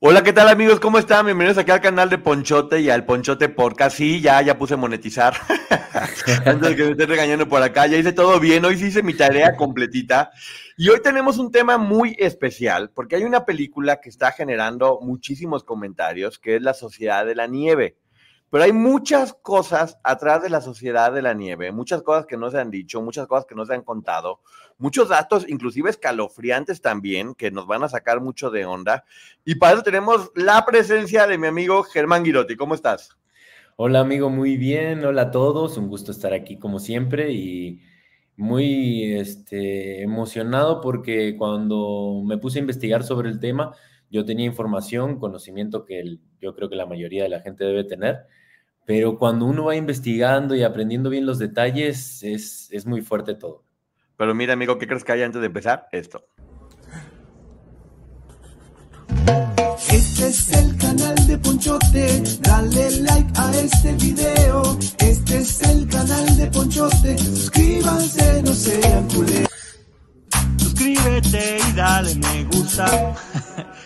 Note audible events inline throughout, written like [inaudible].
Hola, ¿qué tal amigos? ¿Cómo están? Bienvenidos aquí al canal de Ponchote y al Ponchote Podcast. Sí, ya, ya puse monetizar. [laughs] Antes de que me estén regañando por acá, ya hice todo bien. Hoy sí hice mi tarea completita. Y hoy tenemos un tema muy especial, porque hay una película que está generando muchísimos comentarios, que es La Sociedad de la Nieve. Pero hay muchas cosas atrás de la sociedad de la nieve, muchas cosas que no se han dicho, muchas cosas que no se han contado, muchos datos, inclusive escalofriantes también, que nos van a sacar mucho de onda. Y para eso tenemos la presencia de mi amigo Germán Girotti. ¿Cómo estás? Hola amigo, muy bien. Hola a todos. Un gusto estar aquí como siempre y muy este, emocionado porque cuando me puse a investigar sobre el tema, yo tenía información, conocimiento que yo creo que la mayoría de la gente debe tener, pero cuando uno va investigando y aprendiendo bien los detalles, es, es muy fuerte todo. Pero mira, amigo, ¿qué crees que hay antes de empezar? Esto. Este es el canal de Ponchote, dale like a este video. Este es el canal de Ponchote, suscríbanse, no sean culés. Suscríbete y dale me gusta. [laughs]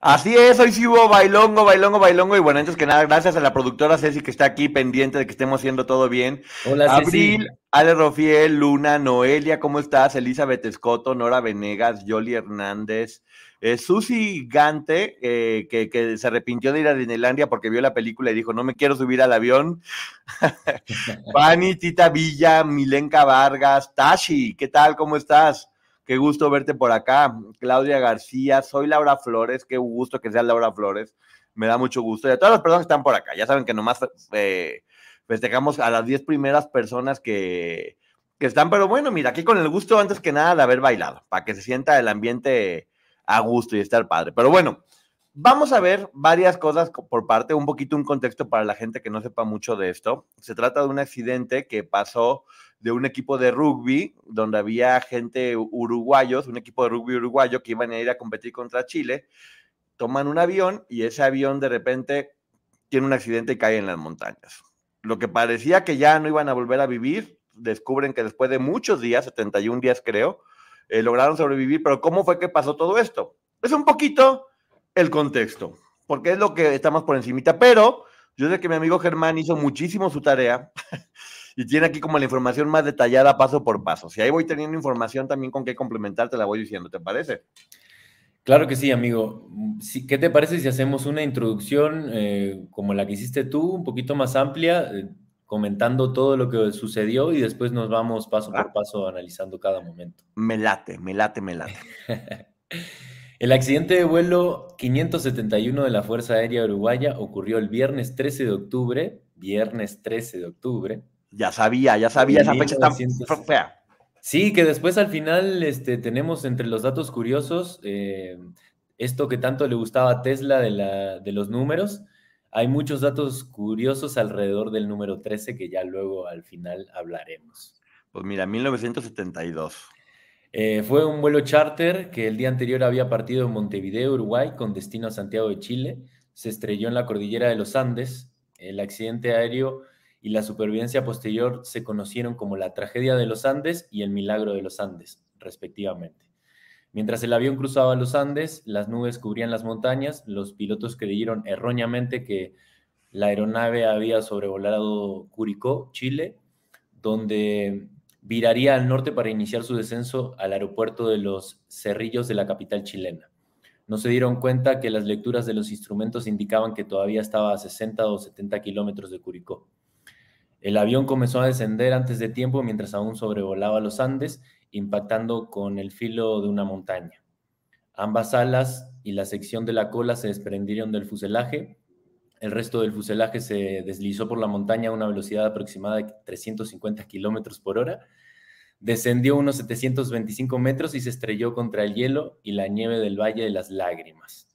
Así es, hoy sí hubo bailongo, bailongo, bailongo. Y bueno, antes que nada, gracias a la productora Ceci que está aquí pendiente de que estemos haciendo todo bien. Hola, Abril, Ceci. Ale Rofiel, Luna, Noelia, ¿cómo estás? Elizabeth Escoto, Nora Venegas, Yoli Hernández, eh, Susi Gante, eh, que, que, se arrepintió de ir a Disneylandia porque vio la película y dijo, no me quiero subir al avión. [laughs] Fanny, Tita Villa, Milenka Vargas, Tashi, ¿qué tal? ¿Cómo estás? Qué gusto verte por acá. Claudia García, soy Laura Flores, qué gusto que seas Laura Flores. Me da mucho gusto. Y a todas las personas que están por acá, ya saben que nomás eh, festejamos a las 10 primeras personas que, que están, pero bueno, mira, aquí con el gusto antes que nada de haber bailado, para que se sienta el ambiente a gusto y estar padre. Pero bueno, vamos a ver varias cosas por parte, un poquito un contexto para la gente que no sepa mucho de esto. Se trata de un accidente que pasó de un equipo de rugby donde había gente uruguayos, un equipo de rugby uruguayo que iban a ir a competir contra Chile, toman un avión y ese avión de repente tiene un accidente y cae en las montañas. Lo que parecía que ya no iban a volver a vivir, descubren que después de muchos días, 71 días creo, eh, lograron sobrevivir, pero ¿cómo fue que pasó todo esto? Es un poquito el contexto, porque es lo que estamos por encimita, pero yo sé que mi amigo Germán hizo muchísimo su tarea [laughs] y tiene aquí como la información más detallada paso por paso. Si ahí voy teniendo información también con qué complementar, te la voy diciendo, ¿te parece? Claro que sí, amigo. ¿Qué te parece si hacemos una introducción eh, como la que hiciste tú, un poquito más amplia, eh, comentando todo lo que sucedió y después nos vamos paso ah. por paso analizando cada momento? Me late, me late, me late. [laughs] El accidente de vuelo 571 de la Fuerza Aérea Uruguaya ocurrió el viernes 13 de octubre, viernes 13 de octubre, ya sabía, ya sabía, esa fecha está fea. Sí, que después al final este, tenemos entre los datos curiosos eh, esto que tanto le gustaba a Tesla de, la, de los números. Hay muchos datos curiosos alrededor del número 13 que ya luego al final hablaremos. Pues mira, 1972. Eh, fue un vuelo charter que el día anterior había partido en Montevideo, Uruguay, con destino a Santiago de Chile. Se estrelló en la cordillera de los Andes. El accidente aéreo y la supervivencia posterior se conocieron como la tragedia de los Andes y el milagro de los Andes, respectivamente. Mientras el avión cruzaba los Andes, las nubes cubrían las montañas, los pilotos creyeron erróneamente que la aeronave había sobrevolado Curicó, Chile, donde viraría al norte para iniciar su descenso al aeropuerto de los Cerrillos de la capital chilena. No se dieron cuenta que las lecturas de los instrumentos indicaban que todavía estaba a 60 o 70 kilómetros de Curicó. El avión comenzó a descender antes de tiempo mientras aún sobrevolaba los Andes, impactando con el filo de una montaña. Ambas alas y la sección de la cola se desprendieron del fuselaje. El resto del fuselaje se deslizó por la montaña a una velocidad aproximada de 350 kilómetros por hora. Descendió unos 725 metros y se estrelló contra el hielo y la nieve del Valle de las Lágrimas.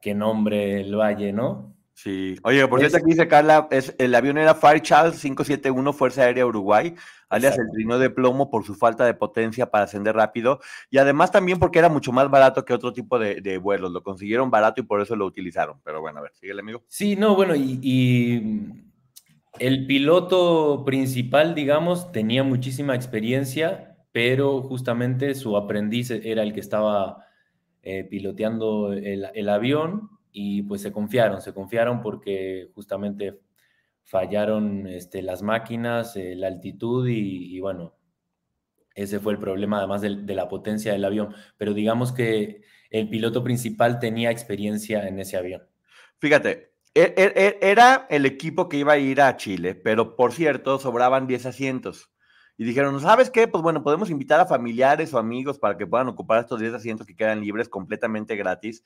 Qué nombre el valle, ¿no? Sí. Oye, por cierto, aquí dice Carla, es, el avión era Fairchild 571 Fuerza Aérea Uruguay, alias el trino de plomo por su falta de potencia para ascender rápido y además también porque era mucho más barato que otro tipo de, de vuelos. Lo consiguieron barato y por eso lo utilizaron. Pero bueno, a ver, síguele, amigo. Sí, no, bueno, y, y el piloto principal, digamos, tenía muchísima experiencia pero justamente su aprendiz era el que estaba eh, piloteando el, avión y pues se confiaron, se confiaron porque justamente fallaron este, las máquinas, eh, la altitud y, bueno, ese fue el problema además de, de, la potencia del avión, pero digamos que el piloto principal tenía experiencia en ese avión. Fíjate, e, e, e, era el equipo que iba a ir a Chile, pero por cierto, sobraban 10 asientos. Y dijeron, ¿sabes qué? Pues bueno, podemos invitar a familiares o amigos para que puedan ocupar estos 10 asientos que quedan libres completamente gratis.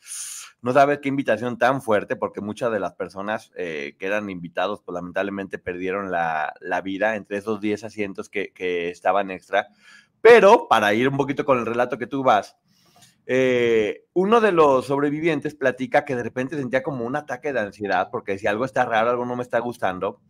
No sabes qué invitación tan fuerte, porque muchas de las personas eh, que eran invitados, pues lamentablemente perdieron la, vida entre esos 10 asientos que, estaban extra. Pero para ir un poquito con el relato que tú vas, eh, uno de los sobrevivientes platica que de repente sentía como un ataque de ansiedad porque decía algo está raro, algo no me está gustando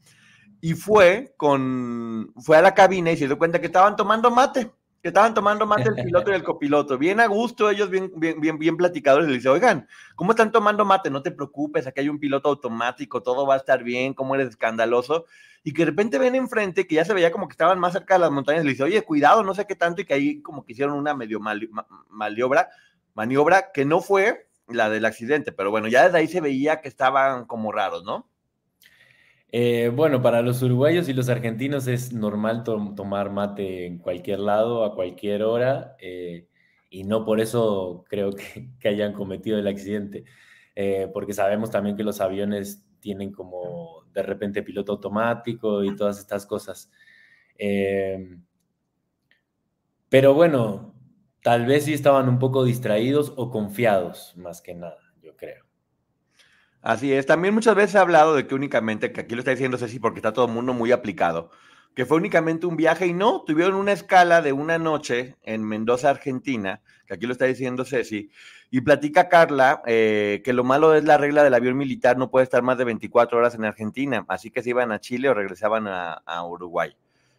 y fue con, fue a la cabina y se dio cuenta que estaban tomando mate, que estaban tomando mate el [laughs] piloto y el copiloto, bien a gusto, ellos bien, bien, bien, bien platicadores, le dice, oigan, ¿cómo están tomando mate? No te preocupes, aquí hay un piloto automático, todo va a estar bien, ¿cómo eres escandaloso? Y que de repente ven enfrente, que ya se veía como que estaban más cerca de las montañas, le dice, oye, cuidado, no sé qué tanto, y que ahí como que hicieron una medio maniobra, maniobra que no fue la del accidente, pero bueno, ya desde ahí se veía que estaban como raros, ¿no? Eh, bueno, para los uruguayos y los argentinos es normal tomar mate en cualquier lado, a cualquier hora, eh, y no por eso creo que, hayan cometido el accidente, eh, porque sabemos también que los aviones tienen como de repente piloto automático y todas estas cosas. pero bueno, tal vez sí estaban un poco distraídos o confiados, más que nada, yo creo. Así es. También muchas veces he hablado de que únicamente, que aquí lo está diciendo Ceci porque está todo el mundo muy aplicado, que fue únicamente un viaje y no, tuvieron una escala de una noche en Mendoza, Argentina, que aquí lo está diciendo Ceci, y platica Carla eh, que lo malo es la regla del avión militar, no puede estar más de 24 horas en Argentina, así que se iban a Chile o regresaban a, Uruguay.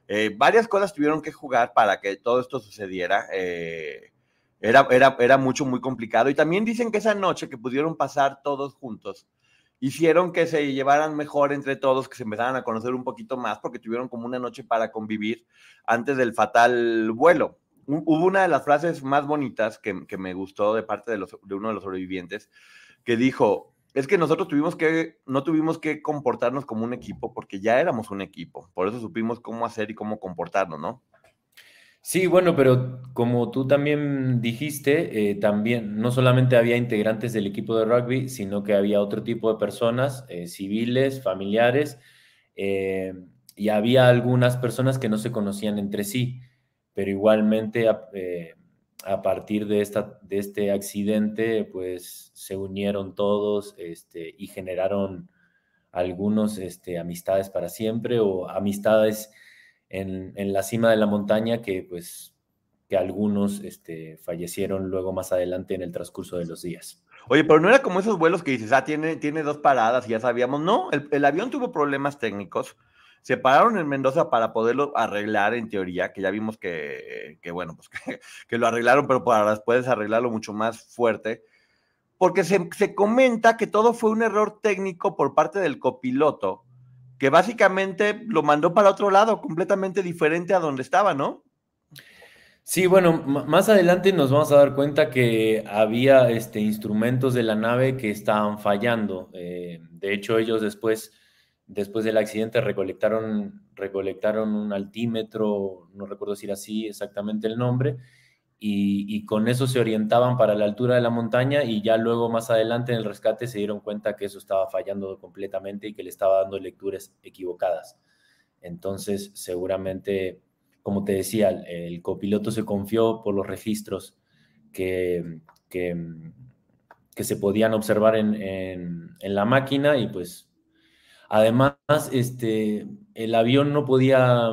Eh, varias cosas tuvieron que jugar para que todo esto sucediera. Eh, era, era, era mucho, muy complicado. Y también dicen que esa noche que pudieron pasar todos juntos, hicieron que se llevaran mejor entre todos, que se empezaran a conocer un poquito más, porque tuvieron como una noche para convivir antes del fatal vuelo. Hubo una de las frases más bonitas que, me gustó de parte de, los, de uno de los sobrevivientes, que dijo, es que nosotros tuvimos que, no tuvimos que comportarnos como un equipo, porque ya éramos un equipo, por eso supimos cómo hacer y cómo comportarnos, ¿no? Sí, bueno, pero como tú también dijiste, eh, también no solamente había integrantes del equipo de rugby, sino que había otro tipo de personas, eh, civiles, familiares, eh, y había algunas personas que no se conocían entre sí, pero igualmente a, partir de, esta, de este accidente, pues se unieron todos este, y generaron algunos este, amistades para siempre o amistades en, la cima de la montaña que pues que algunos este, fallecieron luego más adelante en el transcurso de los días. Oye, pero no era como esos vuelos que dices, ah, tiene, tiene dos paradas y ya sabíamos. No, el, avión tuvo problemas técnicos. Se pararon en Mendoza para poderlo arreglar en teoría, que ya vimos que, bueno, pues [laughs] que, lo arreglaron, pero para después arreglarlo mucho más fuerte. Porque se, se comenta que todo fue un error técnico por parte del copiloto, que básicamente lo mandó para otro lado, completamente diferente a donde estaba, ¿no? Sí, bueno, más adelante nos vamos a dar cuenta que había este, instrumentos de la nave que estaban fallando. Eh, de hecho, ellos después, después del accidente recolectaron, recolectaron un altímetro, no recuerdo era así exactamente el nombre, y, con eso se orientaban para la altura de la montaña y ya luego más adelante en el rescate se dieron cuenta que eso estaba fallando completamente y que le estaba dando lecturas equivocadas. Entonces, seguramente, como te decía, el copiloto se confió por los registros que, que, se podían observar en, en, en, la máquina y pues además este, el avión no podía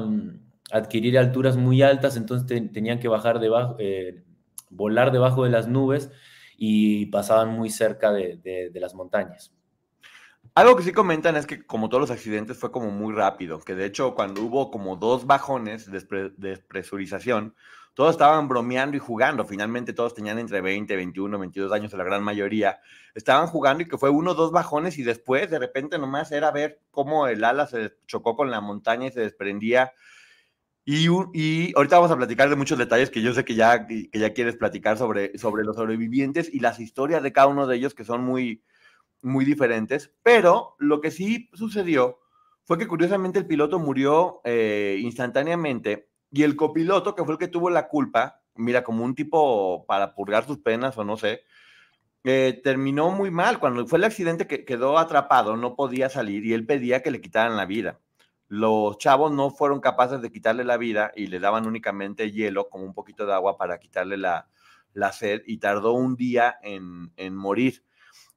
adquirir alturas muy altas, entonces tenían que bajar debajo, eh, volar debajo de las nubes y pasaban muy cerca de, las montañas. Algo que sí comentan es que como todos los accidentes fue como muy rápido, que de hecho cuando hubo como dos bajones de despresurización, todos estaban bromeando y jugando, finalmente todos tenían entre 20, 21, 22 años, la gran mayoría, estaban jugando y que fue uno, dos bajones y después de repente nomás era ver cómo el ala se chocó con la montaña y se desprendía Y, ahorita vamos a platicar de muchos detalles que yo sé que ya, que ya quieres platicar sobre, sobre los sobrevivientes y las historias de cada uno de ellos que son muy, muy diferentes. Pero lo que sí sucedió fue que curiosamente el piloto murió eh, instantáneamente y el copiloto, que fue el que tuvo la culpa, mira, como un tipo para purgar sus penas o no sé, eh, terminó muy mal. Cuando fue el accidente que quedó atrapado, no podía salir y él pedía que le quitaran la vida. Los chavos no fueron capaces de quitarle la vida y le daban únicamente hielo, como un poquito de agua para quitarle la, sed y tardó un día en, en morir.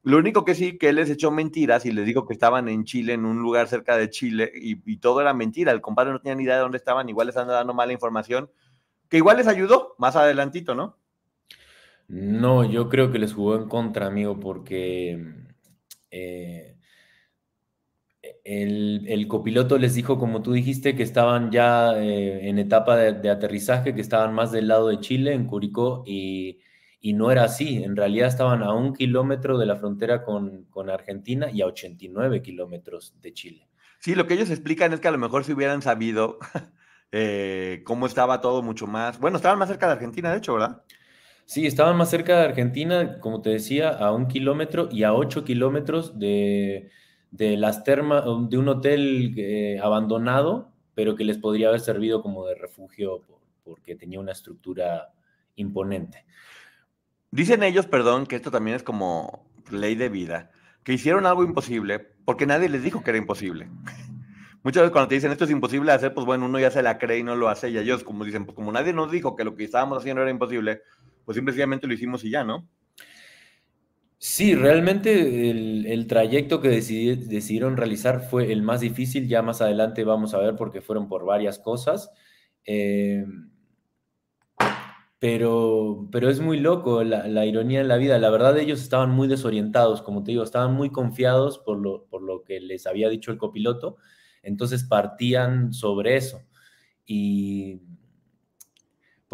Lo único que sí, que él les echó mentiras y les dijo que estaban en Chile, en un lugar cerca de Chile, y, todo era mentira. El compadre no tenía ni idea de dónde estaban, igual les estaban dando mala información, que igual les ayudó más adelantito, ¿no? No, yo creo que les jugó en contra, amigo, porque eh, el, copiloto les dijo, como tú dijiste, que estaban ya eh, en etapa de, de, aterrizaje, que estaban más del lado de Chile, en Curicó, y y no era así. En realidad estaban a un kilómetro de la frontera con, Argentina y a 89 kilómetros de Chile. Sí, lo que ellos explican es que a lo mejor si hubieran sabido [laughs] eh, cómo estaba todo mucho más. Bueno, estaban más cerca de Argentina, de hecho, ¿verdad? Sí, estaban más cerca de Argentina, como te decía, a un kilómetro y a ocho kilómetros de, las termas, de un hotel eh, abandonado, pero que les podría haber servido como de refugio porque tenía una estructura imponente. Dicen ellos, perdón, que esto también es como ley de vida, que hicieron algo imposible porque nadie les dijo que era imposible. [laughs] Muchas veces cuando te dicen esto es imposible de hacer, pues bueno, uno ya se la cree y no lo hace. Y ellos, como dicen, pues como nadie nos dijo que lo que estábamos haciendo era imposible, pues simplemente lo hicimos y ya, ¿no? Sí, realmente el, trayecto que decidieron realizar fue el más difícil. Ya más adelante vamos a ver porque fueron por varias cosas. Eh, pero, pero es muy loco la, ironía en la vida. La verdad, ellos estaban muy desorientados, como te digo, estaban muy confiados por lo, por lo que les había dicho el copiloto, entonces partían sobre eso. Y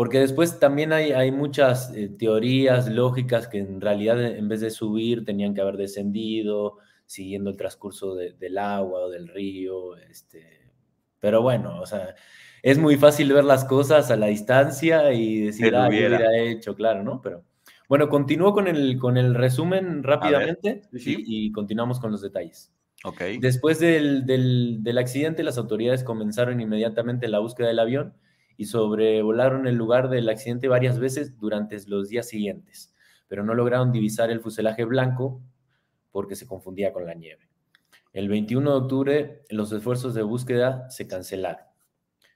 porque después también hay, hay muchas eh, teorías lógicas que en realidad en vez de subir tenían que haber descendido, siguiendo el transcurso del agua o del río. Este, pero bueno, o sea, es muy fácil ver las cosas a la distancia y decir, ah, yo hubiera hecho, claro, ¿no? Pero bueno, continúo con el, con el resumen rápidamente Y, continuamos con los detalles. Okay. Después del, del, accidente, las autoridades comenzaron inmediatamente la búsqueda del avión y sobrevolaron el lugar del accidente varias veces durante los días siguientes, pero no lograron divisar el fuselaje blanco porque se confundía con la nieve. El 21 de octubre, los esfuerzos de búsqueda se cancelaron.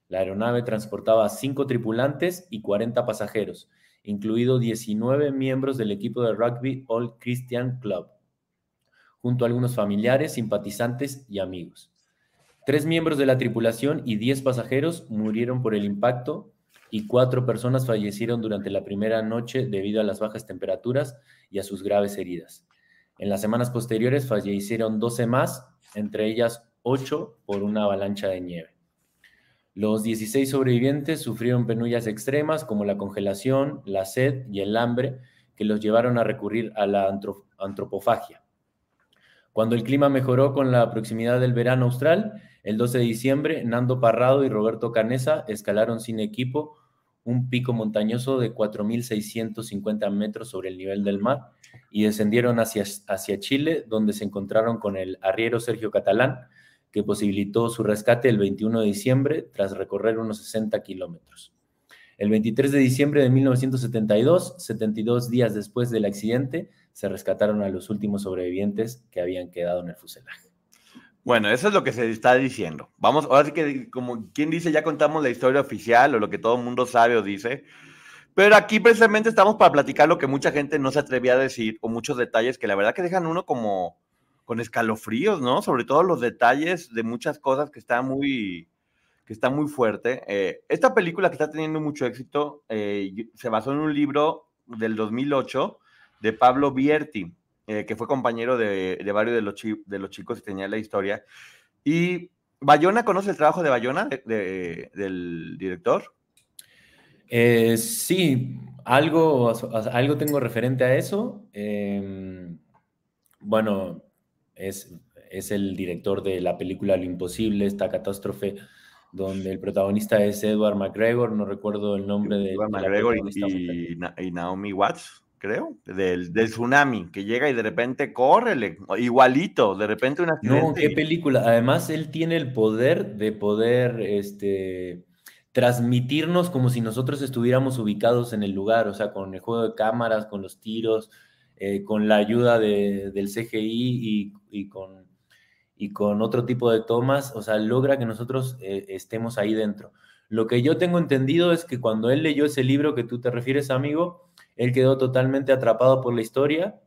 La aeronave transportaba cinco tripulantes y 40 pasajeros, incluidos 19 miembros del equipo de rugby All Christian Club, junto a algunos familiares, simpatizantes y amigos. Tres miembros de la tripulación y 10 pasajeros murieron por el impacto y cuatro personas fallecieron durante la primera noche debido a las bajas temperaturas y a sus graves heridas. En las semanas posteriores fallecieron 12 más, entre ellas 8 por una avalancha de nieve. Los 16 sobrevivientes sufrieron penurias extremas como la congelación, la sed y el hambre que los llevaron a recurrir a la antropofagia. Cuando el clima mejoró con la proximidad del verano austral, el 12 de diciembre, Nando Parrado y Roberto Canesa escalaron sin equipo un pico montañoso de 4.650 metros sobre el nivel del mar y descendieron hacia, hacia Chile, donde se encontraron con el arriero Sergio Catalán, que posibilitó su rescate el 21 de diciembre tras recorrer unos 60 kilómetros. El 23 de diciembre de 1972, 72 días después del accidente, se rescataron a los últimos sobrevivientes que habían quedado en el fuselaje. Bueno, eso es lo que se está diciendo. Vamos, ahora sí que, como quien dice, ya contamos la historia oficial o lo que todo el mundo sabe o dice. Pero aquí precisamente estamos para platicar lo que mucha gente no se atrevía a decir o muchos detalles que la verdad que dejan uno como, con escalofríos, ¿no? Sobre todo los detalles de muchas cosas que está muy, que está muy fuerte. Eh, esta película que está teniendo mucho éxito eh, se basó en un libro del 2008 de Pablo Bierti, eh, que fue compañero de, varios de los, de los chicos y tenía la historia. Y Bayona, ¿conoce el trabajo de Bayona, del director? sí, algo, algo tengo referente a eso. Em, bueno, es, es el director de la película Lo Imposible, esta catástrofe donde el protagonista es Edward McGregor, no recuerdo el nombre de... Edward McGregor y, y, Naomi Watts, creo, del, del, tsunami, que llega y de repente córrele, igualito, de repente una... No, qué película. Además, él tiene el poder de poder, este transmitirnos como si nosotros estuviéramos ubicados en el lugar, o sea, con el juego de cámaras, con los tiros, eh, con la ayuda de, del CGI y, con, y con otro tipo de tomas, o sea, logra que nosotros eh, estemos ahí dentro. Lo que yo tengo entendido es que cuando él leyó ese libro que tú te refieres, amigo, él quedó totalmente atrapado por la historia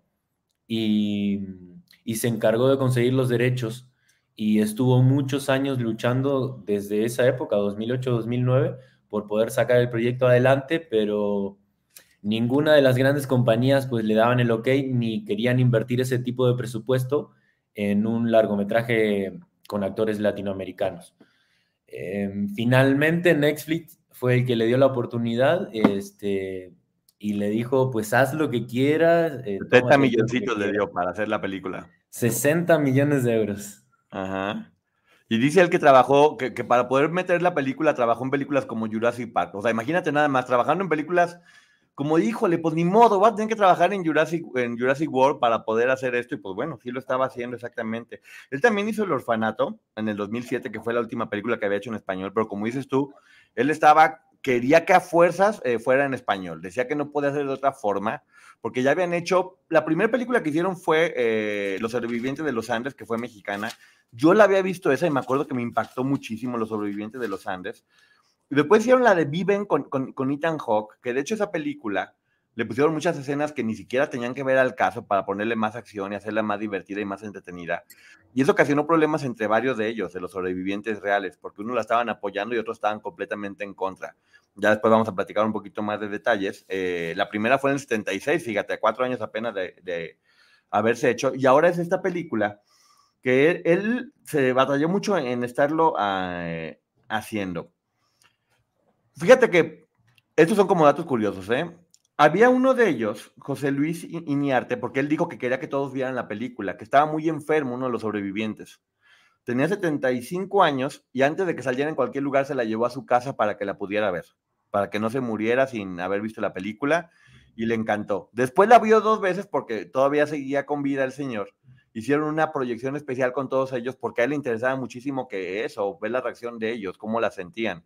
y, se encargó de conseguir los derechos y estuvo muchos años luchando desde esa época, 2008-2009, por poder sacar el proyecto adelante, pero ninguna de las grandes compañías pues le daban el ok ni querían invertir ese tipo de presupuesto en un largometraje con actores latinoamericanos. Em, finalmente Netflix fue el que le dio la oportunidad este, y le dijo, pues haz lo que quieras. 70 eh, milloncitos le dio para hacer la película. 60 millones de euros. Ajá. Y dice él que trabajó, que, para poder meter la película, trabajó en películas como Jurassic Park. O sea, imagínate nada más, trabajando en películas como, híjole, pues ni modo, va a tener que trabajar en Jurassic, en Jurassic World para poder hacer esto. Y pues bueno, sí lo estaba haciendo exactamente. Él también hizo El Orfanato en el 2007, que fue la última película que había hecho en español. Pero como dices tú, él estaba, quería que a fuerzas eh, fuera en español. Decía que no podía hacer de otra forma porque ya habían hecho, la primera película que hicieron fue eh, Los sobrevivientes de los Andes, que fue mexicana. Yo la había visto esa y me acuerdo que me impactó muchísimo Los sobrevivientes de los Andes. Y después hicieron la de Viven con, con, con Ethan Hawke, que de hecho esa película le pusieron muchas escenas que ni siquiera tenían que ver al caso para ponerle más acción y hacerla más divertida y más entretenida. Y eso ocasionó problemas entre varios de ellos, de los sobrevivientes reales, porque uno la estaban apoyando y otros estaban completamente en contra. Ya después vamos a platicar un poquito más de detalles. Eh, la primera fue en el 76, fíjate, cuatro años apenas de, haberse hecho. Y ahora es esta película que él, se batalló mucho en estarlo ah, haciendo. Fíjate que estos son como datos curiosos, ¿eh? Había uno de ellos, José Luis Iniarte, porque él dijo que quería que todos vieran la película, que estaba muy enfermo uno de los sobrevivientes. Tenía 75 años y antes de que saliera en cualquier lugar se la llevó a su casa para que la pudiera ver, para que no se muriera sin haber visto la película y le encantó. Después la vio dos veces porque todavía seguía con vida el señor. Hicieron una proyección especial con todos ellos porque a él le interesaba muchísimo que eso, ver la reacción de ellos, cómo la sentían.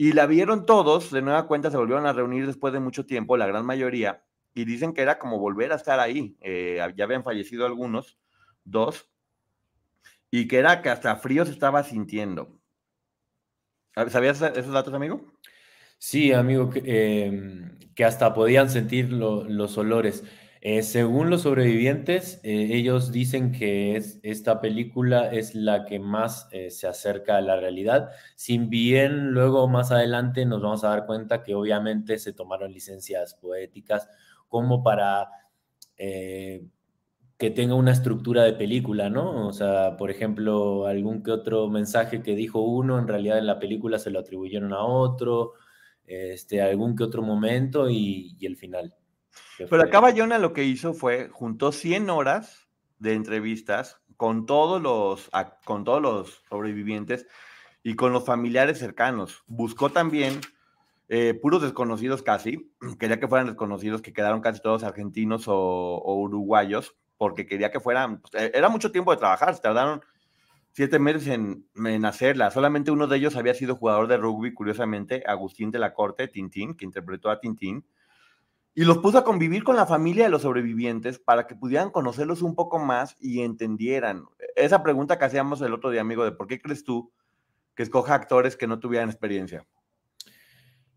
Y la vieron todos, de nueva cuenta se volvieron a reunir después de mucho tiempo, la gran mayoría, y dicen que era como volver a estar ahí. Eh, ya habían fallecido algunos, dos, y que era que hasta frío se estaba sintiendo. ¿Sabías esos datos, amigo? Sí, amigo, que, em, que hasta podían sentir los olores. Eh, según los sobrevivientes, eh, ellos dicen que es, esta película es la que más eh, se acerca a la realidad, sin bien luego más adelante nos vamos a dar cuenta que obviamente se tomaron licencias poéticas como para que tenga una estructura de película, ¿no? O sea, por ejemplo, algún que otro mensaje que dijo uno, en realidad en la película se lo atribuyeron a otro, este, algún que otro momento y el final. Pero acá Bayona lo que hizo fue, juntó 100 horas de entrevistas con todos los, con todos los sobrevivientes y con los familiares cercanos. Buscó también eh, puros desconocidos casi, [clears throat] quería que fueran desconocidos, que quedaron casi todos argentinos o, uruguayos, porque quería que fueran, pues, e, era mucho tiempo de trabajar, se tardaron siete meses en, en, hacerla. Solamente uno de ellos había sido jugador de rugby, curiosamente, Agustín de la Corte, Tintín, que interpretó a Tintín y los puso a convivir con la familia de los sobrevivientes para que pudieran conocerlos un poco más y entendieran. Esa pregunta que hacíamos el otro día, amigo, de por qué crees tú que escoja actores que no tuvieran experiencia.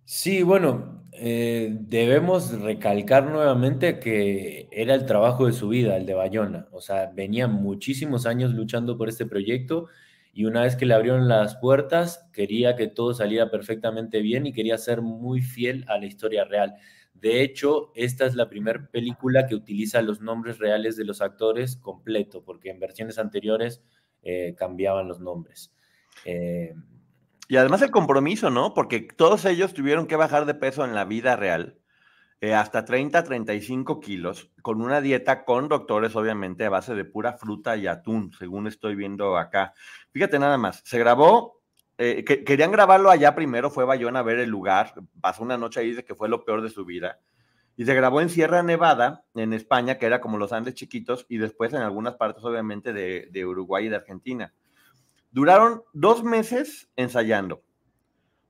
Sí, bueno, eh, debemos recalcar nuevamente que era el trabajo de su vida, el de Bayona. O sea, venía muchísimos años luchando por este proyecto y una vez que le abrieron las puertas, quería que todo saliera perfectamente bien y quería ser muy fiel a la historia real. De hecho, esta es la primera película que utiliza los nombres reales de los actores completo, porque en versiones anteriores eh, cambiaban los nombres. Eh, y además el compromiso, ¿no? Porque todos ellos tuvieron que bajar de peso en la vida real, eh, hasta 30, 35 kilos, con una dieta con doctores, obviamente, a base de pura fruta y atún, según estoy viendo acá. Fíjate nada más, se grabó eh, que, querían grabarlo allá primero, fue Bayona a ver el lugar, pasó una noche ahí, dice que fue lo peor de su vida. Y se grabó en Sierra Nevada, en España, que era como los Andes chiquitos, y después en algunas partes, obviamente, de, de Uruguay y de Argentina. Duraron dos meses ensayando.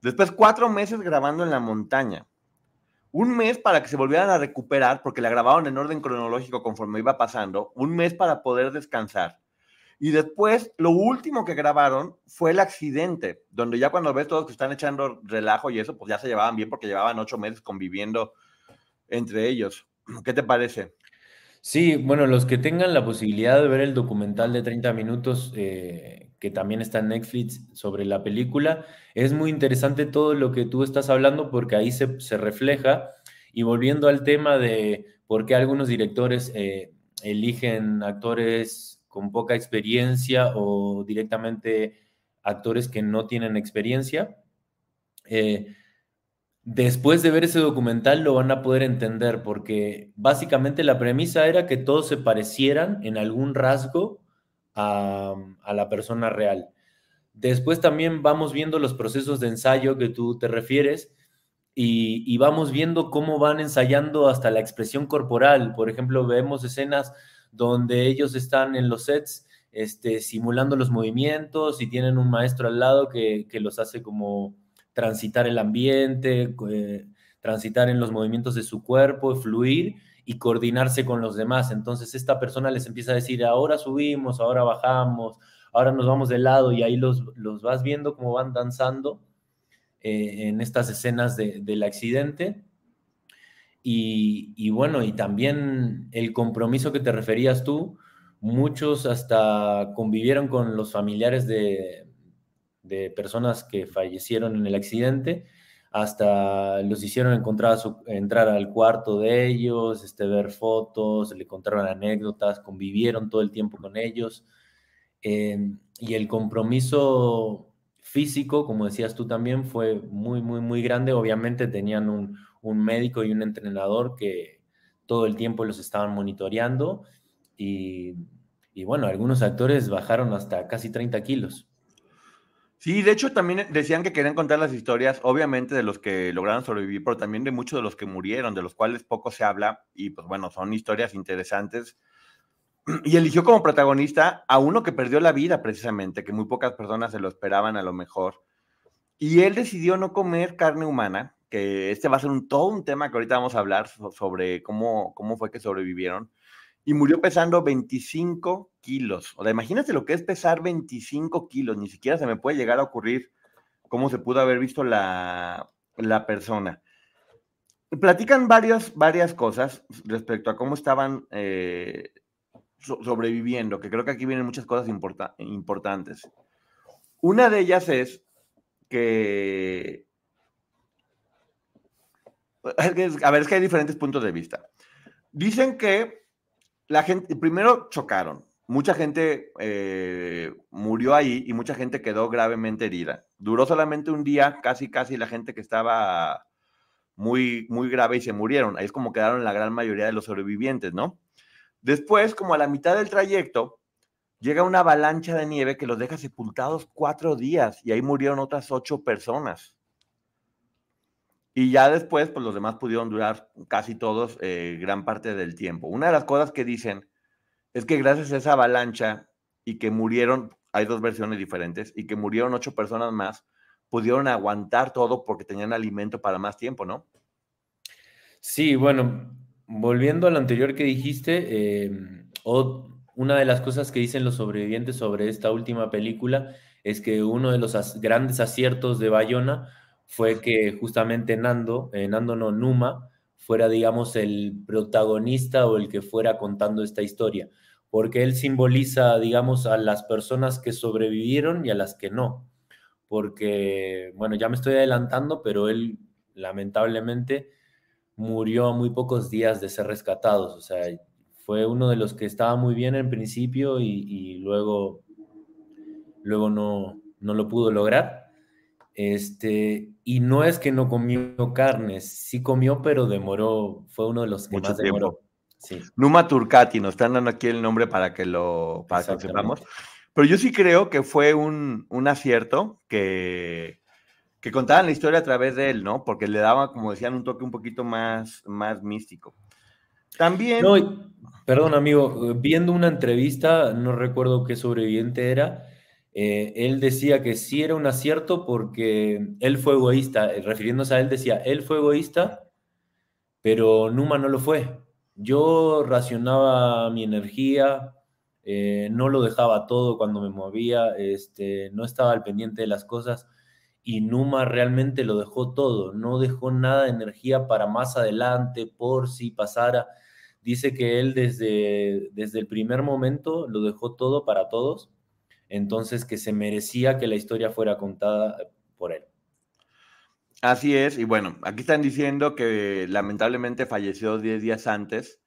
Después cuatro meses grabando en la montaña. Un mes para que se volvieran a recuperar, porque la grabaron en orden cronológico conforme iba pasando. Un mes para poder descansar. Y después, lo último que grabaron fue el accidente, donde ya cuando ves todos que están echando relajo y eso, pues ya se llevaban bien porque llevaban ocho meses conviviendo entre ellos. ¿Qué te parece? Sí, bueno, los que tengan la posibilidad de ver el documental de 30 minutos, eh, que también está en Netflix sobre la película, es muy interesante todo lo que tú estás hablando porque ahí se, refleja. Y volviendo al tema de por qué algunos directores eh, eligen actores con poca experiencia o directamente actores que no tienen experiencia, eh, Después de ver ese documental lo van a poder entender porque básicamente la premisa era que todos se parecieran en algún rasgo a, la persona real. Después también vamos viendo los procesos de ensayo que tú te refieres y, vamos viendo cómo van ensayando hasta la expresión corporal. Por ejemplo, vemos escenas donde ellos están en los sets este, simulando los movimientos y tienen un maestro al lado que los hace como transitar el ambiente, eh, transitar en los movimientos de su cuerpo, fluir y coordinarse con los demás. Entonces esta persona les empieza a decir, ahora subimos, ahora bajamos, ahora nos vamos de lado y ahí los, los vas viendo cómo van danzando eh, en estas escenas del accidente. Y, bueno, y también el compromiso que te referías tú, muchos hasta convivieron con los familiares de, de personas que fallecieron en el accidente, hasta los hicieron encontrar entrar al cuarto de ellos, este, ver fotos, le contaron anécdotas, convivieron todo el tiempo con ellos. Em, y el compromiso físico, como decías tú también, fue muy, muy, muy grande. Obviamente tenían un, un médico y un entrenador que todo el tiempo los estaban monitoreando y, y bueno, algunos actores bajaron hasta casi 30 kilos. Sí, de hecho también decían que querían contar las historias, obviamente de los que lograron sobrevivir, pero también de muchos de los que murieron, de los cuales poco se habla, y pues bueno, son historias interesantes. [clears throat] Y eligió como protagonista a uno que perdió la vida precisamente, que muy pocas personas se lo esperaban a lo mejor. Y él decidió no comer carne humana, que este va a ser todo un tema que ahorita vamos a hablar sobre cómo, cómo fue que sobrevivieron y murió pesando 25 kilos. O sea, imagínate lo que es pesar 25 kilos, ni siquiera se me puede llegar a ocurrir cómo se pudo haber visto la, persona. Platican varias, varias cosas respecto a cómo estaban eh, sobreviviendo, que creo que aquí vienen muchas cosas importantes. Una de ellas es que... A ver, es que hay diferentes puntos de vista. Dicen que la gente, primero chocaron. Mucha gente eh, murió ahí y mucha gente quedó gravemente herida. Duró solamente un día, casi, casi la gente que estaba muy, muy grave y se murieron. Ahí es como quedaron la gran mayoría de los sobrevivientes, ¿no? Después, como a la mitad del trayecto, llega una avalancha de nieve que los deja sepultados cuatro días y ahí murieron otras ocho personas. Y ya después, pues los demás pudieron durar casi todos eh, gran parte del tiempo. Una de las cosas que dicen es que gracias a esa avalancha y que murieron, hay dos versiones diferentes, y que murieron ocho personas más, pudieron aguantar todo porque tenían alimento para más tiempo, ¿no? Sí, bueno, volviendo a lo anterior que dijiste, em, una de las cosas que dicen los sobrevivientes sobre esta última película es que uno de los grandes aciertos de Bayona fue que justamente Nando, eh, Nando no Numa, fuera, digamos, el protagonista o el que fuera contando esta historia, porque él simboliza, digamos, a las personas que sobrevivieron y a las que no, porque, bueno, ya me estoy adelantando, pero él lamentablemente murió a muy pocos días de ser rescatados, o sea, fue uno de los que estaba muy bien en principio y, luego, luego no, no lo pudo lograr. Este, y no es que no comió carnes, sí comió, pero demoró, fue uno de los que más demoró. Sí. Numa Turcati, nos están dando aquí el nombre para que lo, para que sepamos. Pero yo sí creo que fue un, un acierto que, que contaban la historia a través de él, ¿no? Porque le daba, como decían, un toque un poquito más, más místico. También. No, perdón, amigo, viendo una entrevista, no recuerdo qué sobreviviente era, eh, él decía que sí era un acierto porque él fue egoísta, refiriéndose a él decía, él fue egoísta, pero Numa no lo fue. Yo racionaba mi energía, eh, no lo dejaba todo cuando me movía, este, no estaba al pendiente de las cosas y Numa realmente lo dejó todo, no dejó nada de energía para más adelante por si pasara. Dice que él desde, desde el primer momento lo dejó todo para todos, entonces que se merecía que la historia fuera contada por él. Así es, y bueno, aquí están diciendo que lamentablemente falleció 10 días antes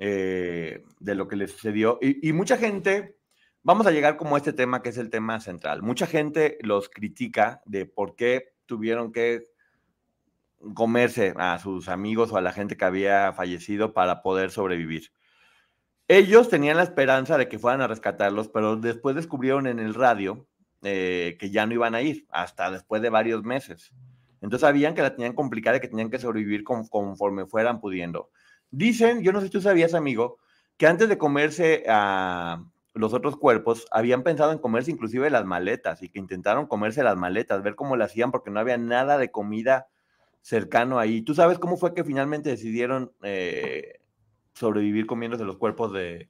eh, de lo que le sucedió. Y, mucha gente, vamos a llegar como a este tema que es el tema central. Mucha gente los critica de por qué tuvieron que comerse a sus amigos o a la gente que había fallecido para poder sobrevivir. Ellos tenían la esperanza de que fueran a rescatarlos, pero después descubrieron en el radio eh, que ya no iban a ir, hasta después de varios meses. Entonces sabían que la tenían complicada y que tenían que sobrevivir conforme fueran pudiendo. Dicen, yo no sé si tú sabías, amigo, que antes de comerse a los otros cuerpos, habían pensado en comerse inclusive las maletas y que intentaron comerse las maletas, ver cómo lo hacían porque no había nada de comida cercano ahí. ¿Tú sabes cómo fue que finalmente decidieron eh, sobrevivir comiéndose los cuerpos de...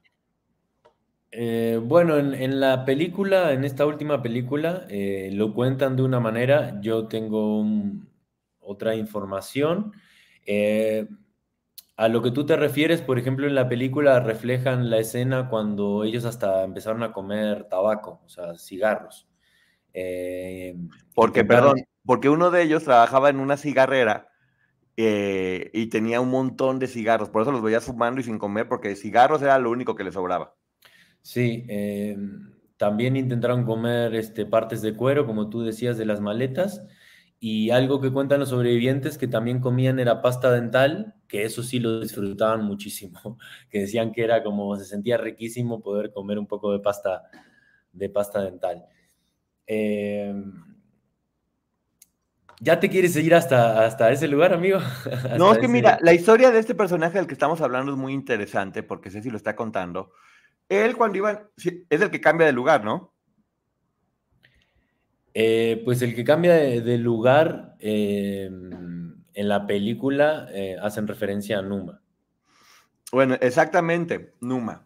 Eh, bueno, en, la película, en esta última película, eh, lo cuentan de una manera, yo tengo otra información. A lo que tú te refieres, por ejemplo, en la película reflejan la escena cuando ellos hasta empezaron a comer tabaco, o sea, cigarros. Eh, porque, perdón, porque uno de ellos trabajaba en una cigarrera eh, y tenía un montón de cigarros, por eso los veía fumando y sin comer, porque cigarros era lo único que le sobraba. Sí, eh, también intentaron comer este, partes de cuero, como tú decías, de las maletas, y algo que cuentan los sobrevivientes que también comían era pasta dental, que eso sí lo disfrutaban muchísimo, [laughs] que decían que era como se sentía riquísimo poder comer un poco de pasta, de pasta dental. Em, ¿Ya te quieres seguir hasta, hasta ese lugar, amigo? [laughs] No, es que mira, la historia de este personaje del que estamos hablando es muy interesante porque Ceci lo está contando. Él cuando iba, es el que cambia de lugar, ¿no? Eh, pues el que cambia de, lugar em, en la película eh, hacen referencia a Numa. Bueno, exactamente, Numa.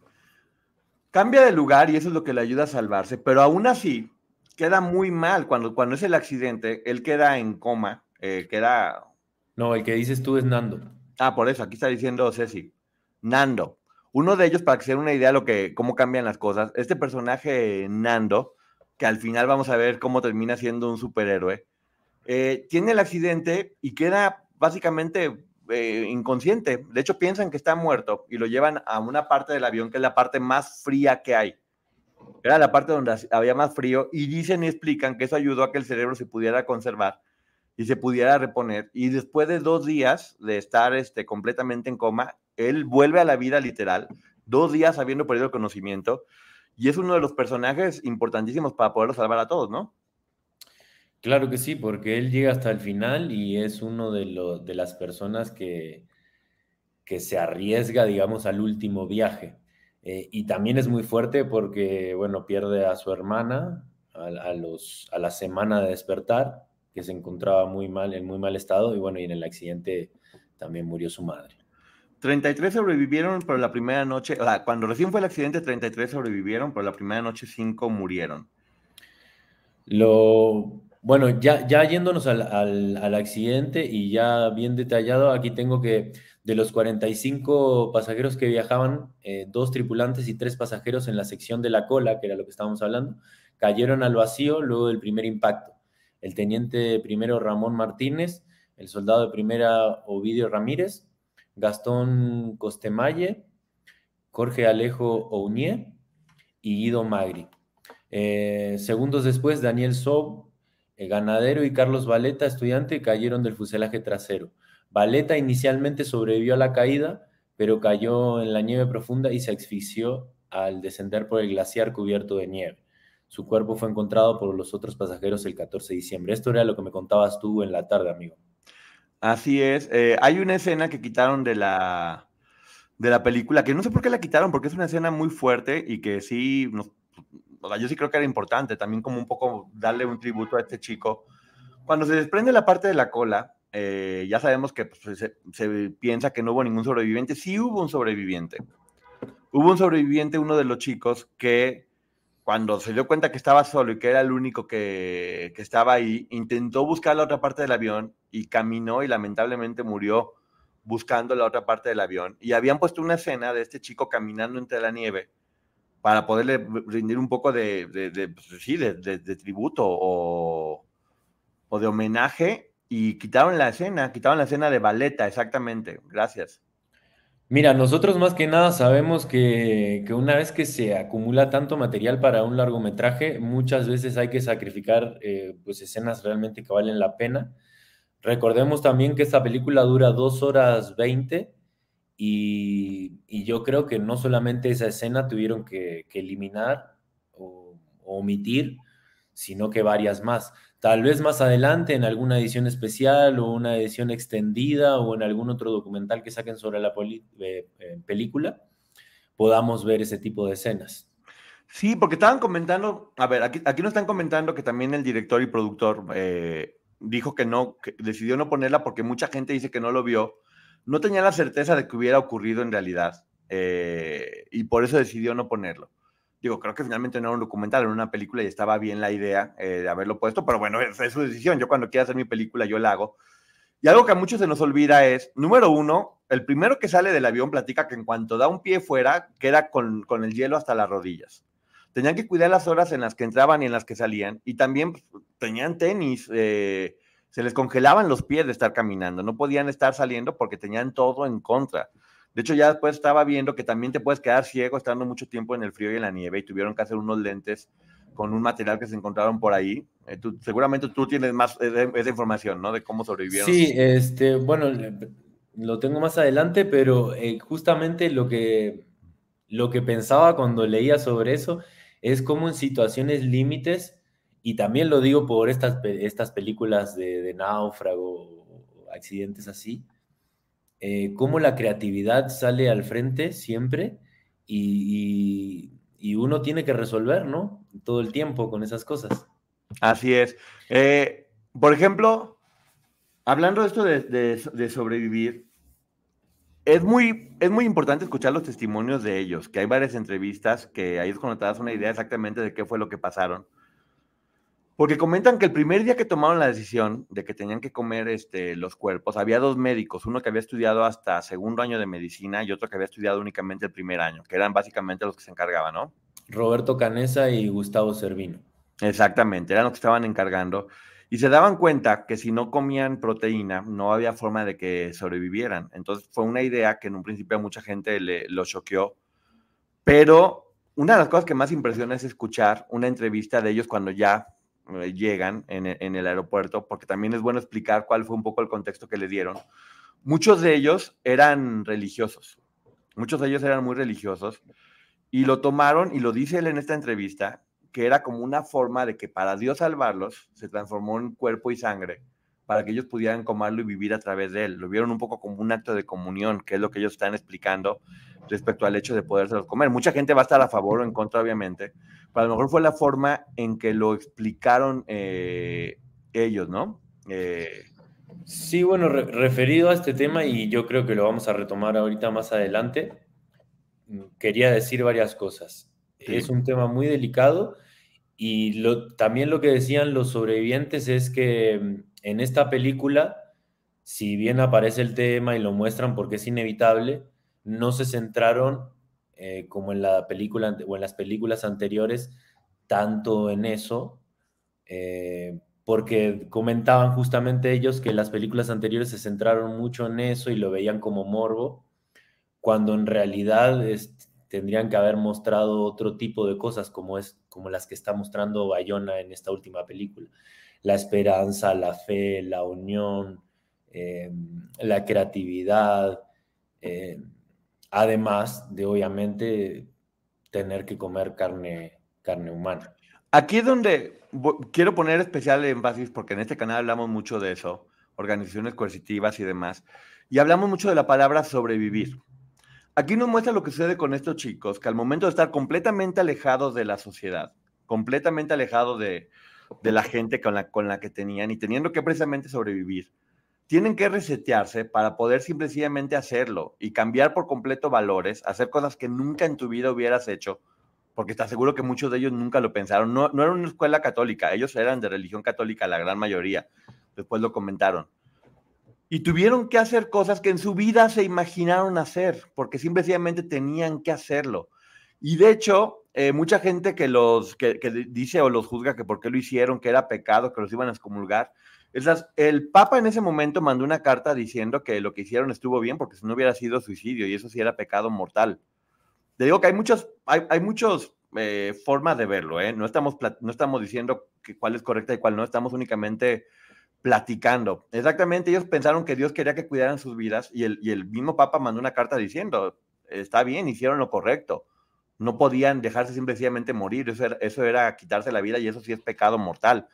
Cambia de lugar y eso es lo que le ayuda a salvarse, pero aún así queda muy mal cuando, cuando es el accidente, él queda en coma, eh, queda... No, el que dices tú es Nando. Ah, por eso, aquí está diciendo Ceci. Nando. Uno de ellos, para que se den una idea de lo que, cómo cambian las cosas, este personaje Nando que al final vamos a ver cómo termina siendo un superhéroe, eh, tiene el accidente y queda básicamente eh, inconsciente. De hecho, piensan que está muerto y lo llevan a una parte del avión que es la parte más fría que hay. Era la parte donde había más frío y dicen y explican que eso ayudó a que el cerebro se pudiera conservar y se pudiera reponer. Y después de dos días de estar este, completamente en coma, él vuelve a la vida literal, dos días habiendo perdido el conocimiento y es uno de los personajes importantísimos para poderlo salvar a todos, ¿no? Claro que sí, porque él llega hasta el final y es uno de, de las personas que, que se arriesga, digamos, al último viaje. Eh, y también es muy fuerte porque, bueno, pierde a su hermana a, los, a la semana de despertar, que se encontraba muy mal, en muy mal estado, y bueno, y en el accidente también murió su madre. 33 sobrevivieron, pero la primera noche, o sea, cuando recién fue el accidente, 33 sobrevivieron, pero la primera noche 5 murieron. Lo, bueno, ya, ya yéndonos al, al, accidente y ya bien detallado, aquí tengo que de los 45 pasajeros que viajaban, eh, dos tripulantes y tres pasajeros en la sección de la cola, que era lo que estábamos hablando, cayeron al vacío luego del primer impacto. El teniente primero Ramón Martínez, el soldado de primera Ovidio Ramírez, Gastón Costemalle, Jorge Alejo Ounier y Guido Magri. Eh, segundos después, Daniel Sob, eh, ganadero, y Carlos Valeta, estudiante, cayeron del fuselaje trasero. Valeta inicialmente sobrevivió a la caída, pero cayó en la nieve profunda y se asfixió al descender por el glaciar cubierto de nieve. Su cuerpo fue encontrado por los otros pasajeros el 14 de diciembre. Esto era lo que me contabas tú en la tarde, amigo. Así es. Eh, hay una escena que quitaron de la, de la película, que no sé por qué la quitaron, porque es una escena muy fuerte y que sí, yo sí creo que era importante también como un poco darle un tributo a este chico. Cuando se desprende la parte de la cola, eh, ya sabemos que pues, se, piensa que no hubo ningún sobreviviente. Sí hubo un sobreviviente. Hubo un sobreviviente, uno de los chicos, que cuando se dio cuenta que estaba solo y que era el único que, que estaba ahí, intentó buscar la otra parte del avión y caminó y lamentablemente murió buscando la otra parte del avión. Y habían puesto una escena de este chico caminando entre la nieve para poderle rendir un poco de, pues, sí, de, tributo o, o, de homenaje y quitaron la escena, quitaron la escena de baleta, exactamente. Gracias. Mira, nosotros más que nada sabemos que, que, una vez que se acumula tanto material para un largometraje, muchas veces hay que sacrificar eh, pues escenas realmente que valen la pena. Recordemos también que esta película dura dos horas 20 y, yo creo que no solamente esa escena tuvieron que, eliminar o, omitir, sino que varias más. Tal vez más adelante en alguna edición especial o una edición extendida o en algún otro documental que saquen sobre la eh, eh, película, podamos ver ese tipo de escenas. Sí, porque estaban comentando, a ver, aquí, aquí nos están comentando que también el director y productor eh, dijo que no, decidió no ponerla porque mucha gente dice que no lo vio no tenía la certeza de que hubiera ocurrido en realidad y por eso decidió no ponerlo. Digo, creo que finalmente no era un documental, era una película y estaba bien la idea eh, de haberlo puesto, pero bueno, es, es su decisión. Yo cuando quiera hacer mi película, yo la hago. Y algo que a muchos se nos olvida es, número uno, el primero que sale del avión platica que en cuanto da un pie fuera, queda con, con el hielo hasta las rodillas. Tenían que cuidar las horas en las que entraban y en las que salían. Y también pues, tenían tenis, eh, se les congelaban los pies de estar caminando, no podían estar saliendo porque tenían todo en contra. De hecho, ya después estaba viendo que también te puedes quedar ciego estando mucho tiempo en el frío y en la nieve y tuvieron que hacer unos lentes con un material que se encontraron por ahí. Eh, seguramente tú tienes más esa información, ¿no? De cómo sobrevivieron. Sí, este, bueno, lo tengo más adelante, pero eh, justamente lo que, lo que pensaba cuando leía sobre eso es cómo en situaciones límites y también lo digo por estas, estas películas de, o accidentes así, eh, cómo la creatividad sale al frente siempre y, uno tiene que resolver, ¿no? Todo el tiempo con esas cosas. Así es. Eh, por ejemplo, hablando de esto de, sobrevivir, es muy, es muy importante escuchar los testimonios de ellos, que hay varias entrevistas que ahí es cuando te das una idea exactamente de qué fue lo que pasaron. Porque comentan que el primer día que tomaron la decisión de que tenían que comer este, los cuerpos, había dos médicos, uno que había estudiado hasta segundo año de medicina y otro que había estudiado únicamente el primer año, que eran básicamente los que se encargaban, ¿no? Roberto Canesa y Gustavo Servino. Exactamente, eran los que estaban encargando. Y se daban cuenta que si no comían proteína, no había forma de que sobrevivieran. Entonces fue una idea que en un principio a mucha gente le, lo choqueó. Pero una de las cosas que más impresiona es escuchar una entrevista de ellos cuando ya eh, llegan en, en, el aeropuerto, porque también es bueno explicar cuál fue un poco el contexto que le dieron. Muchos de ellos eran religiosos, muchos de ellos eran muy religiosos y lo tomaron, y lo dice él en esta entrevista, que era como una forma de que para Dios salvarlos se transformó en cuerpo y sangre para que ellos pudieran comerlo y vivir a través de él. Lo vieron un poco como un acto de comunión, que es lo que ellos están explicando respecto al hecho de podérselos comer. Mucha gente va a estar a favor o en contra, obviamente, pero a lo mejor fue la forma en que lo explicaron eh, ellos, ¿no? Eh, sí, bueno, referido a este tema, y yo creo que lo vamos a retomar ahorita más adelante, quería decir varias cosas. Es un tema muy delicado y lo, también lo que decían los sobrevivientes es que en esta película, si bien aparece el tema y lo muestran porque es inevitable, no se centraron eh, como en la película o en las películas anteriores tanto en eso, eh, porque comentaban justamente ellos que las películas anteriores se centraron mucho en eso y lo veían como morbo, cuando en realidad tendrían que haber mostrado otro tipo de cosas como, es, como las que está mostrando Bayona en esta última película la esperanza, la fe, la unión, eh, la creatividad, eh, además de obviamente tener que comer carne, carne humana. Aquí es donde quiero poner especial énfasis, porque en este canal hablamos mucho de eso, organizaciones coercitivas y demás, y hablamos mucho de la palabra sobrevivir. Aquí nos muestra lo que sucede con estos chicos, que al momento de estar completamente alejados de la sociedad, completamente alejados de, la gente con la, con la que tenían y teniendo que precisamente sobrevivir, tienen que resetearse para poder simplemente hacerlo y cambiar por completo valores, hacer cosas que nunca en tu vida hubieras hecho, porque está seguro que muchos de ellos nunca lo pensaron. No, no era una escuela católica, ellos eran de religión católica, la gran mayoría. Después lo comentaron y tuvieron que hacer cosas que en su vida se imaginaron hacer, porque simplemente tenían que hacerlo. Y de hecho, eh, mucha gente que los que, dice o los juzga que por qué lo hicieron, que era pecado, que los iban a excomulgar. El Papa en ese momento mandó una carta diciendo que lo que hicieron estuvo bien, porque si no hubiera sido suicidio, y eso sí era pecado mortal. Le digo que hay muchas hay muchos eh, formas de verlo, ¿eh? No estamos, no estamos diciendo que cuál es correcta y cuál no, estamos únicamente platicando. Exactamente, ellos pensaron que Dios quería que cuidaran sus vidas y el, y el mismo Papa mandó una carta diciendo, está bien, hicieron lo correcto. No podían dejarse simplemente morir, eso era, eso era quitarse la vida y eso sí es pecado mortal.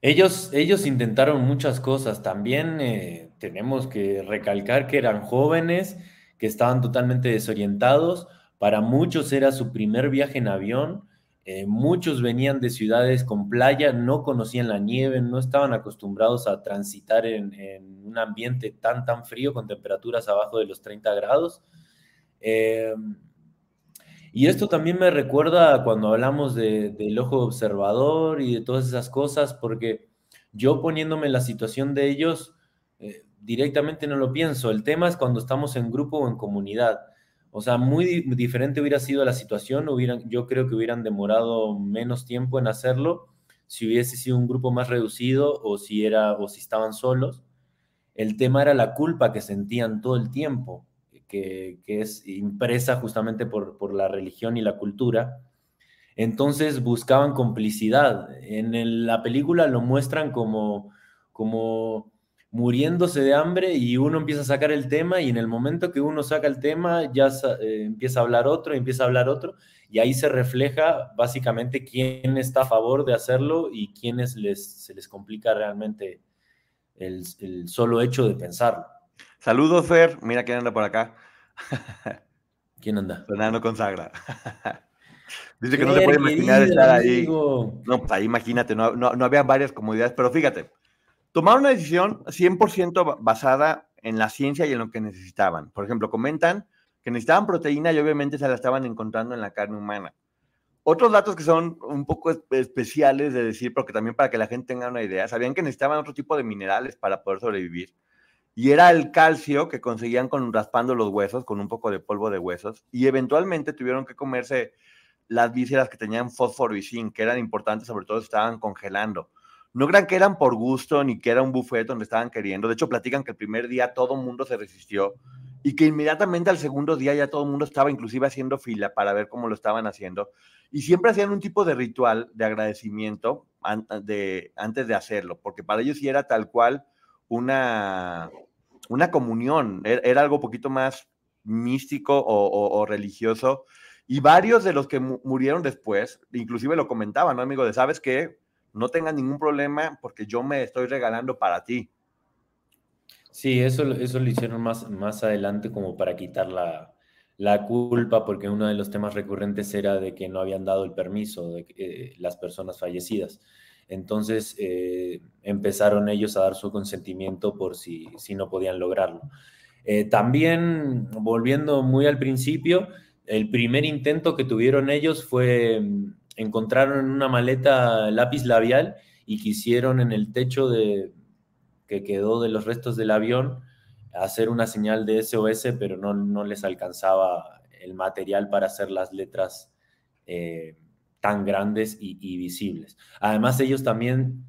Ellos, ellos intentaron muchas cosas. También eh, tenemos que recalcar que eran jóvenes, que estaban totalmente desorientados. Para muchos era su primer viaje en avión eh, muchos venían de ciudades con playa, no conocían la nieve, no estaban acostumbrados a transitar en, un ambiente tan, tan frío con temperaturas abajo de los 30 grados. Eh, y esto también me recuerda cuando hablamos del ojo observador y de todas esas cosas, porque yo poniéndome en la situación de ellos, eh, directamente no lo pienso. El tema es cuando estamos en grupo o en comunidad. O sea, muy diferente hubiera sido la situación, hubieran, yo creo que hubieran demorado menos tiempo en hacerlo si hubiese sido un grupo más reducido o si, era, o si estaban solos. El tema era la culpa que sentían todo el tiempo, que, es impresa justamente por, por, la religión y la cultura. Entonces buscaban complicidad. En la película lo muestran como, como muriéndose de hambre y uno empieza a sacar el tema y en el momento que uno saca el tema ya eh, empieza a hablar otro, empieza a hablar otro y ahí se refleja básicamente quién está a favor de hacerlo y quiénes les, se les complica realmente el, solo hecho de pensarlo. Saludos, Fer. Mira quién anda por acá. [laughs] ¿Quién anda? Fernando Consagra. [laughs] Dice que no se puede imaginar estar ahí. No, pues ahí imagínate, no, no, no había varias comodidades, pero fíjate, Tomaron una decisión 100% basada en la ciencia y en lo que necesitaban. Por ejemplo, comentan que necesitaban proteína y obviamente se la estaban encontrando en la carne humana. Otros datos que son un poco especiales de decir, porque también para que la gente tenga una idea, sabían que necesitaban otro tipo de minerales para poder sobrevivir. Y era el calcio que conseguían con raspando los huesos, con un poco de polvo de huesos. Y eventualmente tuvieron que comerse las vísceras que tenían fósforo y zinc, que eran importantes, sobre todo estaban congelando. No crean que eran por gusto ni que era un buffet donde estaban queriendo. De hecho, platican que el primer día todo el mundo se resistió y que inmediatamente al segundo día ya todo el mundo estaba inclusive haciendo fila para ver cómo lo estaban haciendo. Y siempre hacían un tipo de ritual de agradecimiento de, antes de hacerlo, porque para ellos sí era tal cual una, una comunión, e-, era, algo poquito más místico o, religioso. Y varios de los que murieron después, inclusive lo comentaban, ¿no, amigo? De, ¿sabes qué? no tengas ningún problema porque yo me estoy regalando para ti. Sí, eso, eso lo hicieron más, más adelante como para quitar la, culpa, porque uno de los temas recurrentes era de que no habían dado el permiso de eh, las personas fallecidas. Entonces eh, empezaron ellos a dar su consentimiento por si, si no podían lograrlo. Eh, también, volviendo muy al principio, el primer intento que tuvieron ellos fue encontraron en una maleta lápiz labial y quisieron en el techo de, que quedó de los restos del avión hacer una señal de SOS, pero no, les alcanzaba el material para hacer las letras eh, tan grandes y, visibles. Además, ellos también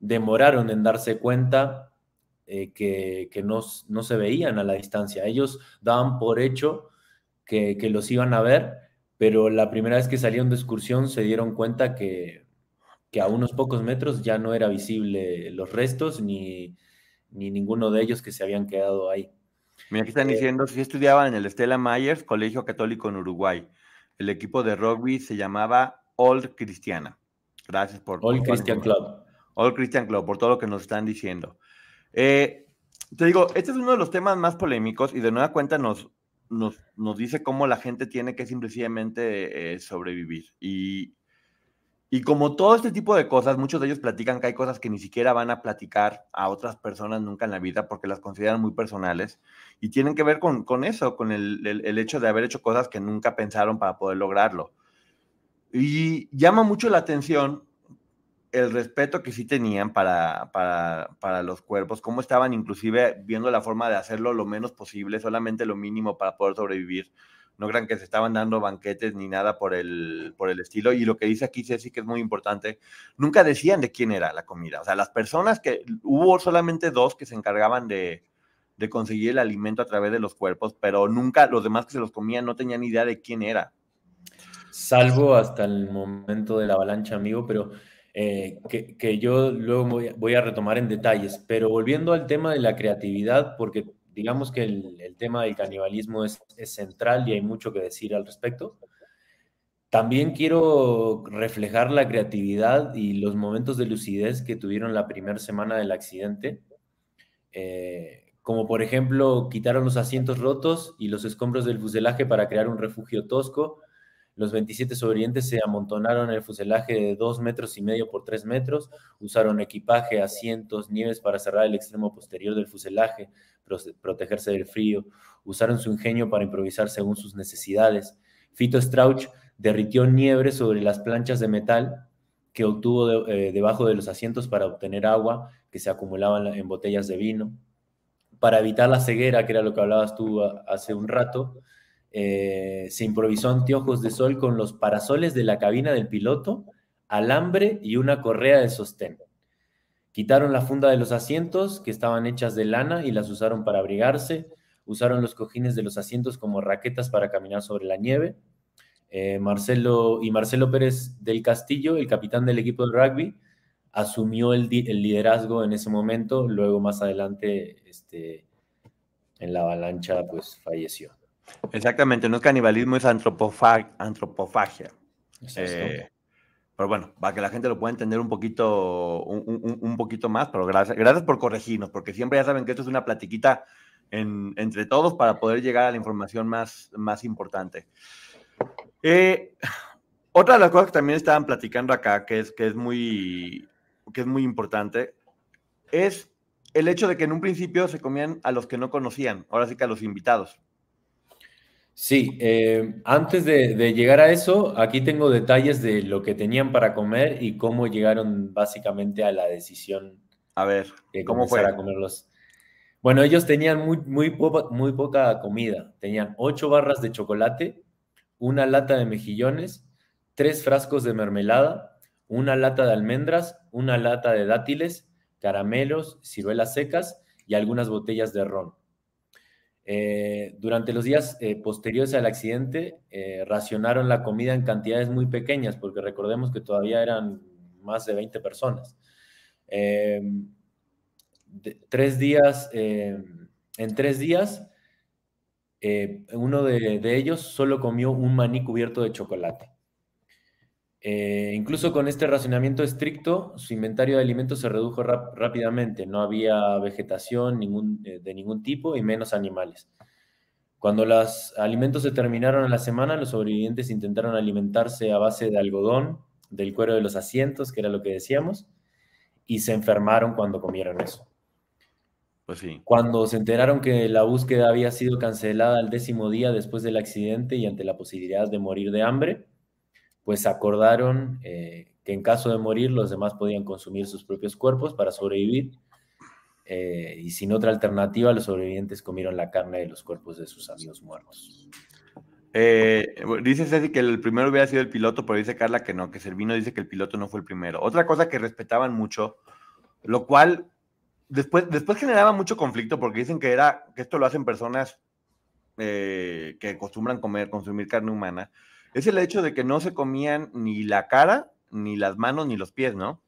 demoraron en darse cuenta eh, que, no, se veían a la distancia. Ellos daban por hecho que, que los iban a ver, pero la primera vez que salieron de excursión se dieron cuenta que, a unos pocos metros ya no era visible los restos ni, ninguno de ellos que se habían quedado ahí. Mira, aquí están eh, diciendo, si estudiaban en el Stella Myers, Colegio Católico en Uruguay. El equipo de rugby se llamaba Old Cristiana. Gracias por... Old Christian Club. Old Christian Club, por todo lo que nos están diciendo. Eh, te digo, este es uno de los temas más polémicos y de nueva cuenta nos, nos, nos dice cómo la gente tiene que simplemente eh, sobrevivir. Y, y como todo este tipo de cosas, muchos de ellos platican que hay cosas que ni siquiera van a platicar a otras personas nunca en la vida porque las consideran muy personales y tienen que ver con, con eso, con el, el, el, hecho de haber hecho cosas que nunca pensaron para poder lograrlo. Y llama mucho la atención el respeto que sí tenían para, para, para, los cuerpos, cómo estaban inclusive viendo la forma de hacerlo lo menos posible, solamente lo mínimo para poder sobrevivir. No crean que se estaban dando banquetes ni nada por el, por el estilo. Y lo que dice aquí Ceci, que es muy importante, nunca decían de quién era la comida. O sea, las personas que, hubo solamente dos que se encargaban de, de conseguir el alimento a través de los cuerpos, pero nunca los demás que se los comían no tenían idea de quién era. Salvo hasta el momento de la avalancha, amigo, pero eh, que, que, yo luego voy a, voy a, retomar en detalles. Pero volviendo al tema de la creatividad, porque digamos que el, el tema del canibalismo es, es, central y hay mucho que decir al respecto. También quiero reflejar la creatividad y los momentos de lucidez que tuvieron la primera semana del accidente. Eh, como por ejemplo, quitaron los asientos rotos y los escombros del fuselaje para crear un refugio tosco los 27 sobrevivientes se amontonaron en el fuselaje de 2 metros y medio por 3 metros, usaron equipaje, asientos, nieves para cerrar el extremo posterior del fuselaje, protegerse del frío, usaron su ingenio para improvisar según sus necesidades. Fito Strauch derritió nieve sobre las planchas de metal que obtuvo eh, debajo de los asientos para obtener agua que se acumulaban en botellas de vino. Para evitar la ceguera, que era lo que hablabas tú hace un rato, eh, se improvisó anteojos de sol con los parasoles de la cabina del piloto, alambre y una correa de sostén. Quitaron la funda de los asientos, que estaban hechas de lana, y las usaron para abrigarse. Usaron los cojines de los asientos como raquetas para caminar sobre la nieve. Eh, Marcelo y Marcelo Pérez del Castillo, el capitán del equipo de rugby, asumió el, liderazgo en ese momento. Luego, más adelante, este, en la avalancha, pues falleció. Exactamente, no es canibalismo, es antropofag antropofagia. Eh, pero bueno, para que la gente lo pueda entender un poquito, un, un, un, poquito más, pero gracias, gracias por corregirnos, porque siempre ya saben que esto es una platiquita en, entre todos para poder llegar a la información más, más importante. Eh, otra de las cosas que también estaban platicando acá, que es, que es, muy, que es muy importante, es el hecho de que en un principio se comían a los que no conocían, ahora sí que a los invitados. Sí, eh, antes de, de, llegar a eso, aquí tengo detalles de lo que tenían para comer y cómo llegaron básicamente a la decisión. A ver, de ¿cómo fue? A comerlos. Bueno, ellos tenían muy, muy, poca, muy poca comida. Tenían ocho barras de chocolate, una lata de mejillones, tres frascos de mermelada, una lata de almendras, una lata de dátiles, caramelos, ciruelas secas y algunas botellas de ron. Eh, durante los días eh, posteriores al accidente, eh, racionaron la comida en cantidades muy pequeñas, porque recordemos que todavía eran más de 20 personas. Tres días, en tres días, uno de, ellos solo comió un maní cubierto de chocolate. Eh, incluso con este racionamiento estricto, su inventario de alimentos se redujo rápidamente. No había vegetación ningún, eh, de ningún tipo y menos animales. Cuando los alimentos se terminaron en la semana, los sobrevivientes intentaron alimentarse a base de algodón, del cuero de los asientos, que era lo que decíamos, y se enfermaron cuando comieron eso. Pues sí. Cuando se enteraron que la búsqueda había sido cancelada al décimo día después del accidente y ante la posibilidad de morir de hambre, pues acordaron eh, que en caso de morir los demás podían consumir sus propios cuerpos para sobrevivir eh, y sin otra alternativa los sobrevivientes comieron la carne de los cuerpos de sus amigos muertos. Eh, dice Ceci que el primero hubiera sido el piloto, pero dice Carla que no, que Servino dice que el piloto no fue el primero. Otra cosa que respetaban mucho, lo cual después, después generaba mucho conflicto porque dicen que, era, que esto lo hacen personas que acostumbran comer, consumir carne humana, es el hecho de que no se comían ni la cara, ni las manos, ni los pies, ¿no?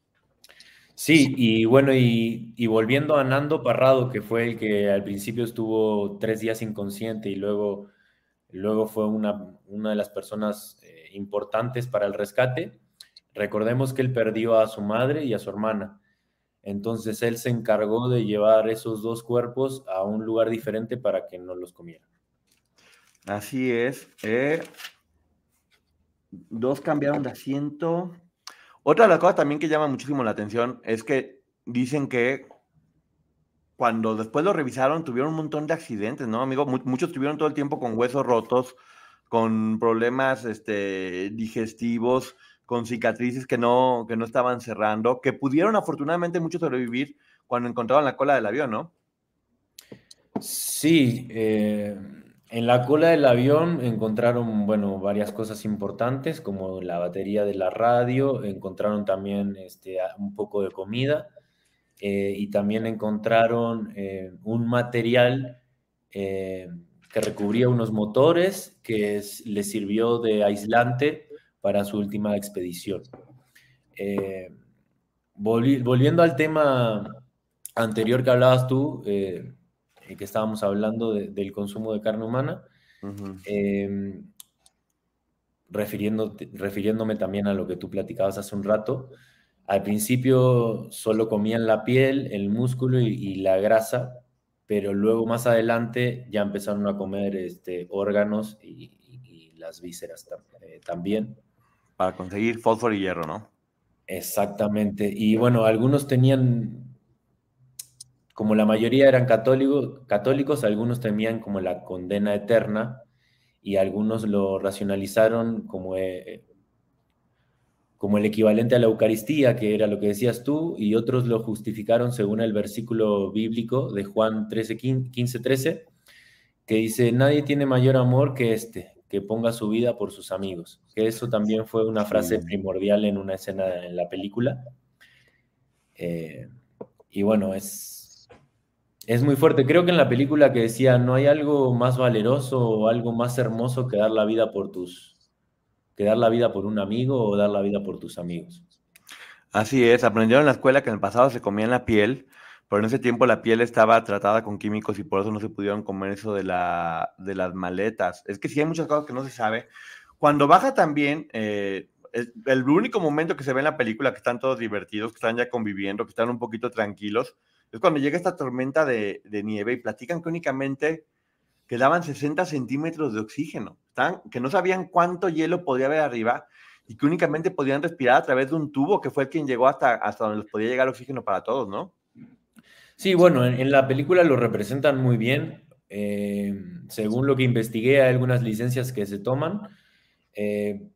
Sí, y bueno, y, y, volviendo a Nando Parrado, que fue el que al principio estuvo tres días inconsciente y luego luego fue una, una de las personas eh, importantes para el rescate. Recordemos que él perdió a su madre y a su hermana. Entonces él se encargó de llevar esos dos cuerpos a un lugar diferente para que no los comieran. Así es. eh, dos cambiaron de asiento. Otra de las cosas también que llama muchísimo la atención es que dicen que cuando después lo revisaron tuvieron un montón de accidentes, ¿no, amigo? Mu- muchos tuvieron todo el tiempo con huesos rotos, con problemas este, digestivos, con cicatrices que no, que no estaban cerrando, que pudieron afortunadamente muchos sobrevivir cuando encontraron la cola del avión, ¿no? Sí, eh, en la cola del avión encontraron, bueno, varias cosas importantes, como la batería de la radio, encontraron también este, un poco de comida eh, y también encontraron eh, un material eh, que recubría unos motores que es- les sirvió de aislante para su última expedición. Volvi- volviendo al tema anterior que hablabas tú, eh, que estábamos hablando de- del consumo de carne humana, eh, refiriéndote- refiriéndome también a lo que tú platicabas hace un rato, al principio solo comían la piel, el músculo y, y la grasa, pero luego más adelante ya empezaron a comer este, órganos y, y- y las vísceras eh, también. Para conseguir fósforo y hierro, ¿no? Exactamente. Y bueno, algunos tenían, como la mayoría eran católicos, católicos, algunos temían como la condena eterna y algunos lo racionalizaron como, eh, como el equivalente a la Eucaristía, que era lo que decías tú, y otros lo justificaron según el versículo bíblico de Juan 13, 15, 13, que dice, nadie tiene mayor amor que este, que ponga su vida por sus amigos. Que eso también fue una frase primordial en una escena en la película. Eh, y bueno, es, es muy fuerte. Creo que en la película que decía, no hay algo más valeroso o algo más hermoso que dar la vida por tus, que dar la vida por un amigo o dar la vida por tus amigos. Así es, aprendieron en la escuela que en el pasado se comían la piel, pero en ese tiempo la piel estaba tratada con químicos y por eso no se pudieron comer eso de, la, de las maletas. Es que sí hay muchas cosas que no se sabe. Cuando baja también, eh, el único momento que se ve en la película que están todos divertidos, que están ya conviviendo, que están un poquito tranquilos, es cuando llega esta tormenta de, nieve y platican que únicamente quedaban 60 centímetros de oxígeno, que no sabían cuánto hielo podía haber arriba y que únicamente podían respirar a través de un tubo que fue el quien llegó hasta, hasta donde les podía llegar oxígeno para todos, ¿no? Sí, bueno, en, en la película lo representan muy bien. Eh, según lo que investigué, hay algunas licencias que se toman. Eh,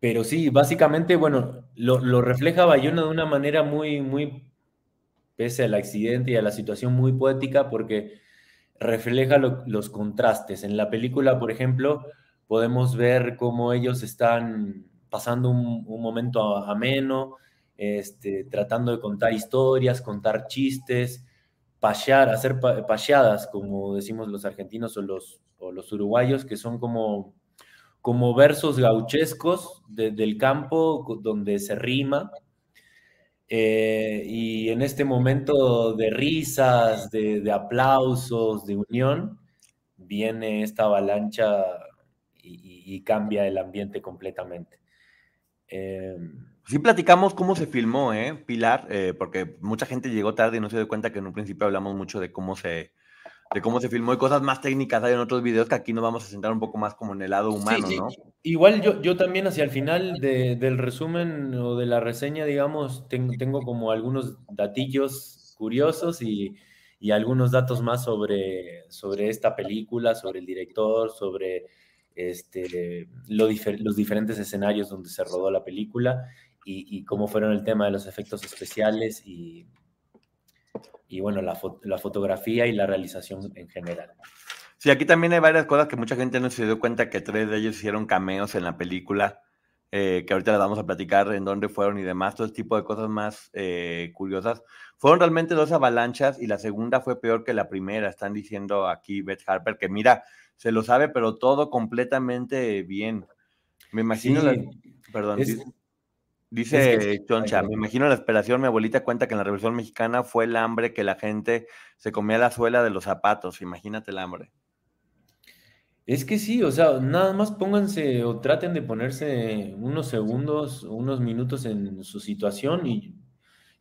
pero sí, básicamente, bueno, lo, lo refleja Bayona de una manera muy, muy, pese al accidente y a la situación muy poética, porque refleja lo- los contrastes. En la película, por ejemplo, podemos ver cómo ellos están pasando un, un momento ameno, este, tratando de contar historias, contar chistes, pasear, hacer pa- paseadas, como decimos los argentinos o los, o los uruguayos, que son como, como versos gauchescos de- del campo donde se rima. Eh, y en este momento de risas, de, aplausos, de unión, viene esta avalancha y cambia el ambiente completamente. Eh, Sí platicamos cómo se filmó, ¿eh, Pilar? Eh, porque mucha gente llegó tarde y no se dio cuenta que en un principio hablamos mucho de cómo se, de cómo se filmó y cosas más técnicas hay en otros videos que aquí nos vamos a centrar un poco más como en el lado humano, Sí, sí. ¿no? Igual yo, yo también hacia el final de- del resumen o de la reseña, digamos, tengo, tengo como algunos datillos curiosos y, y algunos datos más sobre, sobre esta película, sobre el director, sobre este, lo difer- los diferentes escenarios donde se rodó la película y, y cómo fueron el tema de los efectos especiales y, y bueno, la, fo- la fotografía y la realización en general. Sí, aquí también hay varias cosas que mucha gente no se dio cuenta que tres de ellos hicieron cameos en la película, eh, que ahorita les vamos a platicar en dónde fueron y demás, todo tipo de cosas más eh, curiosas. Fueron realmente dos avalanchas y la segunda fue peor que la primera, están diciendo aquí Beth Harper, que mira, se lo sabe, pero todo completamente bien. Me imagino, la- Sí, perdón, es- dice, dice es que- Choncha, me imagino la esperación, mi abuelita cuenta que en la Revolución Mexicana fue el hambre que la gente se comía la suela de los zapatos, imagínate el hambre. Es que sí, o sea, nada más pónganse o traten de ponerse unos segundos, unos minutos en su situación y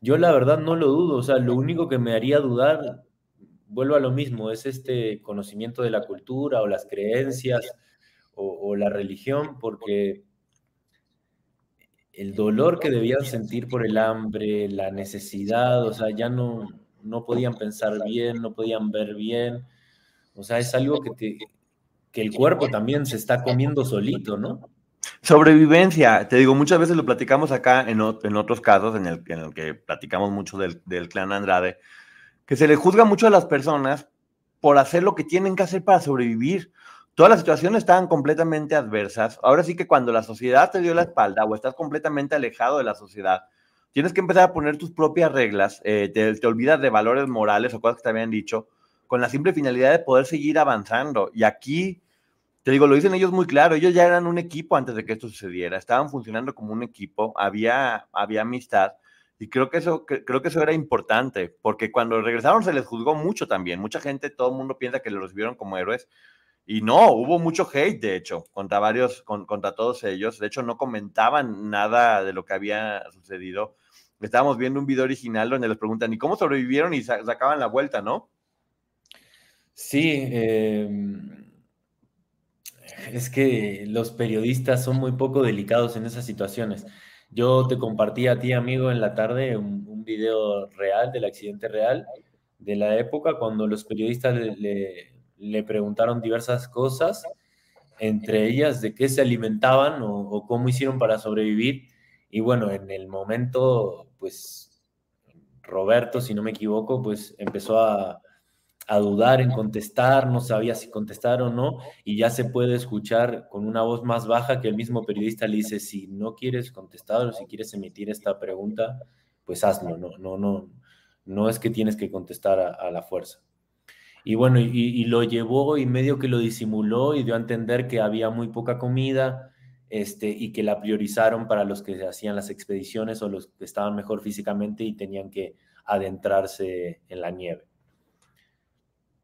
yo la verdad no lo dudo, o sea, lo único que me haría dudar, vuelvo a lo mismo, es este conocimiento de la cultura o las creencias o, la religión, porque el dolor que debían sentir por el hambre, la necesidad, o sea, ya no, no podían pensar bien, no podían ver bien, o sea, es algo que, te, que el cuerpo también se está comiendo solito, ¿no? Sobrevivencia, te digo, muchas veces lo platicamos acá en, en otros casos en el, en el, que platicamos mucho del, del clan Andrade, que se le juzga mucho a las personas por hacer lo que tienen que hacer para sobrevivir. Todas las situaciones estaban completamente adversas. Ahora sí que cuando la sociedad te dio la espalda o estás completamente alejado de la sociedad, tienes que empezar a poner tus propias reglas, eh, te, olvidas de valores morales o cosas que te habían dicho, con la simple finalidad de poder seguir avanzando. Y aquí te digo, lo dicen ellos muy claro, ellos ya eran un equipo antes de que esto sucediera, estaban funcionando como un equipo, había, había amistad y creo que, eso, creo que eso era importante, porque cuando regresaron se les juzgó mucho también, mucha gente, todo el mundo piensa que los recibieron como héroes y no, hubo mucho hate, de hecho, contra varios, contra todos ellos, de hecho no comentaban nada de lo que había sucedido. Estábamos viendo un video original donde les preguntan, ¿y cómo sobrevivieron? Y sacaban la vuelta, ¿no? Sí, eh, es que los periodistas son muy poco delicados en esas situaciones. Yo te compartí a ti, amigo, en la tarde un, video real del accidente real de la época cuando los periodistas le, preguntaron diversas cosas, entre ellas de qué se alimentaban o, cómo hicieron para sobrevivir. Y bueno, en el momento, pues Roberto, si no me equivoco, pues empezó a, a dudar en contestar, no sabía si contestar o no, y ya se puede escuchar con una voz más baja que el mismo periodista le dice, si no quieres contestar o si quieres emitir esta pregunta, pues hazlo, no, no, no, no es que tienes que contestar a, la fuerza. Y bueno, y, lo llevó y medio que lo disimuló y dio a entender que había muy poca comida este, y que la priorizaron para los que hacían las expediciones o los que estaban mejor físicamente y tenían que adentrarse en la nieve.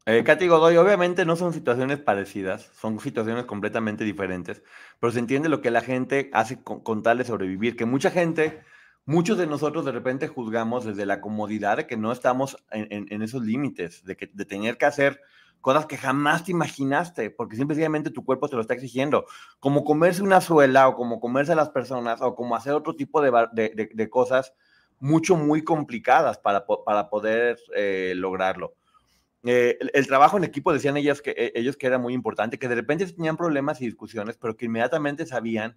Eh, Katy Godoy, obviamente no son situaciones parecidas, son situaciones completamente diferentes, pero se entiende lo que la gente hace con, tal de sobrevivir, que mucha gente, muchos de nosotros de repente juzgamos desde la comodidad de que no estamos en, esos límites, de, que, de tener que hacer cosas que jamás te imaginaste, porque simplemente tu cuerpo te lo está exigiendo, como comerse una suela o como comerse a las personas o como hacer otro tipo de, cosas mucho, muy complicadas para, para poder eh, lograrlo. Eh, el, trabajo en equipo decían ellos que, eh, ellos que era muy importante, que de repente tenían problemas y discusiones, pero que inmediatamente sabían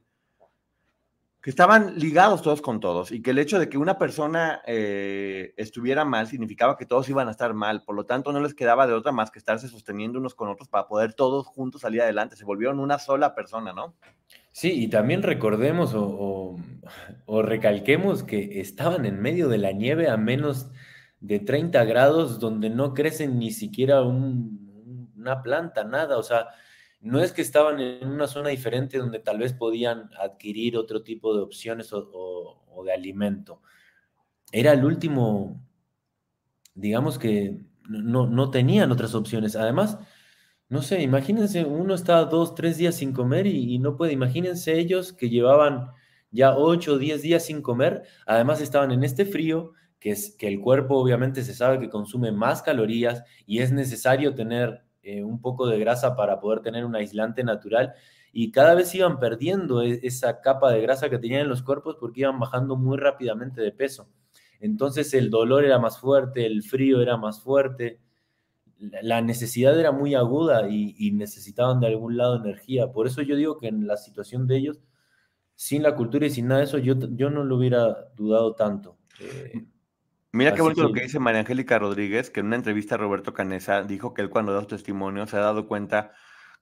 que estaban ligados todos con todos y que el hecho de que una persona eh, estuviera mal significaba que todos iban a estar mal, por lo tanto no les quedaba de otra más que estarse sosteniendo unos con otros para poder todos juntos salir adelante, se volvieron una sola persona, ¿no? Sí, y también recordemos o, recalquemos que estaban en medio de la nieve a menos de 30 grados donde no crecen ni siquiera una planta, nada. O sea, no es que estaban en una zona diferente donde tal vez podían adquirir otro tipo de opciones o, de alimento. Era el último, digamos que no, no tenían otras opciones. Además, no sé, imagínense, uno está dos, tres días sin comer y, no puede, imagínense ellos que llevaban ya ocho o diez días sin comer, además estaban en este frío, que es que el cuerpo obviamente se sabe que consume más calorías y es necesario tener eh, un poco de grasa para poder tener un aislante natural y cada vez iban perdiendo e, esa capa de grasa que tenían en los cuerpos porque iban bajando muy rápidamente de peso. Entonces el dolor era más fuerte, el frío era más fuerte, la necesidad era muy aguda y, necesitaban de algún lado energía. Por eso yo digo que en la situación de ellos, sin la cultura y sin nada de eso, yo, yo no lo hubiera dudado tanto. Eh, Mira qué bonito lo que dice María Angélica Rodríguez, que en una entrevista a Roberto Canesa dijo que él cuando da su testimonio se ha dado cuenta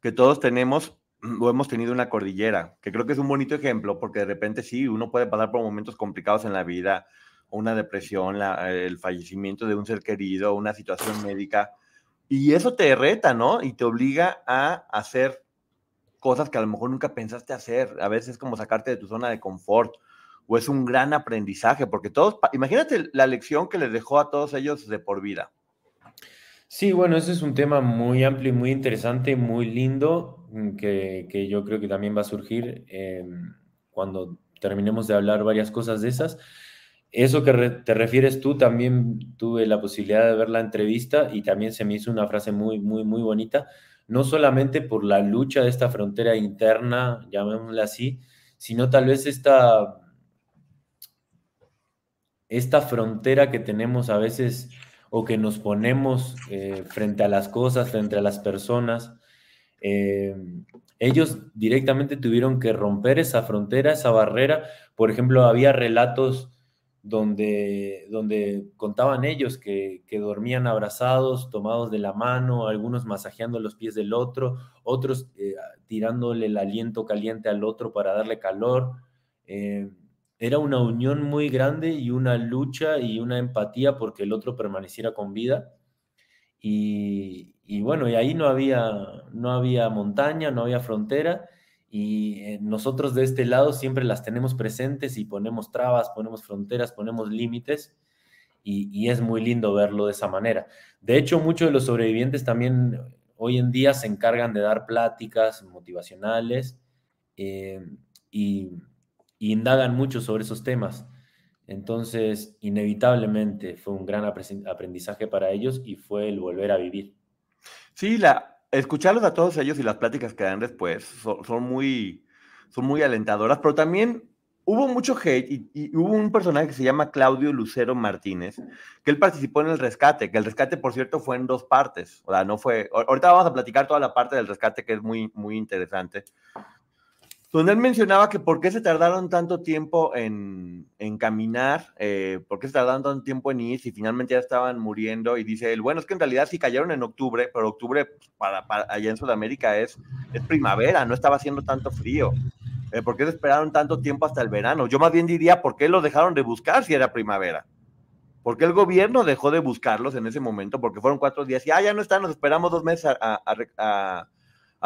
que todos tenemos o hemos tenido una cordillera, que creo que es un bonito ejemplo, porque de repente sí, uno puede pasar por momentos complicados en la vida, una depresión, el fallecimiento de un ser querido, una situación médica, y eso te reta, ¿no? Y te obliga a hacer cosas que a lo mejor nunca pensaste hacer. A veces es como sacarte de tu zona de confort o es un gran aprendizaje? Porque todos, imagínate la lección que les dejó a todos ellos de por vida. Sí, bueno, ese es un tema muy amplio y muy interesante, muy lindo. mm, que, que yo creo que también va a surgir em, cuando terminemos de hablar varias cosas de esas. Eso que te refieres tú, también tuve la posibilidad de ver la entrevista y también se me hizo una frase muy, muy, muy bonita, no solamente por la lucha de esta frontera interna, llamémosla así, sino tal vez esta, esta frontera que tenemos a veces o que nos ponemos eh, frente a las cosas, frente a las personas. Eh, ellos directamente tuvieron que romper esa frontera, esa barrera. Por ejemplo, había relatos donde, donde contaban ellos que, dormían abrazados, tomados de la mano, algunos masajeando los pies del otro, otros eh, tirándole el aliento caliente al otro para darle calor. Era una unión muy grande y una lucha y una empatía porque el otro permaneciera con vida. Y, y bueno, y ahí no había, no había montaña, no había frontera, y eh, nosotros de este lado siempre las tenemos presentes y ponemos trabas, ponemos fronteras, ponemos límites, y, es muy lindo verlo de esa manera. De hecho, muchos de los sobrevivientes también hoy en día se encargan de dar pláticas motivacionales eh, y, y indagan mucho sobre esos temas. Entonces, inevitablemente fue un gran aprendizaje para ellos y fue el volver a vivir. Sí, la, escucharlos a todos ellos y las pláticas que dan después son, muy, son muy alentadoras, pero también hubo mucho hate y, hubo un personaje que se llama Claudio Lucero Martínez, que él participó en el rescate, que el rescate, por cierto, fue en dos partes. O sea, no fue. Ahorita vamos a platicar toda la parte del rescate que es muy, muy interesante él mencionaba que por qué se tardaron tanto tiempo en, caminar, eh, por qué se tardaron tanto tiempo en ir si finalmente ya estaban muriendo. Y dice él, bueno, es que en realidad sí cayeron en octubre, pero octubre para, allá en Sudamérica es, es primavera, no estaba haciendo tanto frío. Eh, ¿Por qué se esperaron tanto tiempo hasta el verano? Yo más bien diría, ¿por qué lo dejaron de buscar si era primavera? ¿Por qué el gobierno dejó de buscarlos en ese momento? Porque fueron cuatro días y, ah, ya no están, nos esperamos dos meses a a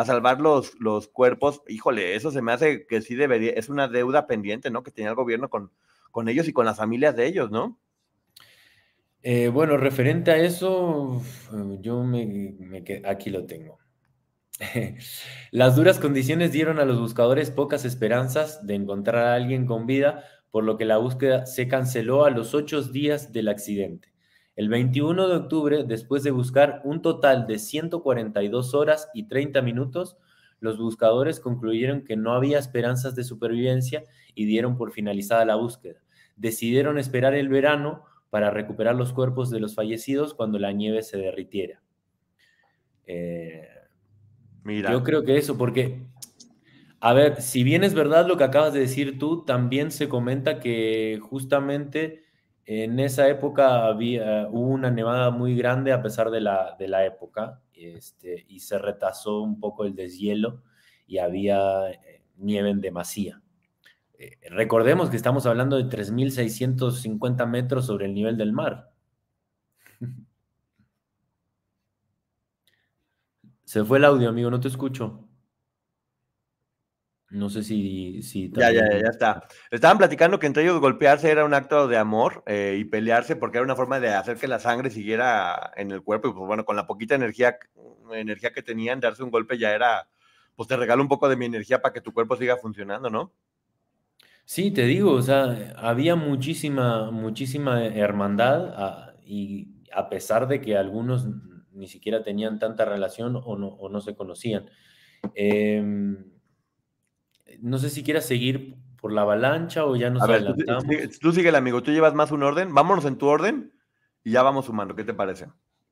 salvar los, los cuerpos, híjole, eso se me hace que sí debería, es una deuda pendiente, ¿no? Que tenía el gobierno con, con ellos y con las familias de ellos, ¿no? Eh, bueno, referente a eso, yo me, aquí lo tengo. [laughs] Las duras condiciones dieron a los buscadores pocas esperanzas de encontrar a alguien con vida, por lo que la búsqueda se canceló a los ocho días del accidente. El 21 de octubre, después de buscar un total de 142 horas y 30 minutos, los buscadores concluyeron que no había esperanzas de supervivencia y dieron por finalizada la búsqueda. Decidieron esperar el verano para recuperar los cuerpos de los fallecidos cuando la nieve se derritiera. Eh, Mira. Yo creo que eso, porque, a ver, si bien es verdad lo que acabas de decir tú, también se comenta que justamente en esa época había, hubo una nevada muy grande a pesar de la, de la época este, y se retrasó un poco el deshielo y había eh, nieve en demasía. Eh, recordemos que estamos hablando de 3.650 metros sobre el nivel del mar. [laughs] Se fue el audio, amigo, no te escucho. No sé si... si ya, ya, ya está. Estaban platicando que entre ellos golpearse era un acto de amor eh, y pelearse porque era una forma de hacer que la sangre siguiera en el cuerpo y pues bueno, con la poquita energía, energía que tenían, darse un golpe ya era, pues te regalo un poco de mi energía para que tu cuerpo siga funcionando, ¿no? Sí, te digo, o sea, había muchísima, muchísima hermandad ah, y a pesar de que algunos ni siquiera tenían tanta relación o no, o no se conocían. Eh, no sé si quieras seguir por la avalancha o ya nos adelantamos. tú, sigue el amigo, tú llevas más un orden. Vámonos en tu orden y ya vamos sumando. ¿Qué te parece?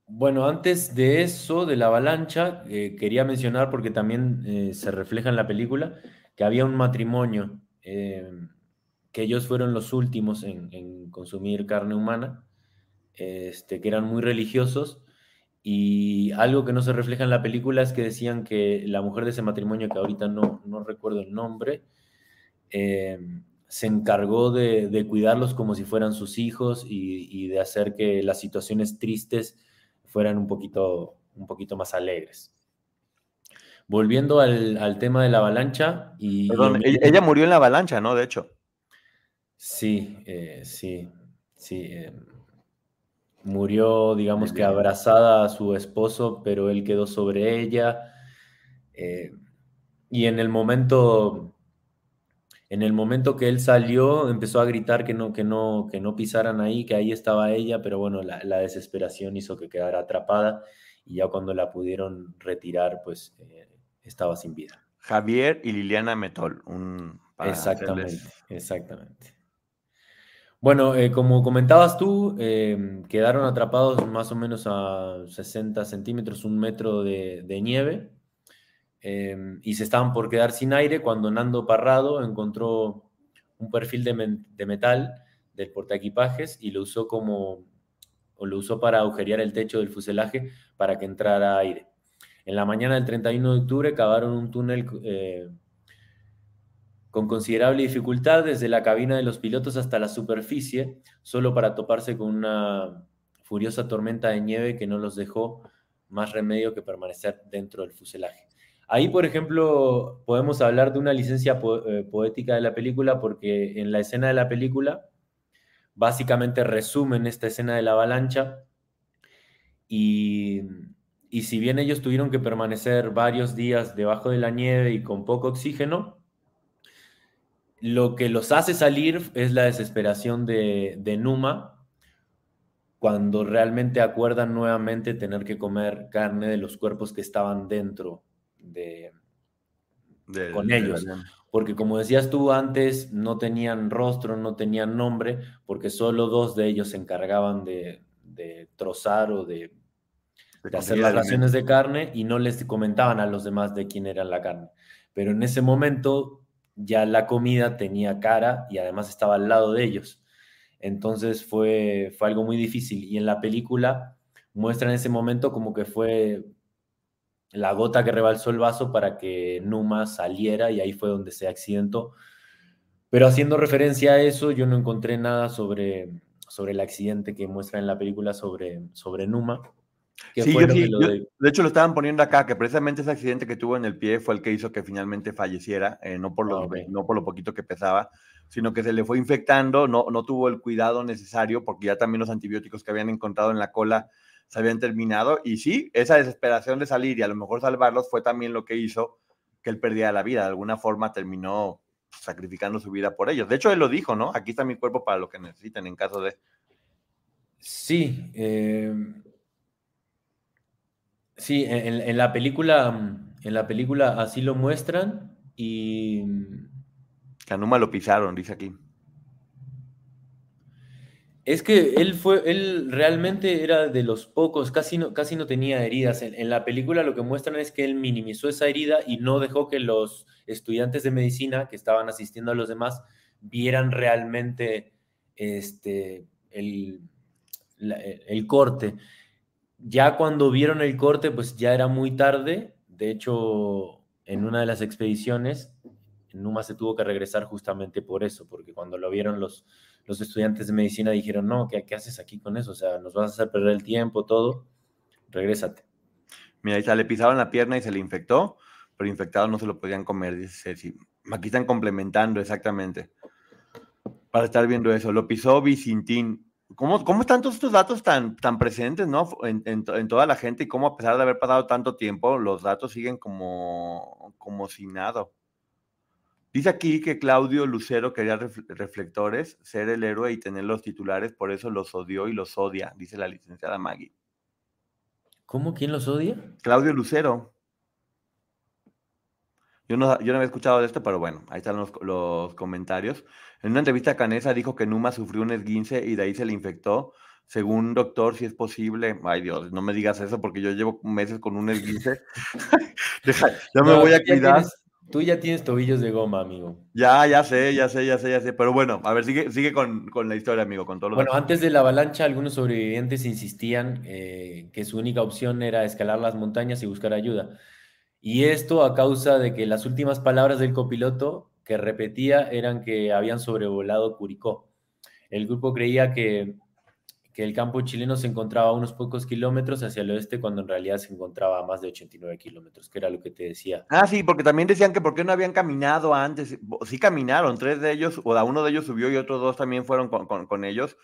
Bueno, antes de eso, de la avalancha, eh, quería mencionar, porque también eh, se refleja en la película, que había un matrimonio, eh, que ellos fueron los últimos en, en consumir carne humana, este, que eran muy religiosos, y algo que no se refleja en la película es que decían que la mujer de ese matrimonio, que ahorita no, no recuerdo el nombre, eh, se encargó de, cuidarlos como si fueran sus hijos y, de hacer que las situaciones tristes fueran un poquito, un poquito más alegres. Volviendo al, tema de la avalancha y... Perdón, ella, murió en la avalancha, ¿no? De hecho. Sí, eh, sí, sí. Eh, Murió, digamos que abrazada a su esposo, pero él quedó sobre ella. Eh, Y en el momento, en el momento que él salió, empezó a gritar que no, que no, que no pisaran ahí, que ahí estaba ella, pero bueno, la, la desesperación hizo que quedara atrapada y ya cuando la pudieron retirar, pues eh, estaba sin vida. Javier y Liliana Metol. Un, exactamente, exactamente. Bueno, eh, como comentabas tú, em, quedaron atrapados más o menos a 60 centímetros, un metro de, nieve, em, y se estaban por quedar sin aire cuando Nando Parrado encontró un perfil de, metal del portaequipajes y lo usó como o lo usó para agujerear el techo del fuselaje para que entrara aire. En la mañana del 31 de octubre cavaron un túnel eh, con considerable dificultad desde la cabina de los pilotos hasta la superficie, solo para toparse con una furiosa tormenta de nieve que no los dejó más remedio que permanecer dentro del fuselaje. Ahí, por ejemplo, podemos hablar de una licencia eh, poética de la película porque en la escena de la película básicamente resumen esta escena de la avalancha y, y si bien ellos tuvieron que permanecer varios días debajo de la nieve y con poco oxígeno, lo que los hace salir es la desesperación de, Numa cuando realmente acuerdan nuevamente tener que comer carne de los cuerpos que estaban dentro de, con ellos. porque como decías tú antes, no tenían rostro, no tenían nombre, porque solo dos de ellos se encargaban de, trozar o de, de hacer las raciones de carne y no les comentaban a los demás de quién era la carne. Pero en ese momento ya la comida tenía cara y además estaba al lado de ellos. Entonces fue, fue algo muy difícil. Y en la película muestran ese momento como que fue la gota que rebalsó el vaso para que Numa saliera y ahí fue donde se accidentó. Pero haciendo referencia a eso, yo no encontré nada sobre, sobre el accidente que muestra en la película sobre, sobre Numa. Sí, de... hecho lo estaban poniendo acá, que precisamente ese accidente que tuvo en el pie fue el que hizo que finalmente falleciera, eh, no, por lo, ah, no por lo poquito que pesaba, sino que se le fue infectando, no, no tuvo el cuidado necesario, porque ya también los antibióticos que habían encontrado en la cola se habían terminado, y sí, esa desesperación de salir y a lo mejor salvarlos fue también lo que hizo que él perdiera la vida, de alguna forma terminó sacrificando su vida por ellos. De hecho, él lo dijo, ¿no? Aquí está mi cuerpo para lo que necesiten en caso de... Sí, eh, Sí, en, la película, en la película así lo muestran y. Canuma lo pisaron, dice aquí. Es que él fue, él realmente era de los pocos, casi no, casi no tenía heridas. En, la película lo que muestran es que él minimizó esa herida y no dejó que los estudiantes de medicina que estaban asistiendo a los demás vieran realmente este, el, el corte. Ya cuando vieron el corte, pues ya era muy tarde. De hecho, en una de las expediciones, Numa se tuvo que regresar justamente por eso, porque cuando lo vieron los, los estudiantes de medicina dijeron, no, ¿qué, ¿qué, haces aquí con eso? O sea, nos vas a hacer perder el tiempo, todo. Regrésate. Mira, ahí le pisaban la pierna y se le infectó, pero infectado no se lo podían comer, dice Ceci. Aquí están complementando exactamente. Para estar viendo eso, lo pisó Vicintín. ¿Cómo, ¿Cómo, están todos estos datos tan, tan presentes ¿no? En, en, toda la gente y cómo a pesar de haber pasado tanto tiempo, los datos siguen como, como si nada? Dice aquí que Claudio Lucero quería reflectores, ser el héroe y tener los titulares, por eso los odió y los odia, dice la licenciada Maggie. ¿Cómo? ¿Quién los odia? Claudio Lucero. Yo no, yo no había escuchado de esto, pero bueno, ahí están los, los comentarios. En una entrevista Canesa dijo que Numa sufrió un esguince y de ahí se le infectó. Según doctor, si es posible. Ay, Dios, no me digas eso porque yo llevo meses con un esguince. [laughs] ya me voy a cuidar. tú ya tienes tobillos de goma, amigo. Ya, ya sé, ya sé, ya sé, ya sé. Pero bueno, a ver, sigue, sigue con, con la historia, amigo, con todos los Bueno, antes de la avalancha, algunos sobrevivientes insistían eh, que su única opción era escalar las montañas y buscar ayuda. Y esto a causa de que las últimas palabras del copiloto que repetía eran que habían sobrevolado Curicó. El grupo creía que, que, el campo chileno se encontraba a unos pocos kilómetros hacia el oeste cuando en realidad se encontraba a más de 89 kilómetros, que era lo que te decía. Ah, sí, porque también decían que por qué no habían caminado antes. Sí caminaron, tres de ellos, o uno de ellos subió y otros dos también fueron con, con, con ellos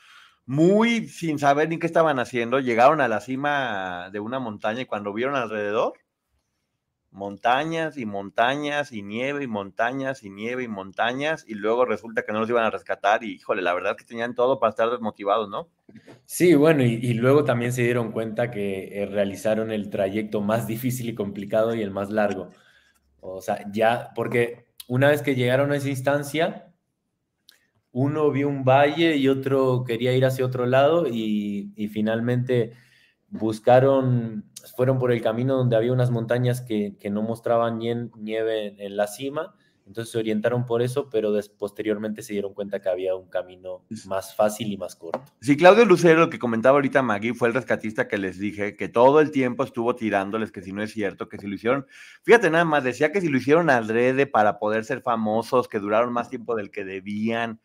muy sin saber ni qué estaban haciendo, llegaron a la cima de una montaña y cuando vieron alrededor, montañas y montañas y nieve y montañas y nieve y montañas y luego resulta que no los iban a rescatar y híjole, la verdad que tenían todo para estar desmotivados, ¿no? Sí, bueno, y, luego también se dieron cuenta que eh, realizaron el trayecto más difícil y complicado y el más largo. O sea, ya, porque una vez que llegaron a esa instancia, uno vio un valle y otro quería ir hacia otro lado y, y finalmente buscaron, fueron por el camino donde había unas montañas que, que no mostraban nie- nieve en, en la cima, entonces se orientaron por eso, pero des- posteriormente se dieron cuenta que había un camino más fácil y más corto. Sí, Claudio Lucero, el que comentaba ahorita Maggie, fue el rescatista que les dije que todo el tiempo estuvo tirándoles que si no es cierto, que si lo hicieron, fíjate nada más, decía que si lo hicieron adrede para poder ser famosos, que duraron más tiempo del que debían.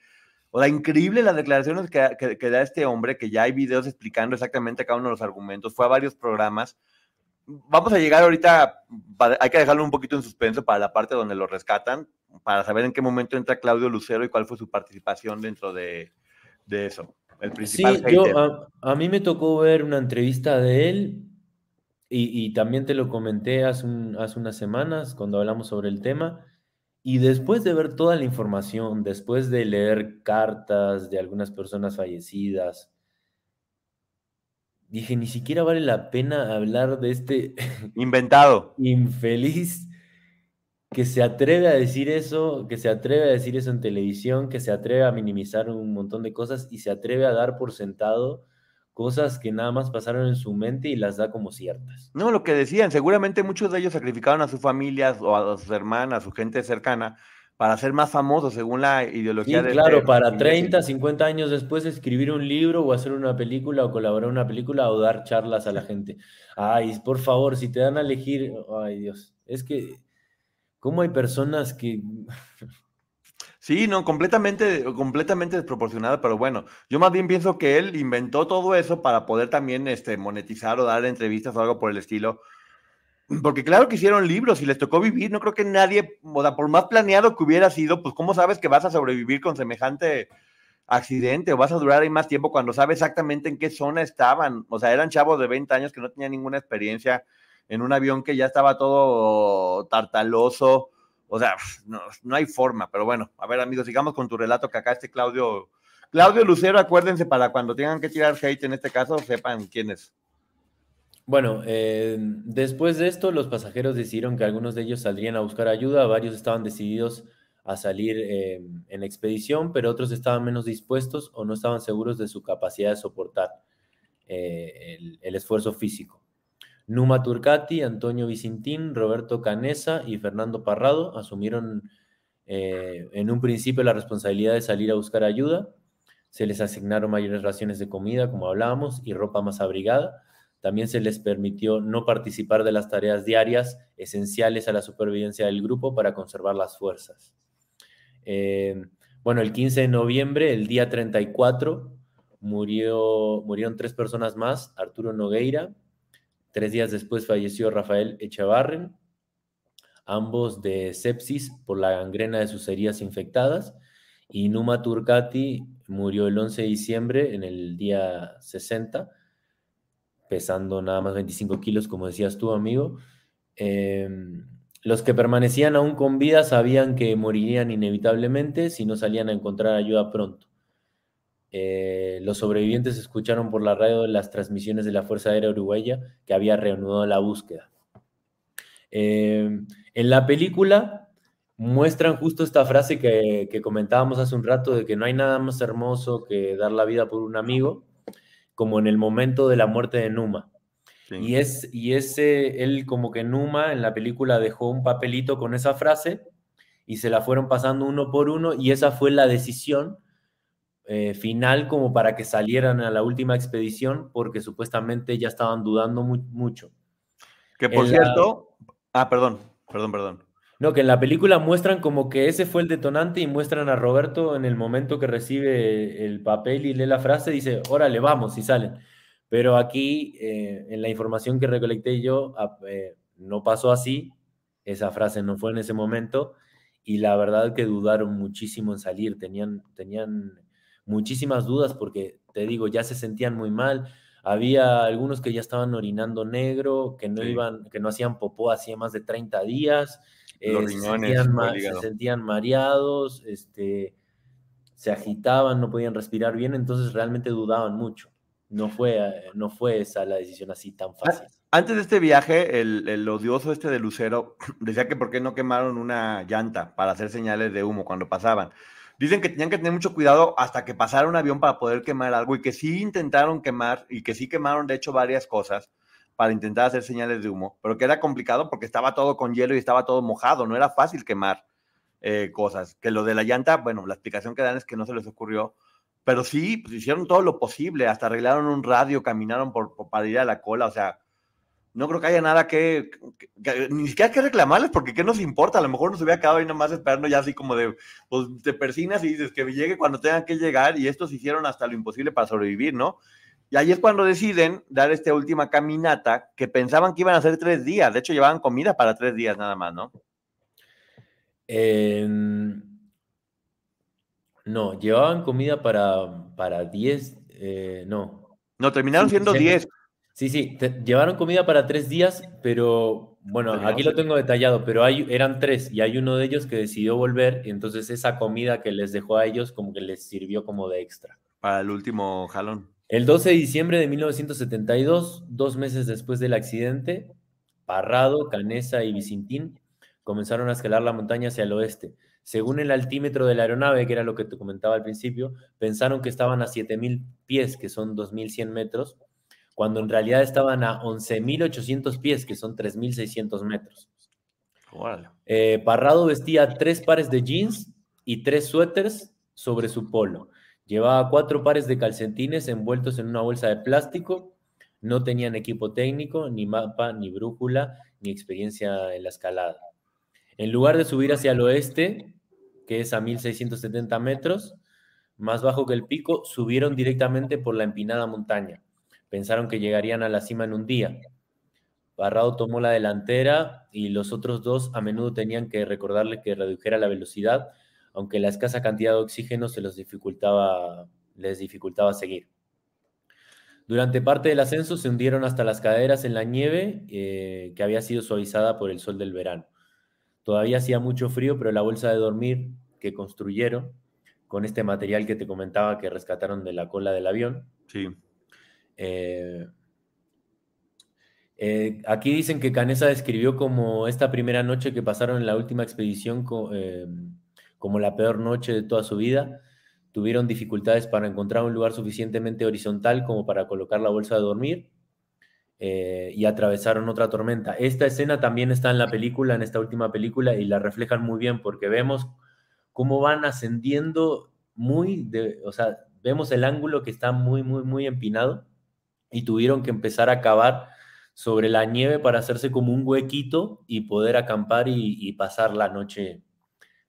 O sea, increíble las declaraciones que, que- que da este hombre, que ya hay videos explicando exactamente cada uno de los argumentos, fue a varios programas. Vamos a llegar ahorita, hay que dejarlo un poquito en suspenso para la parte donde lo rescatan, para saber en qué momento entra Claudio Lucero y cuál fue su participación dentro de, de eso. El Sí, principal yo, hater. a, a mí me tocó ver una entrevista de él y, y también te lo comenté hace, un- hace unas semanas cuando hablamos sobre el tema. Y después de ver toda la información, después de leer cartas de algunas personas fallecidas, dije, ni siquiera vale la pena hablar de este [laughs] Inventado. infeliz que se atreve a decir eso, que se atreve a decir eso en televisión, que se atreve a minimizar un montón de cosas y se atreve a dar por sentado cosas que nada más pasaron en su mente y las da como ciertas. No, lo que decían, seguramente muchos de ellos sacrificaron a sus familias o a sus hermanas, a su gente cercana, para ser más famosos según la Sí, ideología de claro, este para imbécil. 30, 50 años después escribir un libro o hacer una película o colaborar en una película o dar charlas a la gente. Ay, por favor, si te dan a elegir, ay Dios, es que, ¿cómo hay personas que... Sí, no, completamente, completamente desproporcionada, pero bueno, yo más bien pienso que él inventó todo eso para poder también este, monetizar o dar entrevistas o algo por el estilo. Porque claro que hicieron libros y les tocó vivir, no creo que nadie, o sea, por más planeado que hubiera sido, pues cómo sabes que vas a sobrevivir con semejante accidente o vas a durar ahí más tiempo cuando sabes exactamente en qué zona estaban. O sea, eran chavos de 20 años que no tenían ninguna experiencia en un avión que ya estaba todo tartaloso. O sea, no, no hay forma, pero bueno, a ver amigos, sigamos con tu relato que acá este Claudio, Claudio Lucero, acuérdense para cuando tengan que tirar hate en este caso, sepan quién es. Bueno, eh, después de esto, los pasajeros decidieron que algunos de ellos saldrían a buscar ayuda, varios estaban decididos a salir eh, en expedición, pero otros estaban menos dispuestos o no estaban seguros de su capacidad de soportar eh, el, el esfuerzo físico. Numa Turcati, Antonio Vicintín, Roberto Canesa y Fernando Parrado asumieron eh, en un principio la responsabilidad de salir a buscar ayuda. Se les asignaron mayores raciones de comida, como hablábamos, y ropa más abrigada. También se les permitió no participar de las tareas diarias esenciales a la supervivencia del grupo para conservar las fuerzas. Eh, bueno, el 15 de noviembre, el día 34, murió, murieron tres personas más, Arturo Nogueira, tres días después falleció Rafael Echevarren, ambos de sepsis por la gangrena de sus heridas infectadas, y Numa Turcati murió el 11 de diciembre en el día 60, pesando nada más 25 kilos, como decías tú, amigo. Eh, los que permanecían aún con vida sabían que morirían inevitablemente si no salían a encontrar ayuda pronto. Eh, los sobrevivientes escucharon por la radio las transmisiones de la Fuerza Aérea Uruguaya que había reanudado la búsqueda. Eh, en la película muestran justo esta frase que, que, comentábamos hace un rato de que no hay nada más hermoso que dar la vida por un amigo, como en el momento de la muerte de Numa. Sí. Y, es, y ese, él como que Numa en la película dejó un papelito con esa frase y se la fueron pasando uno por uno y esa fue la decisión eh, final como para que salieran a la última expedición porque supuestamente ya estaban dudando muy, mucho. Que por en cierto, la... ah, perdón, perdón, perdón. No, que en la película muestran como que ese fue el detonante y muestran a Roberto en el momento que recibe el papel y lee la frase, dice, órale, vamos, y salen. Pero aquí, eh, en la información que recolecté yo, eh, no pasó así, esa frase no fue en ese momento, y la verdad que dudaron muchísimo en salir, tenían, tenían muchísimas dudas porque, te digo, ya se sentían muy mal. Había algunos que ya estaban orinando negro, que no Sí. iban, que no hacían popó hacía más de 30 días, eh, Los se, riñones, sentían, se sentían mareados, este, se agitaban, no podían respirar bien, entonces realmente dudaban mucho. No fue, eh, no fue esa la decisión así tan fácil. Antes de este viaje, el, el odioso este de Lucero [clears throat] decía que por qué no quemaron una llanta para hacer señales de humo cuando pasaban. Dicen que tenían que tener mucho cuidado hasta que pasara un avión para poder quemar algo y que sí intentaron quemar y que sí quemaron de hecho varias cosas para intentar hacer señales de humo, pero que era complicado porque estaba todo con hielo y estaba todo mojado, no era fácil quemar eh, cosas. Que lo de la llanta, bueno, la explicación que dan es que no se les ocurrió, pero sí, pues hicieron todo lo posible, hasta arreglaron un radio, caminaron por, por- para ir a la cola, o sea, no creo que haya nada que, que- que- ni siquiera que reclamarles, porque ¿qué nos importa? A lo mejor nos hubiera quedado ahí nomás esperando ya así como de, pues te persinas y dices que llegue cuando tengan que llegar, y estos hicieron hasta lo imposible para sobrevivir, ¿no? Y ahí es cuando deciden dar esta última caminata, que pensaban que iban a ser tres días, de hecho llevaban comida para tres días nada más, ¿no? No, llevaban comida para, para 10, eh, no. No, terminaron siendo sí. 10. Sí, sí, te- llevaron comida para tres días, pero bueno, aquí lo tengo detallado, pero hay, eran tres y hay uno de ellos que decidió volver y entonces esa comida que les dejó a ellos como que les sirvió como de extra. para el último jalón. El 12 de diciembre de 1972, dos meses después del accidente, Parrado, Canesa y Vicintín comenzaron a escalar la montaña hacia el oeste. Según el altímetro de la aeronave, que era lo que te comentaba al principio, pensaron que estaban a 7.000 pies, que son 2.100 metros, cuando en realidad estaban a 11.800 pies, que son 3.600 metros. Eh, Parrado vestía tres pares de jeans y tres suéteres sobre su polo. Llevaba cuatro pares de calcetines envueltos en una bolsa de plástico. No tenían equipo técnico, ni mapa, ni brújula, ni experiencia en la escalada. En lugar de subir hacia el oeste, que es a 1670 metros, más bajo que el pico, subieron directamente por la empinada montaña. Pensaron que llegarían a la cima en un día. Barrado tomó la delantera y los otros dos a menudo tenían que recordarle que redujera la velocidad, aunque la escasa cantidad de oxígeno se los dificultaba, les dificultaba seguir. Durante parte del ascenso se hundieron hasta las caderas en la nieve eh, que había sido suavizada por el sol del verano. Todavía hacía mucho frío, pero la bolsa de dormir que construyeron con este material que te comentaba que rescataron de la cola del avión, Sí. Eh, eh, aquí dicen que Canesa describió como esta primera noche que pasaron en la última expedición eh, como la peor noche de toda su vida. Tuvieron dificultades para encontrar un lugar suficientemente horizontal como para colocar la bolsa de dormir y atravesaron otra tormenta. Esta escena también está en la película, en esta última película, y la reflejan muy bien porque vemos cómo van ascendiendo muy, o sea, vemos el ángulo que está muy, muy, muy empinado y tuvieron que empezar a cavar sobre la nieve para hacerse como un huequito y poder acampar y, pasar la noche,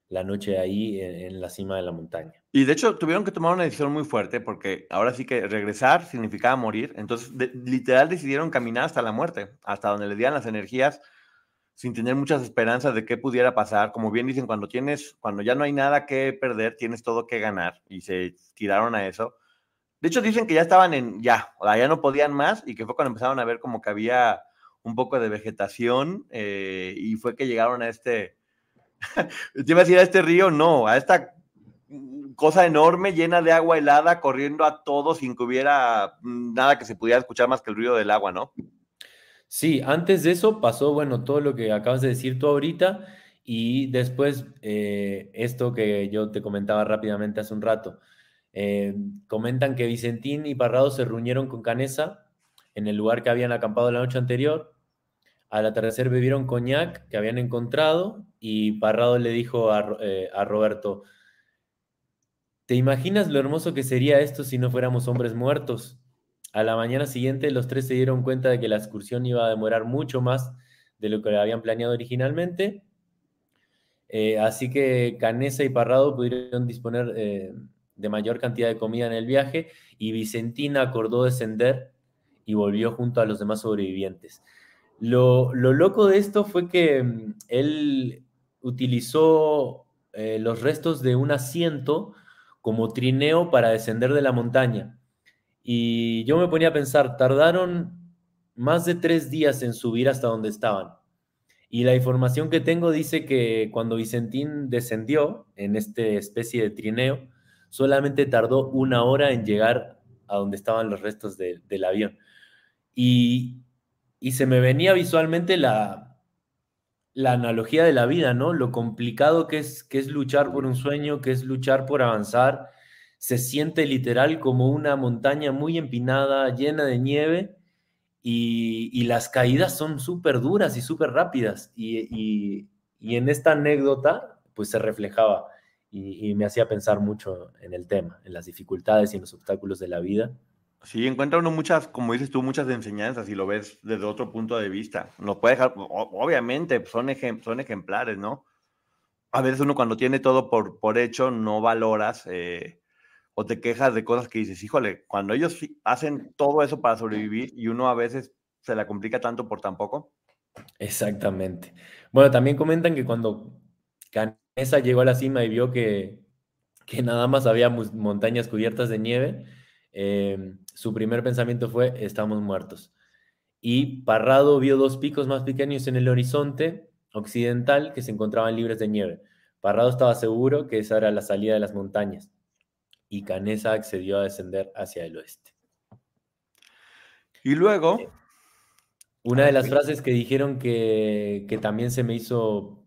la noche ahí en, la cima de la montaña. Y de hecho tuvieron que tomar una decisión muy fuerte porque ahora sí que regresar significaba morir. Entonces, literal decidieron caminar hasta la muerte, hasta donde les dieran las energías, sin tener muchas esperanzas de qué pudiera pasar. Como bien dicen, cuando tienes, cuando ya no hay nada que perder, tienes todo que ganar. Y se tiraron a eso. De hecho, dicen que ya estaban en, ya, o sea, ya no podían más y que fue cuando empezaron a ver como que había un poco de vegetación eh, y fue que llegaron a este, [laughs] te iba a decir a este río, no, a esta mm, cosa enorme llena de agua helada corriendo a todo sin que hubiera mm, nada que se pudiera escuchar más que el ruido del agua, ¿no? Sí, antes de eso pasó, bueno, todo lo que acabas de decir tú ahorita y después eh, esto que yo te comentaba rápidamente hace un rato. Eh, comentan que Vicentín y Parrado se reunieron con Canesa en el lugar que habían acampado la noche anterior. Al atardecer bebieron coñac que habían encontrado y Parrado le dijo eh, a Roberto, ¿te imaginas lo hermoso que sería esto si no fuéramos hombres muertos? A la mañana siguiente los tres se dieron cuenta de que la excursión iba a demorar mucho más de lo que habían planeado originalmente. Eh, así que Canesa y Parrado pudieron disponer de mayor cantidad de comida en el viaje y Vicentina acordó descender y volvió junto a los demás sobrevivientes. Lo, lo loco de esto fue que mm, él utilizó eh, los restos de un asiento como trineo para descender de la montaña. Y yo me ponía a pensar, tardaron más de tres días en subir hasta donde estaban. Y la información que tengo dice que cuando Vicentín descendió en esta especie de trineo, solamente tardó una hora en llegar a donde estaban los restos del avión. Y, y, se me venía visualmente la, la analogía de la vida, ¿no? Lo complicado que es, que es luchar por un sueño, que es luchar por avanzar. Se siente literal como una montaña muy empinada, llena de nieve, y, las caídas son súper duras y súper rápidas. Y, en esta anécdota, pues se reflejaba y, me hacía pensar mucho en el tema, en las dificultades y en los obstáculos de la vida. Sí, encuentra uno muchas, como dices tú, muchas enseñanzas y lo ves desde otro punto de vista. No puede dejar, obviamente, son, son ejemplares, ¿no? A veces uno cuando tiene todo por, por hecho no valoras eh, o te quejas de cosas que dices, híjole, cuando ellos hacen todo eso para sobrevivir y uno a veces se la complica tanto por tan poco. Exactamente. Bueno, también comentan que cuando Canesa llegó a la cima y vio que, que nada más había montañas cubiertas de nieve, em, su primer pensamiento fue, estamos muertos. Y Parrado vio dos picos más pequeños en el horizonte occidental que se encontraban libres de nieve. Parrado estaba seguro que esa era la salida de las montañas y Canesa accedió a descender hacia el oeste. Y luego... Eh, una de las frases que dijeron que, también se me hizo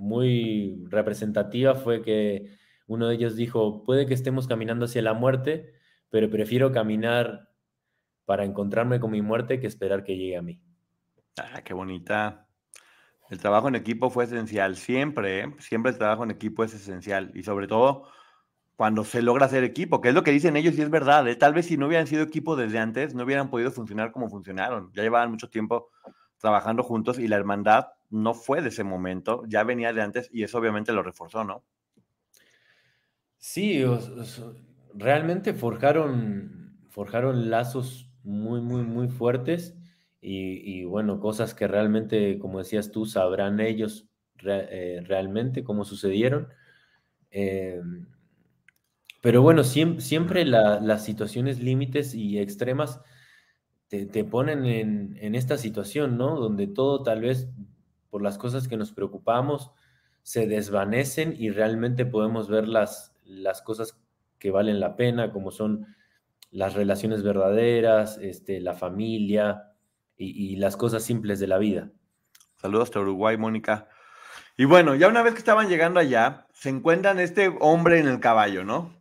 muy representativa fue que uno de ellos dijo, puede que estemos caminando hacia la muerte, pero prefiero caminar para encontrarme con mi muerte que esperar que llegue a mí. Ah, qué bonita. El trabajo en equipo fue esencial, siempre, ¿eh? siempre el trabajo en equipo es esencial y sobre todo cuando se logra hacer equipo, que es lo que dicen ellos y es verdad. ¿eh? Tal vez si no hubieran sido equipo desde antes, no hubieran podido funcionar como funcionaron. Ya llevaban mucho tiempo trabajando juntos y la hermandad no fue de ese momento, ya venía de antes y eso obviamente lo reforzó, ¿no? Sí, realmente forjaron, forjaron lazos muy, muy, muy fuertes y, bueno, cosas que realmente, como decías tú, sabrán ellos eh, realmente cómo sucedieron. Eh, pero bueno, siempre, las situaciones límites y extremas te, ponen en, esta situación, ¿no? Donde todo tal vez por las cosas que nos preocupamos se desvanecen y realmente podemos ver las, las cosas que valen la pena, como son las relaciones verdaderas, este, la familia y, y las cosas simples de la vida. Saludos hasta Uruguay, Mónica. Y bueno, ya una vez que estaban llegando allá, se encuentran este hombre en el caballo, ¿no?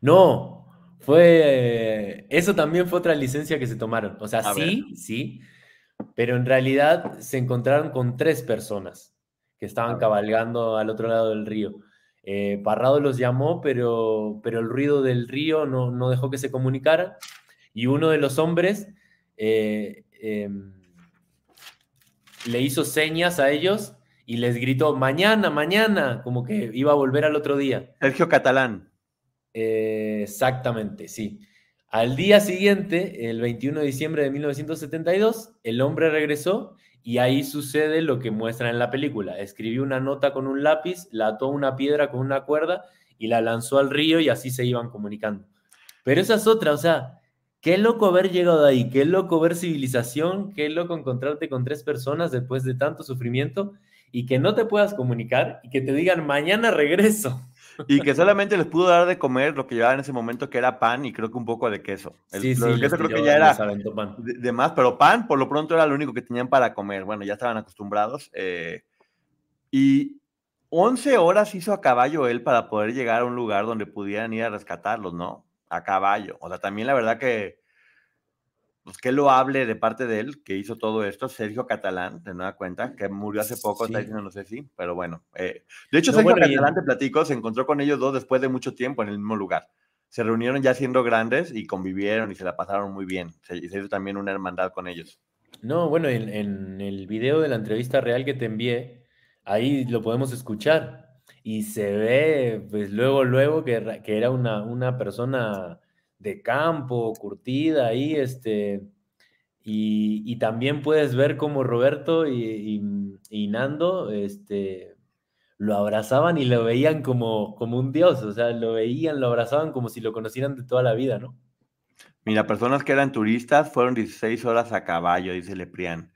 No, fue. Eso también fue otra licencia que se tomaron. O sea, sí, sí, pero en realidad se encontraron con tres personas que estaban cabalgando al otro lado del río. Eh, Parrado los llamó, pero, pero el ruido del río no, no, dejó que se comunicaran. Y uno de los hombres eh, em, le hizo señas a ellos y les gritó, mañana, mañana, como que iba a volver al otro día. Sergio Catalán. Eh, exactamente, sí. Al día siguiente, el 21 de diciembre de 1972, el hombre regresó y ahí sucede lo que muestra en la película. Escribió una nota con un lápiz, la ató a una piedra con una cuerda y la lanzó al río y así se iban comunicando. Pero esa es otra, o sea, qué loco haber llegado ahí, qué loco ver civilización, qué loco encontrarte con tres personas después de tanto sufrimiento y que no te puedas comunicar y que te digan mañana regreso y que solamente les pudo dar de comer lo que llevaba en ese momento, que era pan y creo que un poco de queso. El, sí, sí, queso creo que ya era de, más, pero pan por lo pronto era lo único que tenían para comer. Bueno, ya estaban acostumbrados. Eh, y 11 horas hizo a caballo él para poder llegar a un lugar donde pudieran ir a rescatarlos, ¿no? A caballo. O sea, también la verdad que pues que lo hable de parte de él, que hizo todo esto, Sergio Catalán, de nueva cuenta, que murió hace poco, no sé si, pero bueno. Eh, de hecho, Sergio Catalán, te platico, se encontró con ellos dos después de mucho tiempo en el mismo lugar. Se reunieron ya siendo grandes y convivieron y se la pasaron muy bien. Se, hizo también una hermandad con ellos. No, bueno, en, el video de la entrevista real que te envié, ahí lo podemos escuchar y se ve, pues luego, luego que, que era una, una persona de campo, curtida ahí, este, y, también puedes ver cómo Roberto y, Nando, este, lo abrazaban y lo veían como, como un dios, o sea, lo veían, lo abrazaban como si lo conocieran de toda la vida, ¿no? Mira, personas que eran turistas fueron 16 horas a caballo, dice Leprián.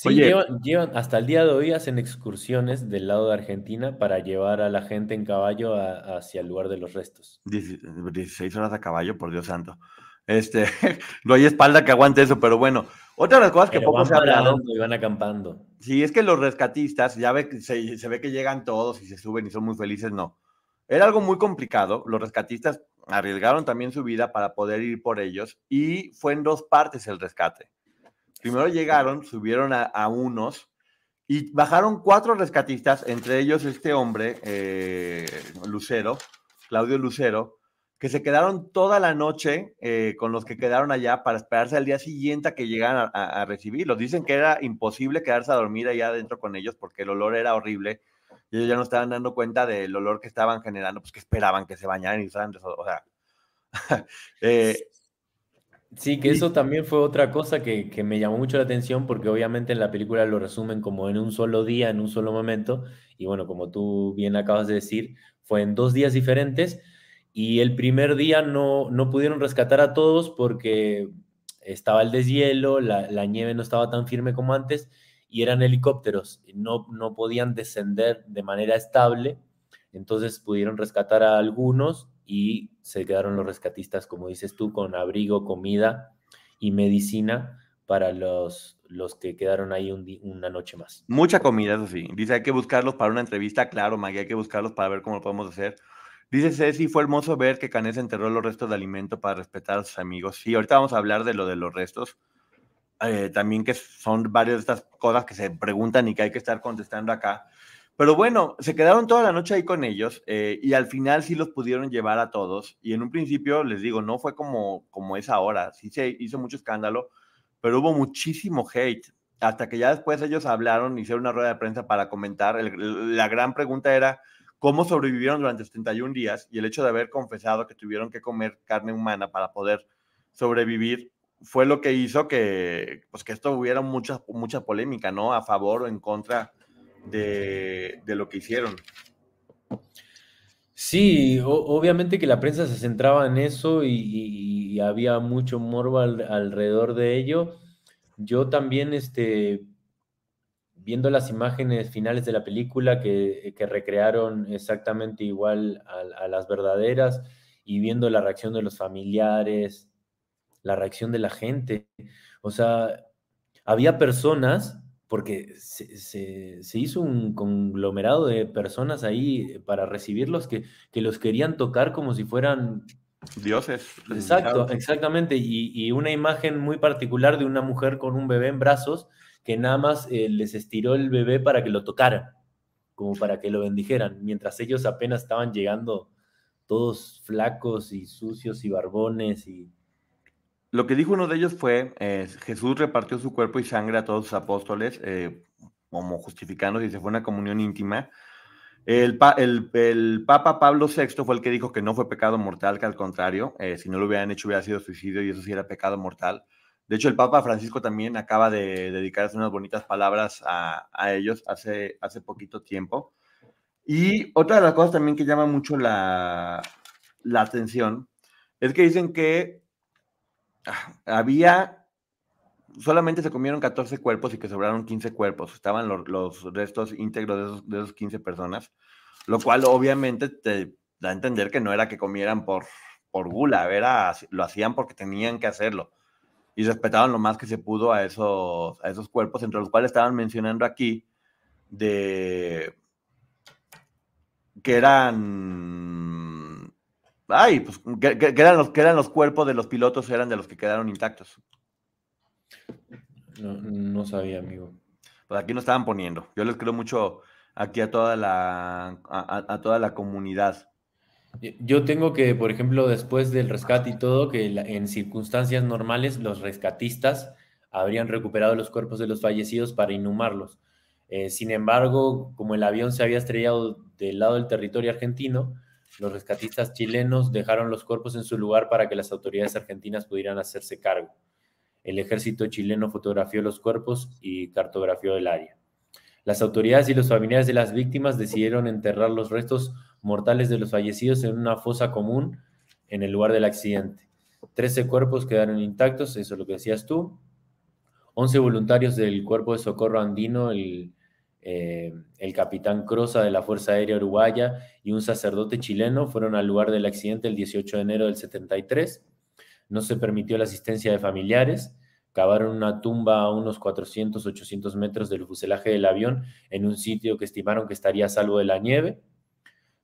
Sí, Oye. llevan, llevan- hasta el día de hoy hacen excursiones del lado de Argentina para llevar a la gente en caballo a- hacia el lugar de los restos. 16 horas a caballo, por Dios santo. Este, [laughs] no hay espalda que aguante eso, pero bueno. Otra de las cosas que Pero poco se ha hablado, y van acampando. sí, es que los rescatistas, ya ve, que se, se ve que llegan todos y se suben y son muy felices, no. Era algo muy complicado. Los rescatistas arriesgaron también su vida para poder ir por ellos y fue en dos partes el rescate. Primero llegaron, subieron a, unos y bajaron cuatro rescatistas, entre ellos este hombre, eh, Lucero, Claudio Lucero, que se quedaron toda la noche eh, con los que quedaron allá para esperarse al día siguiente a que llegaran a, a, a recibirlos. Dicen que era imposible quedarse a dormir allá adentro con ellos porque el olor era horrible y ellos ya no estaban dando cuenta del olor que estaban generando, pues que esperaban que se bañaran y usaran, o sea, [laughs] eh, Sí, que eso también fue otra cosa que, que me llamó mucho la atención porque obviamente en la película lo resumen como en un solo día, en un solo momento, y bueno, como tú bien acabas de decir, fue en dos días diferentes y el primer día no, no pudieron rescatar a todos porque estaba el deshielo, la, la nieve no estaba tan firme como antes y eran helicópteros, no, no podían descender de manera estable, entonces pudieron rescatar a algunos y se quedaron los rescatistas, como dices tú, con abrigo, comida y medicina para los, los que quedaron ahí una noche más. Mucha comida, eso sí. Dice, hay que buscarlos para una entrevista. Claro, Maggie, hay que buscarlos para ver cómo lo podemos hacer. Dice Ceci, fue hermoso ver que Canes enterró los restos de alimento para respetar a sus amigos. Sí, ahorita vamos a hablar de lo de los restos. Eh, también que son varias de estas cosas que se preguntan y que hay que estar contestando acá. Pero bueno, se quedaron toda la noche ahí con ellos eh, y al final sí los pudieron llevar a todos. Y en un principio, les digo, no fue como, como es ahora. Sí se hizo mucho escándalo, pero hubo muchísimo hate. Hasta que ya después ellos hablaron, hicieron una rueda de prensa para comentar. La gran pregunta era cómo sobrevivieron durante 71 días y el hecho de haber confesado que tuvieron que comer carne humana para poder sobrevivir fue lo que hizo que, pues, que esto hubiera mucha, mucha polémica, ¿no? A favor o en contra de, lo que hicieron. Sí, obviamente que la prensa se centraba en eso y había mucho morbo al- alrededor de ello. Yo también, este, viendo las imágenes finales de la película que, que recrearon exactamente igual a, a las verdaderas y viendo la reacción de los familiares, la reacción de la gente, o sea, había personas, porque se, se- se hizo un conglomerado de personas ahí para recibirlos que, que los querían tocar como si fueran Dioses. Exacto, exactamente. Y, y una imagen muy particular de una mujer con un bebé en brazos que nada más eh, les estiró el bebé para que lo tocaran, como para que lo bendijeran, mientras ellos apenas estaban llegando todos flacos y sucios y barbones y Lo que dijo uno de ellos fue, eh, Jesús repartió su cuerpo y sangre a todos sus apóstoles, eh, como justificando y se fue una comunión íntima. El, pa- el- el Papa Pablo VI fue el que dijo que no fue pecado mortal, que al contrario, eh, si no lo hubieran hecho hubiera sido suicidio y eso sí era pecado mortal. De hecho, el Papa Francisco también acaba de dedicarse unas bonitas palabras a, ellos hace, hace poquito tiempo. Y otra de las cosas también que llama mucho la, atención es que dicen que había, solamente se comieron 14 cuerpos y que sobraron 15 cuerpos. Estaban los, restos íntegros de esos, de esos 15 personas, lo cual obviamente te da a entender que no era que comieran por, por gula, era, lo hacían porque tenían que hacerlo. Y respetaban lo más que se pudo a esos, a esos cuerpos, entre los cuales estaban mencionando aquí de que eran ay, pues que, que- que eran los que eran los cuerpos de los pilotos eran de los que quedaron intactos. no, no sabía, amigo. Pues aquí no estaban poniendo. Yo les creo mucho aquí a toda la a, toda la comunidad. Yo- tengo que, por ejemplo, después del rescate y todo, que en circunstancias normales los rescatistas habrían recuperado los cuerpos de los fallecidos para inhumarlos. Eh, sin embargo, como el avión se había estrellado del lado del territorio argentino, los rescatistas chilenos dejaron los cuerpos en su lugar para que las autoridades argentinas pudieran hacerse cargo. El ejército chileno fotografió los cuerpos y cartografió el área. Las autoridades y los familiares de las víctimas decidieron enterrar los restos mortales de los fallecidos en una fosa común en el lugar del accidente. 13 cuerpos quedaron intactos, eso es lo que decías tú. 11 voluntarios del Cuerpo de Socorro Andino, el, eh, el capitán Croza de la Fuerza Aérea Uruguaya y un sacerdote chileno fueron al lugar del accidente el 18 de enero del 73. No se permitió la asistencia de familiares. Cavaron una tumba a unos 400, 800 metros del fuselaje del avión en un sitio que estimaron que estaría a salvo de la nieve.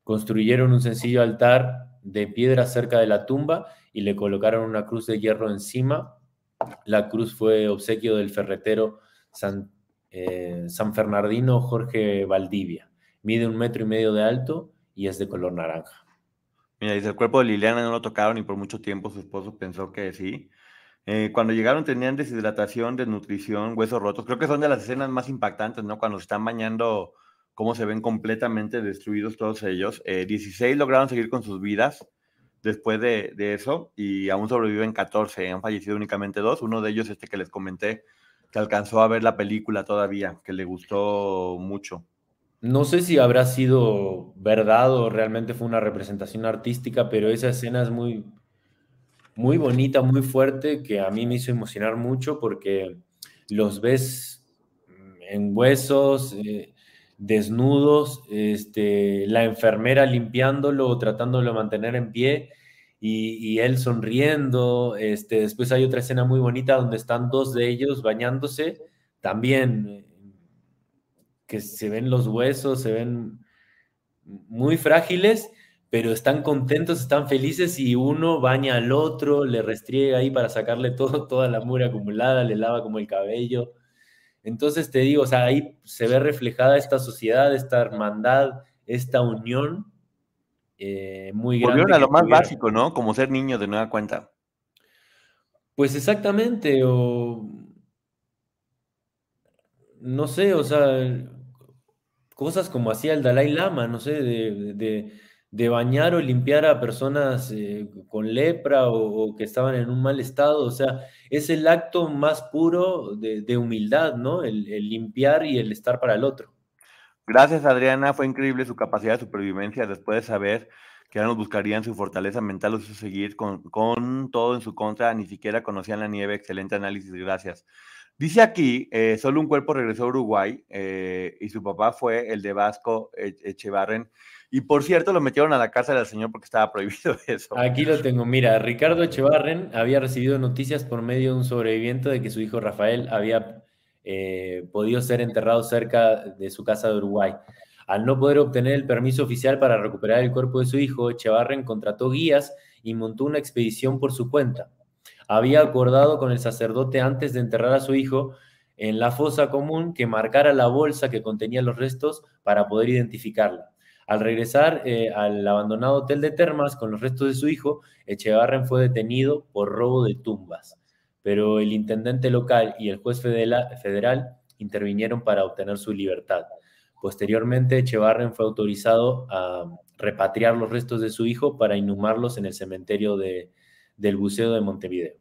Construyeron un sencillo altar de piedra cerca de la tumba y le colocaron una cruz de hierro encima. La cruz fue obsequio del ferretero San, eh, San Fernardino Jorge Valdivia. Mide un metro y medio de alto y es de color naranja. Mira, dice, el cuerpo de Liliana no lo tocaron y por mucho tiempo su esposo pensó que sí. Eh, cuando llegaron tenían deshidratación, desnutrición, huesos rotos. Creo que son de las escenas más impactantes, ¿no? Cuando se están bañando, cómo se ven completamente destruidos todos ellos. 16 eh, lograron seguir con sus vidas después de, de, eso y aún sobreviven 14. Han fallecido únicamente dos. Uno de ellos, este que les comenté, que alcanzó a ver la película todavía, que le gustó mucho. No sé si habrá sido verdad o realmente fue una representación artística, pero esa escena es muy, muy bonita, muy fuerte, que a mí me hizo emocionar mucho porque los ves en huesos, eh, desnudos, este, la enfermera limpiándolo, tratándolo de mantener en pie y, él sonriendo. Este, después hay otra escena muy bonita donde están dos de ellos bañándose, también que se ven los huesos, se ven muy frágiles, pero están contentos, están felices y uno baña al otro, le restriega ahí para sacarle todo, [laughs] toda la mugre acumulada, le lava como el cabello. Entonces te digo, o sea, ahí se ve reflejada esta sociedad, esta hermandad, esta unión eh, muy grande. Volvieron a lo más básico, ¿no? Como ser niño de nueva cuenta. Pues exactamente, o no sé, o sea, cosas como hacía el Dalai Lama, no sé, de, bañar o limpiar a personas eh, con lepra o, que estaban en un mal estado, o sea, es el acto más puro de, humildad, ¿no? el limpiar y el estar para el otro. Gracias, Adriana. Fue increíble su capacidad de supervivencia después de saber que ya nos buscarían su fortaleza mental o su seguir con, todo en su contra. Ni siquiera conocían la nieve. Excelente análisis, gracias. Dice aquí, eh, solo un cuerpo regresó a Uruguay eh, y su papá fue el de Vasco Echevarren. Y por cierto, lo metieron a la cárcel del señor porque estaba prohibido [laughs] eso. Aquí lo tengo. Mira, Ricardo Echevarren había recibido noticias por medio de un sobreviviente de que su hijo Rafael había eh, ser enterrado cerca de su casa de Uruguay. Al no poder obtener el permiso oficial para recuperar el cuerpo de su hijo, Echevarren contrató guías y montó una expedición por su cuenta. Había acordado con el sacerdote antes de enterrar a su hijo en la fosa común que marcara la bolsa que contenía los restos para poder identificarla. Al regresar eh, al abandonado hotel de Termas con los restos de su hijo, Echevarren fue detenido por robo de tumbas pero el intendente local y el juez federal intervinieron para obtener su libertad. Posteriormente, Echevarren fue autorizado a repatriar los restos de su hijo para inhumarlos en el cementerio de, del Buceo de Montevideo.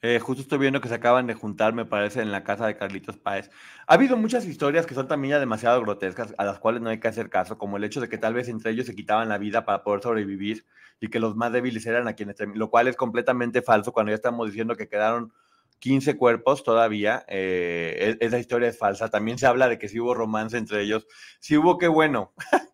Eh, justo estoy viendo que se acaban de juntar, me parece, en la casa de Carlitos Páez. Ha habido muchas historias que son también ya demasiado grotescas, a las cuales no hay que hacer caso, como el hecho de que tal vez entre ellos se quitaban la vida para poder sobrevivir y que los más débiles eran a quienes, lo cual es completamente falso cuando ya estamos diciendo que quedaron 15 cuerpos todavía. Eh, e-, esa historia es falsa. También se habla de que sí hubo romance entre ellos. Sí hubo, qué bueno. [laughs]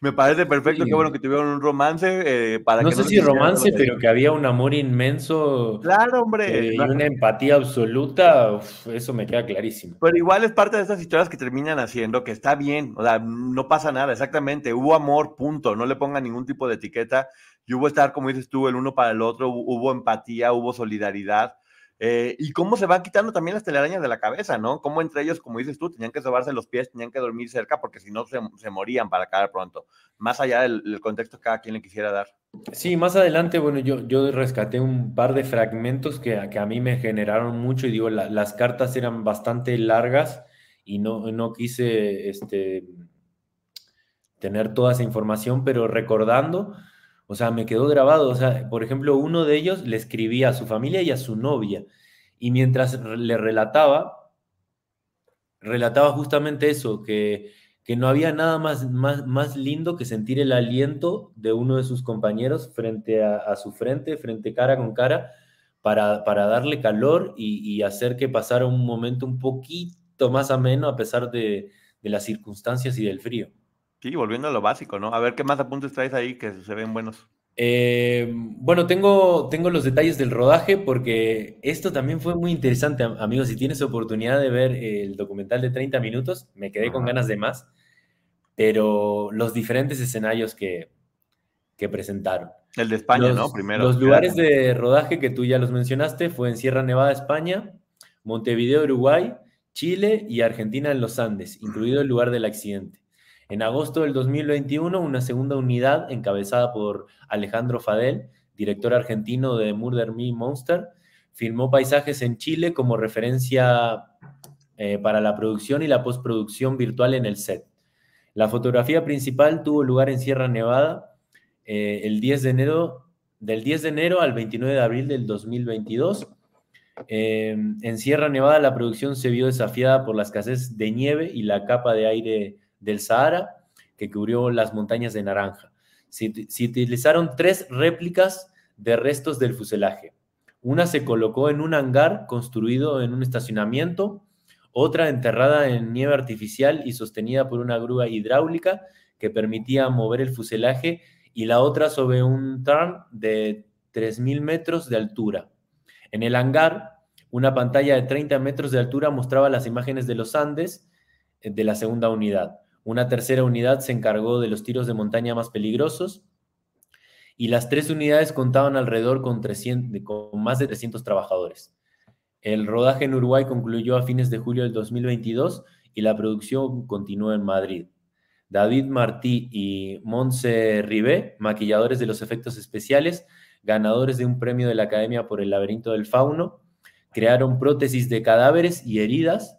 Me parece perfecto, qué bueno que tuvieron un romance. Eh, para no sé si romance, pero que había un amor inmenso. Claro, hombre. Eh, y una empatía absoluta, eso me queda clarísimo. Pero igual es parte de esas historias que terminan haciendo que está bien, o sea, no pasa nada, exactamente. Hubo amor, punto. No le pongan ningún tipo de etiqueta. Y hubo estar, como dices tú, el uno para el otro, hubo empatía, hubo solidaridad. Eh, y cómo se van quitando también las telarañas de la cabeza, ¿no? Cómo entre ellos, como dices tú, tenían que sobarse los pies, tenían que dormir cerca, porque si no se, morían para caer pronto. Más allá del, contexto que cada quien le quisiera dar. Sí, más adelante, bueno, yo, yo rescaté un par de fragmentos que, que a mí me generaron mucho y digo, las cartas eran bastante largas y no, no quise este, tener toda esa información, pero recordando o sea, me quedó grabado. O sea, por ejemplo, uno de ellos le escribía a su familia y a su novia. Y mientras le relataba, relataba justamente eso, que, que no había nada más, más, más lindo que sentir el aliento de uno de sus compañeros frente a, su frente, frente cara con cara, para, para darle calor y, hacer que pasara un momento un poquito más ameno a pesar de, de las circunstancias y del frío. Sí, volviendo a lo básico, ¿no? A ver qué más apuntes traes ahí que se ven buenos. Eh, bueno, tengo, tengo los detalles del rodaje porque esto también fue muy interesante, amigos. Si tienes oportunidad de ver el documental de 30 minutos, me quedé con ganas de más, pero los diferentes escenarios que, que presentaron. El de España, ¿no? Primero. Los lugares de rodaje que tú ya los mencionaste fue en Sierra Nevada, España, Montevideo, Uruguay, Chile y Argentina en los Andes, incluido el lugar del accidente. En agosto del 2021, una segunda unidad encabezada por Alejandro Fadel, director argentino de Murder Me Monster, filmó paisajes en Chile como referencia eh, para la producción y la postproducción virtual en el set. La fotografía principal tuvo lugar en Sierra Nevada eh, el 10 de enero, del 10 de enero al 29 de abril del 2022. Eh, en Sierra Nevada la producción se vio desafiada por la escasez de nieve y la capa de aire del Sahara que cubrió las montañas de Naranja. Se, utilizaron tres réplicas de restos del fuselaje. Una se colocó en un hangar construido en un estacionamiento, otra enterrada en nieve artificial y sostenida por una grúa hidráulica que permitía mover el fuselaje y la otra sobre un tarn de 3.000 metros de altura. En el hangar, una pantalla de 30 metros de altura mostraba las imágenes de los Andes eh, de la segunda unidad. Una tercera unidad se encargó de los tiros de montaña más peligrosos y las tres unidades contaban alrededor con, más de 300 trabajadores. El rodaje en Uruguay concluyó a fines de julio del 2022 y la producción continuó en Madrid. David Martí y Monse Ribé, maquilladores de los efectos especiales, ganadores de un premio de la Academia por el laberinto del fauno, crearon prótesis de cadáveres y heridas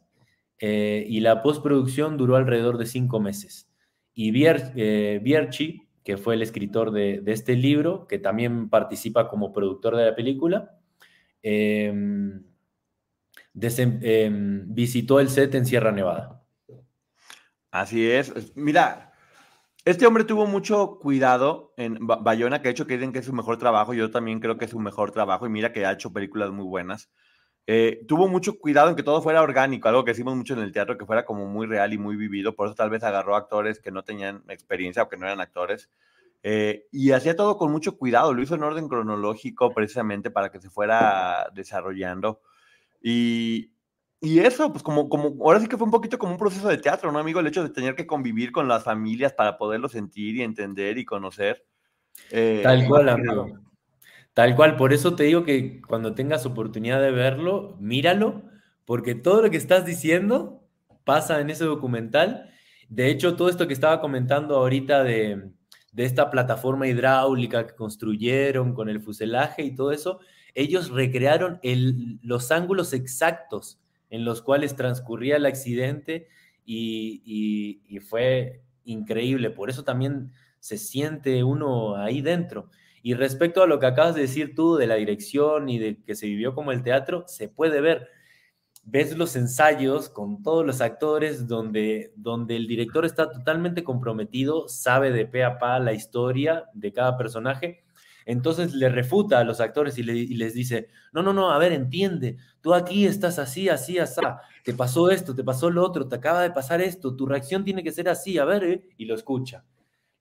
eh, y la postproducción duró alrededor de cinco meses. Y eh, Bierchi, que fue el escritor de, este libro, que también participa como productor de la película, em, em, visitó el set en Sierra Nevada. Así es. Mira, este hombre tuvo mucho cuidado en Bayona, que ha hecho dicen que es su mejor trabajo. Yo también creo que es su mejor trabajo. Y mira que ha hecho películas muy buenas. Eh, tuvo mucho cuidado en que todo fuera orgánico, algo que decimos mucho en el teatro, que fuera como muy real y muy vivido, por eso tal vez agarró actores que no tenían experiencia o que no eran actores, eh, y hacía todo con mucho cuidado, lo hizo en orden cronológico precisamente para que se fuera desarrollando. Y, y eso, pues como, como, ahora sí que fue un poquito como un proceso de teatro, ¿no, amigo? El hecho de tener que convivir con las familias para poderlo sentir y entender y conocer. Eh, tal cual, amigo. Tal cual, por eso te digo que cuando tengas oportunidad de verlo, míralo, porque todo lo que estás diciendo pasa en ese documental. De hecho, todo esto que estaba comentando ahorita de, esta plataforma hidráulica que construyeron con el fuselaje y todo eso, ellos recrearon los ángulos exactos en los cuales transcurría el accidente y, y, fue increíble. Por eso también se siente uno ahí dentro. Y respecto a lo que acabas de decir tú de la dirección y de que se vivió como el teatro, se puede ver. Ves los ensayos con todos los actores donde, donde el director está totalmente comprometido, sabe de pe a pa la historia de cada personaje. Entonces le refuta a los actores y, les dice, no, no, no, a ver, entiende, tú aquí estás así, así, así, te pasó esto, te pasó lo otro, te acaba de pasar esto, tu reacción tiene que ser así, a ver, eh", y lo escucha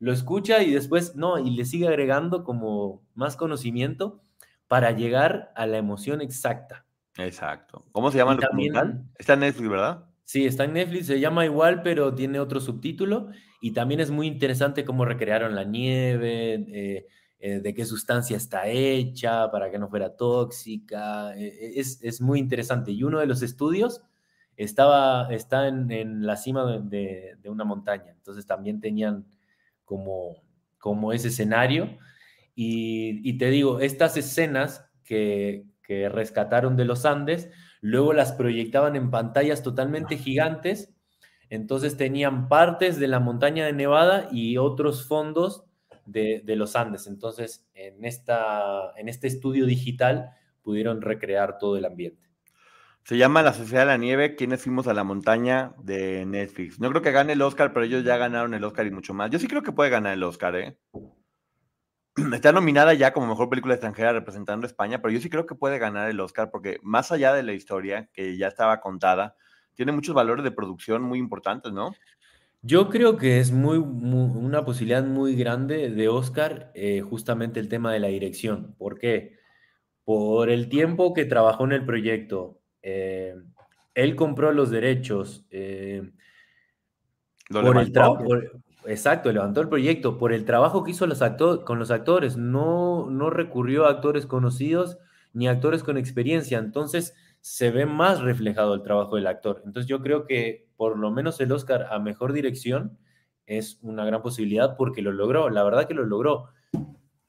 lo escucha y después, no, y le sigue agregando como más conocimiento para llegar a la emoción exacta. Exacto. ¿Cómo se llama el documental? Está en Netflix, ¿verdad? Sí, está en Netflix, se llama igual, pero tiene otro subtítulo. Y también es muy interesante cómo recrearon la nieve, eh, eh, de qué sustancia está hecha, para que no fuera tóxica. Eh, es, muy interesante. Y uno de los estudios estaba, está en, la cima de, de, una montaña. Entonces también tenían como, como ese escenario. Y, te digo, estas escenas que, rescataron de los Andes, luego las proyectaban en pantallas totalmente gigantes, entonces tenían partes de la montaña de Nevada y otros fondos de, los Andes. Entonces, en, esta, en este estudio digital pudieron recrear todo el ambiente. Se llama La Sociedad de la Nieve, quienes fuimos a la montaña de Netflix. No creo que gane el Oscar, pero ellos ya ganaron el Oscar y mucho más. Yo sí creo que puede ganar el Oscar, ¿eh? [clears throat] Está nominada ya como mejor película extranjera representando a España, pero yo sí creo que puede ganar el Oscar porque más allá de la historia, que ya estaba contada, tiene muchos valores de producción muy importantes, ¿no? Yo creo que es muy, una posibilidad muy grande de Oscar eh, justamente el tema de la dirección. ¿Por qué? Por el tiempo que trabajó en el proyecto. Eh, él compró los derechos. eh, Lo por el por- exacto, levantó el proyecto. Por el trabajo que hizo los con los actores. No, no recurrió a actores conocidos ni actores con experiencia. Entonces se ve más reflejado el trabajo del actor. Entonces yo creo que por lo menos el Oscar a mejor dirección es una gran posibilidad porque lo logró. La verdad que lo logró.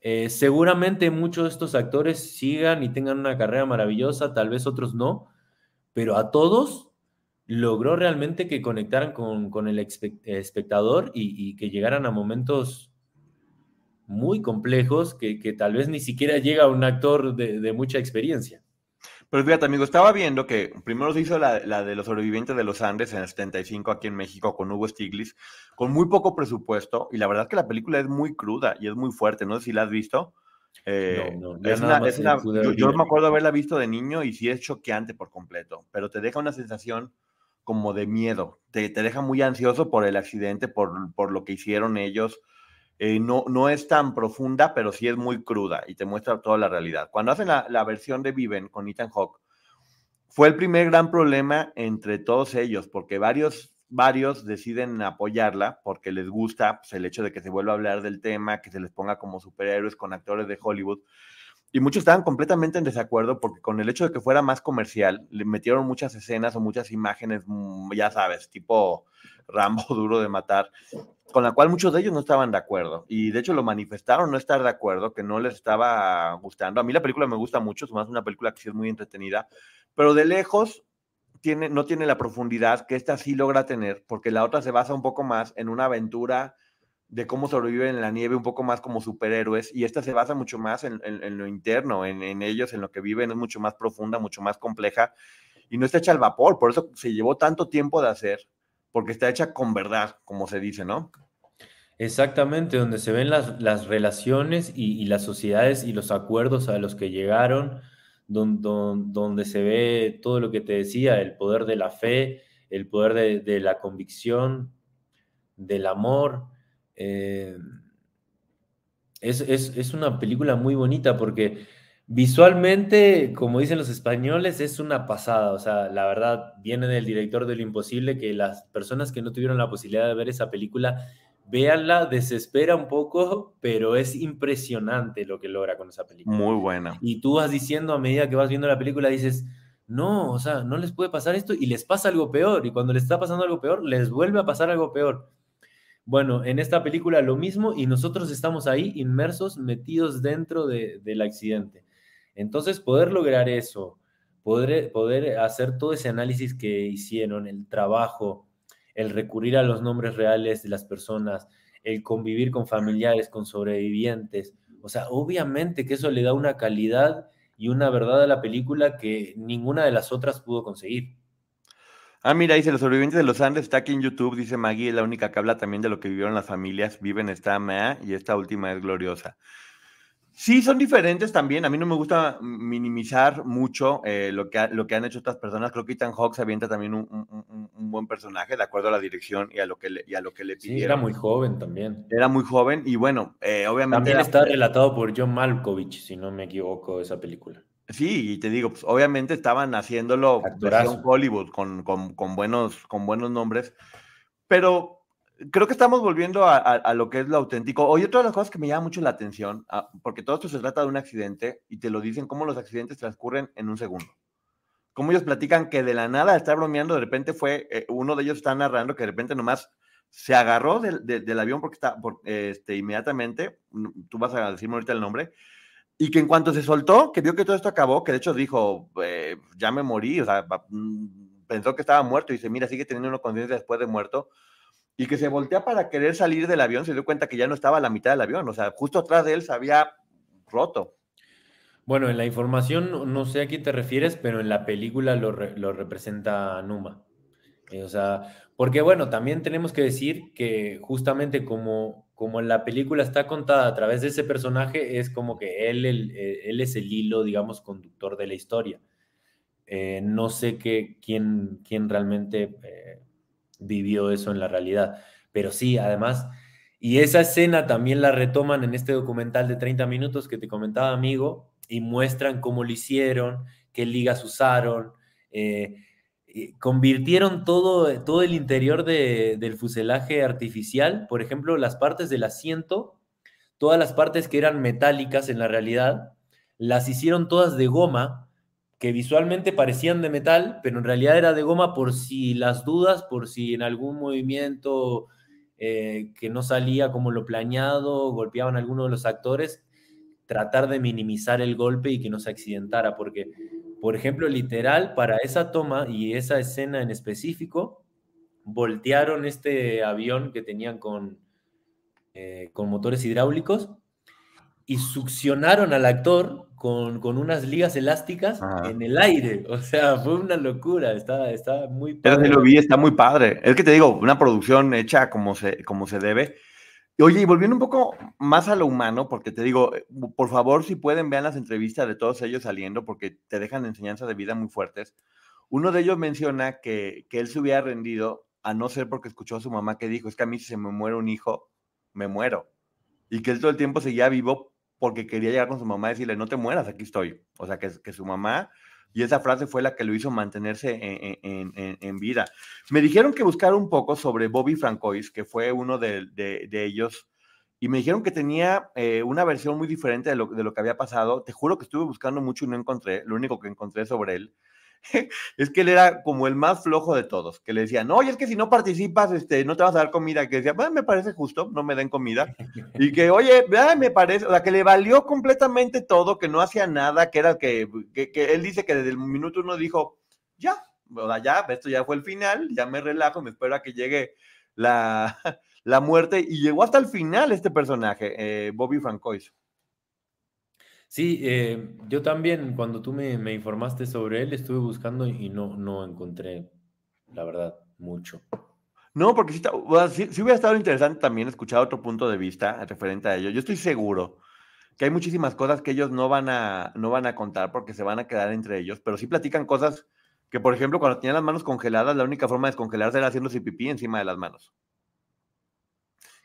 Eh, seguramente muchos de estos actores sigan y tengan una carrera maravillosa, tal vez otros no, pero a todos logró realmente que conectaran con, con el espe- espectador y, y que llegaran a momentos muy complejos que, que tal vez ni siquiera llega un actor de, de mucha experiencia. Pero fíjate, amigo, estaba viendo que primero se hizo la, la de los sobrevivientes de los Andes en el 75 aquí en México con Hugo Stiglitz, con muy poco presupuesto, y la verdad es que la película es muy cruda y es muy fuerte, no sé si la has visto. Eh, No, no, ya es nada una- más es una- pude yo, me acuerdo haberla visto de niño y sí es choqueante por completo, pero te deja una sensación como de miedo, te, te deja muy ansioso por el accidente, por, por lo que hicieron ellos. Eh, no, no es tan profunda, pero sí es muy cruda y te muestra toda la realidad. Cuando hacen la, la versión de Viven con Ethan Hawke, fue el primer gran problema entre todos ellos, porque varios, varios deciden apoyarla porque les gusta pues, el hecho de que se vuelva a hablar del tema, que se les ponga como superhéroes con actores de Hollywood. Y muchos estaban completamente en desacuerdo porque con el hecho de que fuera más comercial, le metieron muchas escenas o muchas imágenes, mm, ya sabes, tipo Rambo [laughs] duro de matar, con la cual muchos de ellos no estaban de acuerdo. Y de hecho lo manifestaron no estar de acuerdo, que no les estaba gustando. A mí la película me gusta mucho, es una película que sí es muy entretenida, pero de lejos tiene, no tiene la profundidad que esta sí logra tener, porque la otra se basa un poco más en una aventura de cómo sobreviven en la nieve, un poco más como superhéroes, y esta se basa mucho más en, lo interno, en, ellos, en lo que viven, es mucho más profunda, mucho más compleja, y no está hecha al vapor, por eso se llevó tanto tiempo de hacer, porque está hecha con verdad, como se dice, ¿no? Exactamente, donde se ven las, las relaciones y las sociedades y los acuerdos a los que llegaron, don- don- donde se ve todo lo que te decía, el poder de la fe, el poder de, de la convicción, del amor. eh, es, es- es una película muy bonita porque visualmente, como dicen los españoles, es una pasada. O sea, la verdad, viene del director de Lo Imposible que las personas que no tuvieron la posibilidad de ver esa película, véanla, desespera un poco, pero es impresionante lo que logra con esa película. Muy buena. Y tú vas diciendo a medida que vas viendo la película, dices, no, o sea, no les puede pasar esto y les pasa algo peor. Y cuando les está pasando algo peor, les vuelve a pasar algo peor. Bueno, en esta película lo mismo y nosotros estamos ahí inmersos, metidos dentro de- del accidente. Entonces, poder lograr eso, poder, poder hacer todo ese análisis que hicieron, el trabajo, el recurrir a los nombres reales de las personas, el convivir con familiares, con sobrevivientes, o sea, obviamente que eso le da una calidad y una verdad a la película que ninguna de las otras pudo conseguir. Ah, mira, dice, los sobrevivientes de los Andes está aquí en YouTube, dice Maggie, es la única que habla también de lo que vivieron las familias, viven esta mea y esta última es gloriosa. Sí, son diferentes también. A mí no me gusta minimizar mucho eh, lo, que ha- lo que han hecho otras personas. Creo que Ethan Hawke se avienta también un, un- un- buen personaje, de acuerdo a la dirección y a lo que le, y a lo que le Sí, pidieron. era muy joven también. Era muy joven y bueno, eh, obviamente... También era- está relatado por John Malkovich, si no me equivoco, esa película. Sí, y te digo, pues obviamente estaban haciéndolo versión Hollywood con, con- con buenos, con buenos nombres, pero creo que estamos volviendo a, a- a lo que es lo auténtico. Oye, otra de las cosas que me llama mucho la atención, ah, porque todo esto se trata de un accidente y te lo dicen cómo los accidentes transcurren en un segundo. Como ellos platican que de la nada está bromeando, de repente fue, eh, uno de ellos está narrando que de repente nomás se agarró del, del- del avión porque está, por- este, inmediatamente, tú vas a decirme ahorita el nombre, y que en cuanto se soltó, que vio que todo esto acabó, que de hecho dijo, eh, ya me morí, o sea, mm, pensó que estaba muerto y dice, mira, sigue teniendo una conciencia después de muerto, y que se voltea para querer salir del avión, se dio cuenta que ya no estaba a la mitad del avión, o sea, justo atrás de él se había roto. Bueno, en la información no sé a quién te refieres, pero en la película lo, lo representa Numa. Eh, o sea, porque bueno, también tenemos que decir que justamente como, como la película está contada a través de ese personaje, es como que él, eh, él es el hilo, digamos, conductor de la historia. Eh, no sé qué, quién, quién realmente vivió eso en la realidad, pero sí, además, y esa escena también la retoman en este documental de 30 minutos que te comentaba, amigo, y muestran cómo lo hicieron, qué ligas usaron. Eh, convirtieron todo, todo el interior del fuselaje artificial, por ejemplo, las partes del asiento, todas las partes que eran metálicas en la realidad, las hicieron todas de goma, que visualmente parecían de metal, pero en realidad era de goma por si las dudas, por si en algún movimiento eh, que no salía como lo planeado, golpeaban a alguno de los actores, tratar de minimizar el golpe y que no se accidentara, porque por ejemplo, literal, para esa toma y esa escena en específico, voltearon este avión que tenían con, eh, con motores hidráulicos y succionaron al actor con, unas ligas elásticas en el aire. [laughs] O sea, fue una locura. Está, está muy padre. lo vi, está muy padre. Es que te digo, una producción hecha como se, como se debe. Oye, y volviendo un poco más a lo humano, porque te digo, eh, por favor, si pueden, vean las entrevistas de todos ellos saliendo, porque te dejan enseñanzas de vida muy fuertes. Uno de ellos menciona que, que él se hubiera rendido, a no ser porque escuchó a su mamá que dijo, es que a mí si se me muere un hijo, me muero. Y que él todo el tiempo seguía vivo porque quería llegar con su mamá y decirle, no te mueras, aquí estoy. O sea, que, su mamá y esa frase fue la que lo hizo mantenerse en, vida. Me dijeron que buscara un poco sobre Bobby Francois, que fue uno de, ellos, y me dijeron que tenía eh, una versión muy diferente de lo, de lo que había pasado. Te juro que estuve buscando mucho y no encontré. Lo único que encontré sobre él [laughs] es que él era como el más flojo de todos, que le decían, oye, es que si no participas, este, no te vas a dar comida, que decía, me parece justo, no me den comida, y que, oye, me parece, o sea, que le valió completamente todo, que no hacía nada, que era que, que, que él dice que desde el minuto uno dijo, ya, o sea, ya, esto ya fue el final, ya me relajo, me espero a que llegue la, [laughs] la muerte, y llegó hasta el final este personaje, eh, Bobby Francois. Sí, eh, yo también cuando tú me, informaste sobre él estuve buscando y no, no encontré, la verdad, mucho. No, porque sí, hubiera estado interesante también escuchar otro punto de vista referente a ello. Yo estoy seguro que hay muchísimas cosas que ellos no van a, no van a contar porque se van a quedar entre ellos, pero sí platican cosas que, por ejemplo, cuando tenían las manos congeladas, la única forma de descongelarse era haciéndose pipí encima de las manos.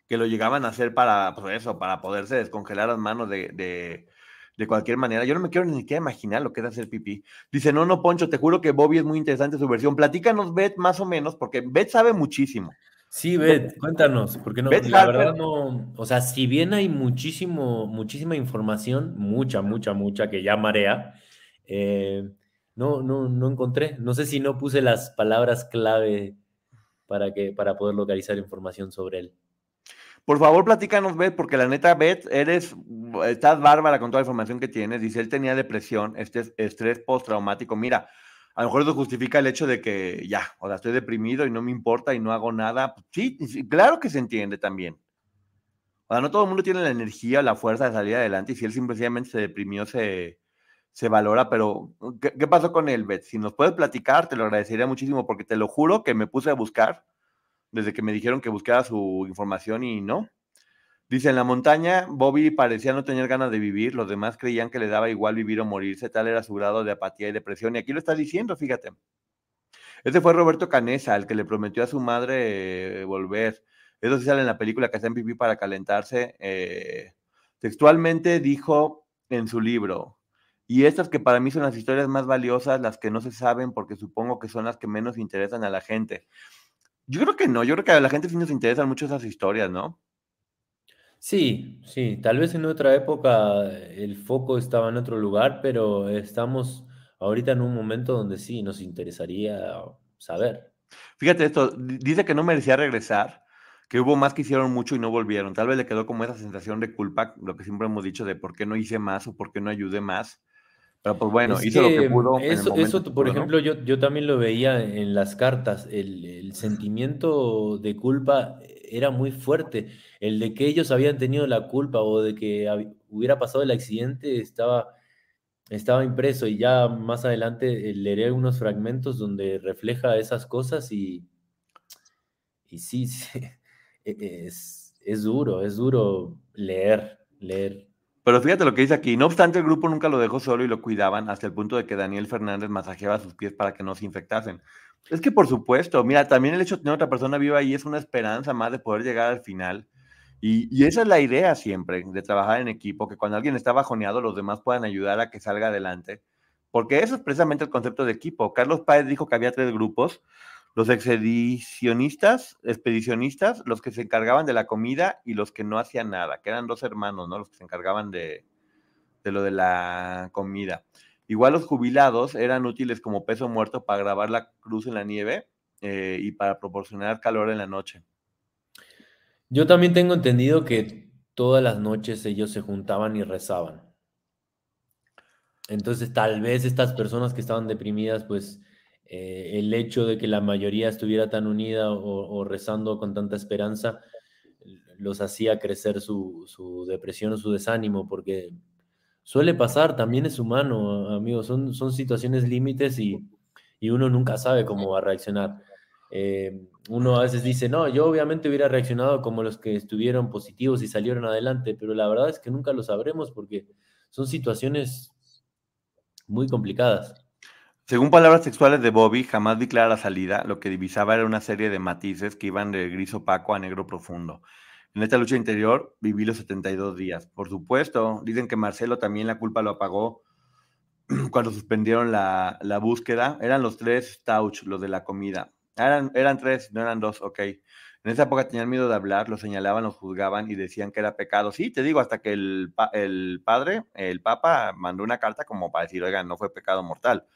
Que lo llegaban a hacer para, pues eso, para poderse descongelar las manos de cualquier manera. Yo no me quiero ni siquiera imaginar lo que es hacer pipí. Dice, no, no, Poncho, te juro que Bobby es muy interesante su versión. Platícanos, Beth, más o menos, porque Beth sabe muchísimo. Sí, Beth, cuéntanos, porque no, la verdad no, o sea, si bien hay muchísimo, muchísima información, mucha, mucha, mucha, que ya marea, eh, no, no, no encontré. No sé si no puse las palabras clave para, que, para poder localizar información sobre él. Por favor, platícanos, Beth, porque la neta, Beth, eres, estás bárbara con toda la información que tienes. Dice, él tenía depresión, este estrés postraumático. Mira, a lo mejor eso justifica el hecho de que ya, o sea, estoy deprimido y no me importa y no hago nada. Sí, claro que se entiende también. O sea, no todo el mundo tiene la energía, la fuerza de salir adelante y si él simplemente se deprimió, se, se valora, pero ¿qué, ¿qué, pasó con él, Beth? Si nos puedes platicar, te lo agradecería muchísimo porque te lo juro que me puse a buscar desde que me dijeron que buscara su información y no. Dice, en la montaña, Bobby parecía no tener ganas de vivir, los demás creían que le daba igual vivir o morirse, tal era su grado de apatía y depresión. Y aquí lo está diciendo, fíjate. Ese fue Roberto Canesa, el que le prometió a su madre eh, volver. Eso sí sale en la película que está en pipí para calentarse. Eh, textualmente dijo en su libro, y estas que para mí son las historias más valiosas, las que no se saben porque supongo que son las que menos interesan a la gente. Yo creo que no, yo creo que a la gente sí nos interesan mucho esas historias, ¿no? Sí, sí, tal vez en otra época el foco estaba en otro lugar, pero estamos ahorita en un momento donde sí nos interesaría saber. Fíjate esto, dice que no merecía regresar, que hubo más que hicieron mucho y no volvieron. Tal vez le quedó como esa sensación de culpa, lo que siempre hemos dicho de por qué no hice más o por qué no ayudé más. Pero pues bueno, hizo lo que pudo. Eso, eso por ejemplo, yo, yo también lo veía en las cartas. El, sentimiento de culpa era muy fuerte. El de que ellos habían tenido la culpa o de que hubiera pasado el accidente estaba estaba impreso y ya más adelante eh, leeré unos fragmentos donde refleja esas cosas y, y sí, e, [laughs] es, es duro, es duro leer, leer. Pero fíjate lo que dice aquí. No obstante, el grupo nunca lo dejó solo y lo cuidaban hasta el punto de que Daniel Fernández masajeaba sus pies para que no se infectasen. Es que por supuesto, mira, también el hecho de tener otra persona viva ahí es una esperanza más de poder llegar al final. Y, esa es la idea siempre, de trabajar en equipo, que cuando alguien está bajoneado, los demás puedan ayudar a que salga adelante. Porque eso es precisamente el concepto de equipo. Carlos Páez dijo que había tres grupos, los expedicionistas, expedicionistas, los que se encargaban de la comida y los que no hacían nada, que eran dos hermanos, ¿no? Los que se encargaban de, de lo de la comida. Igual los jubilados eran útiles como peso muerto para grabar la cruz en la nieve eh, y para proporcionar calor en la noche. Yo también tengo entendido que todas las noches ellos se juntaban y rezaban. Entonces, tal vez estas personas que estaban deprimidas, pues eh, el hecho de que la mayoría estuviera tan unida o, rezando con tanta esperanza, los hacía crecer su, depresión o su desánimo, porque suele pasar, también es humano, amigos, son, situaciones límites y, y uno nunca sabe cómo va a reaccionar. Eh, uno a veces dice, no, yo obviamente hubiera reaccionado como los que estuvieron positivos y salieron adelante, pero la verdad es que nunca lo sabremos porque son situaciones muy complicadas. Según palabras sexuales de Bobby, jamás vi la salida. Lo que divisaba era una serie de matices que iban de gris opaco a negro profundo. En esta lucha interior viví los 72 días. Por supuesto, dicen que Marcelo también la culpa lo apagó [clears throat] cuando suspendieron la, la búsqueda. Eran los tres Tauch, los de la comida. Eran, eran tres, no eran dos, ok. En esa época tenían miedo de hablar, lo señalaban, lo juzgaban y decían que era pecado. Sí, te digo, hasta que el, el padre, el papa, mandó una carta como para decir, oigan, no fue pecado mortal.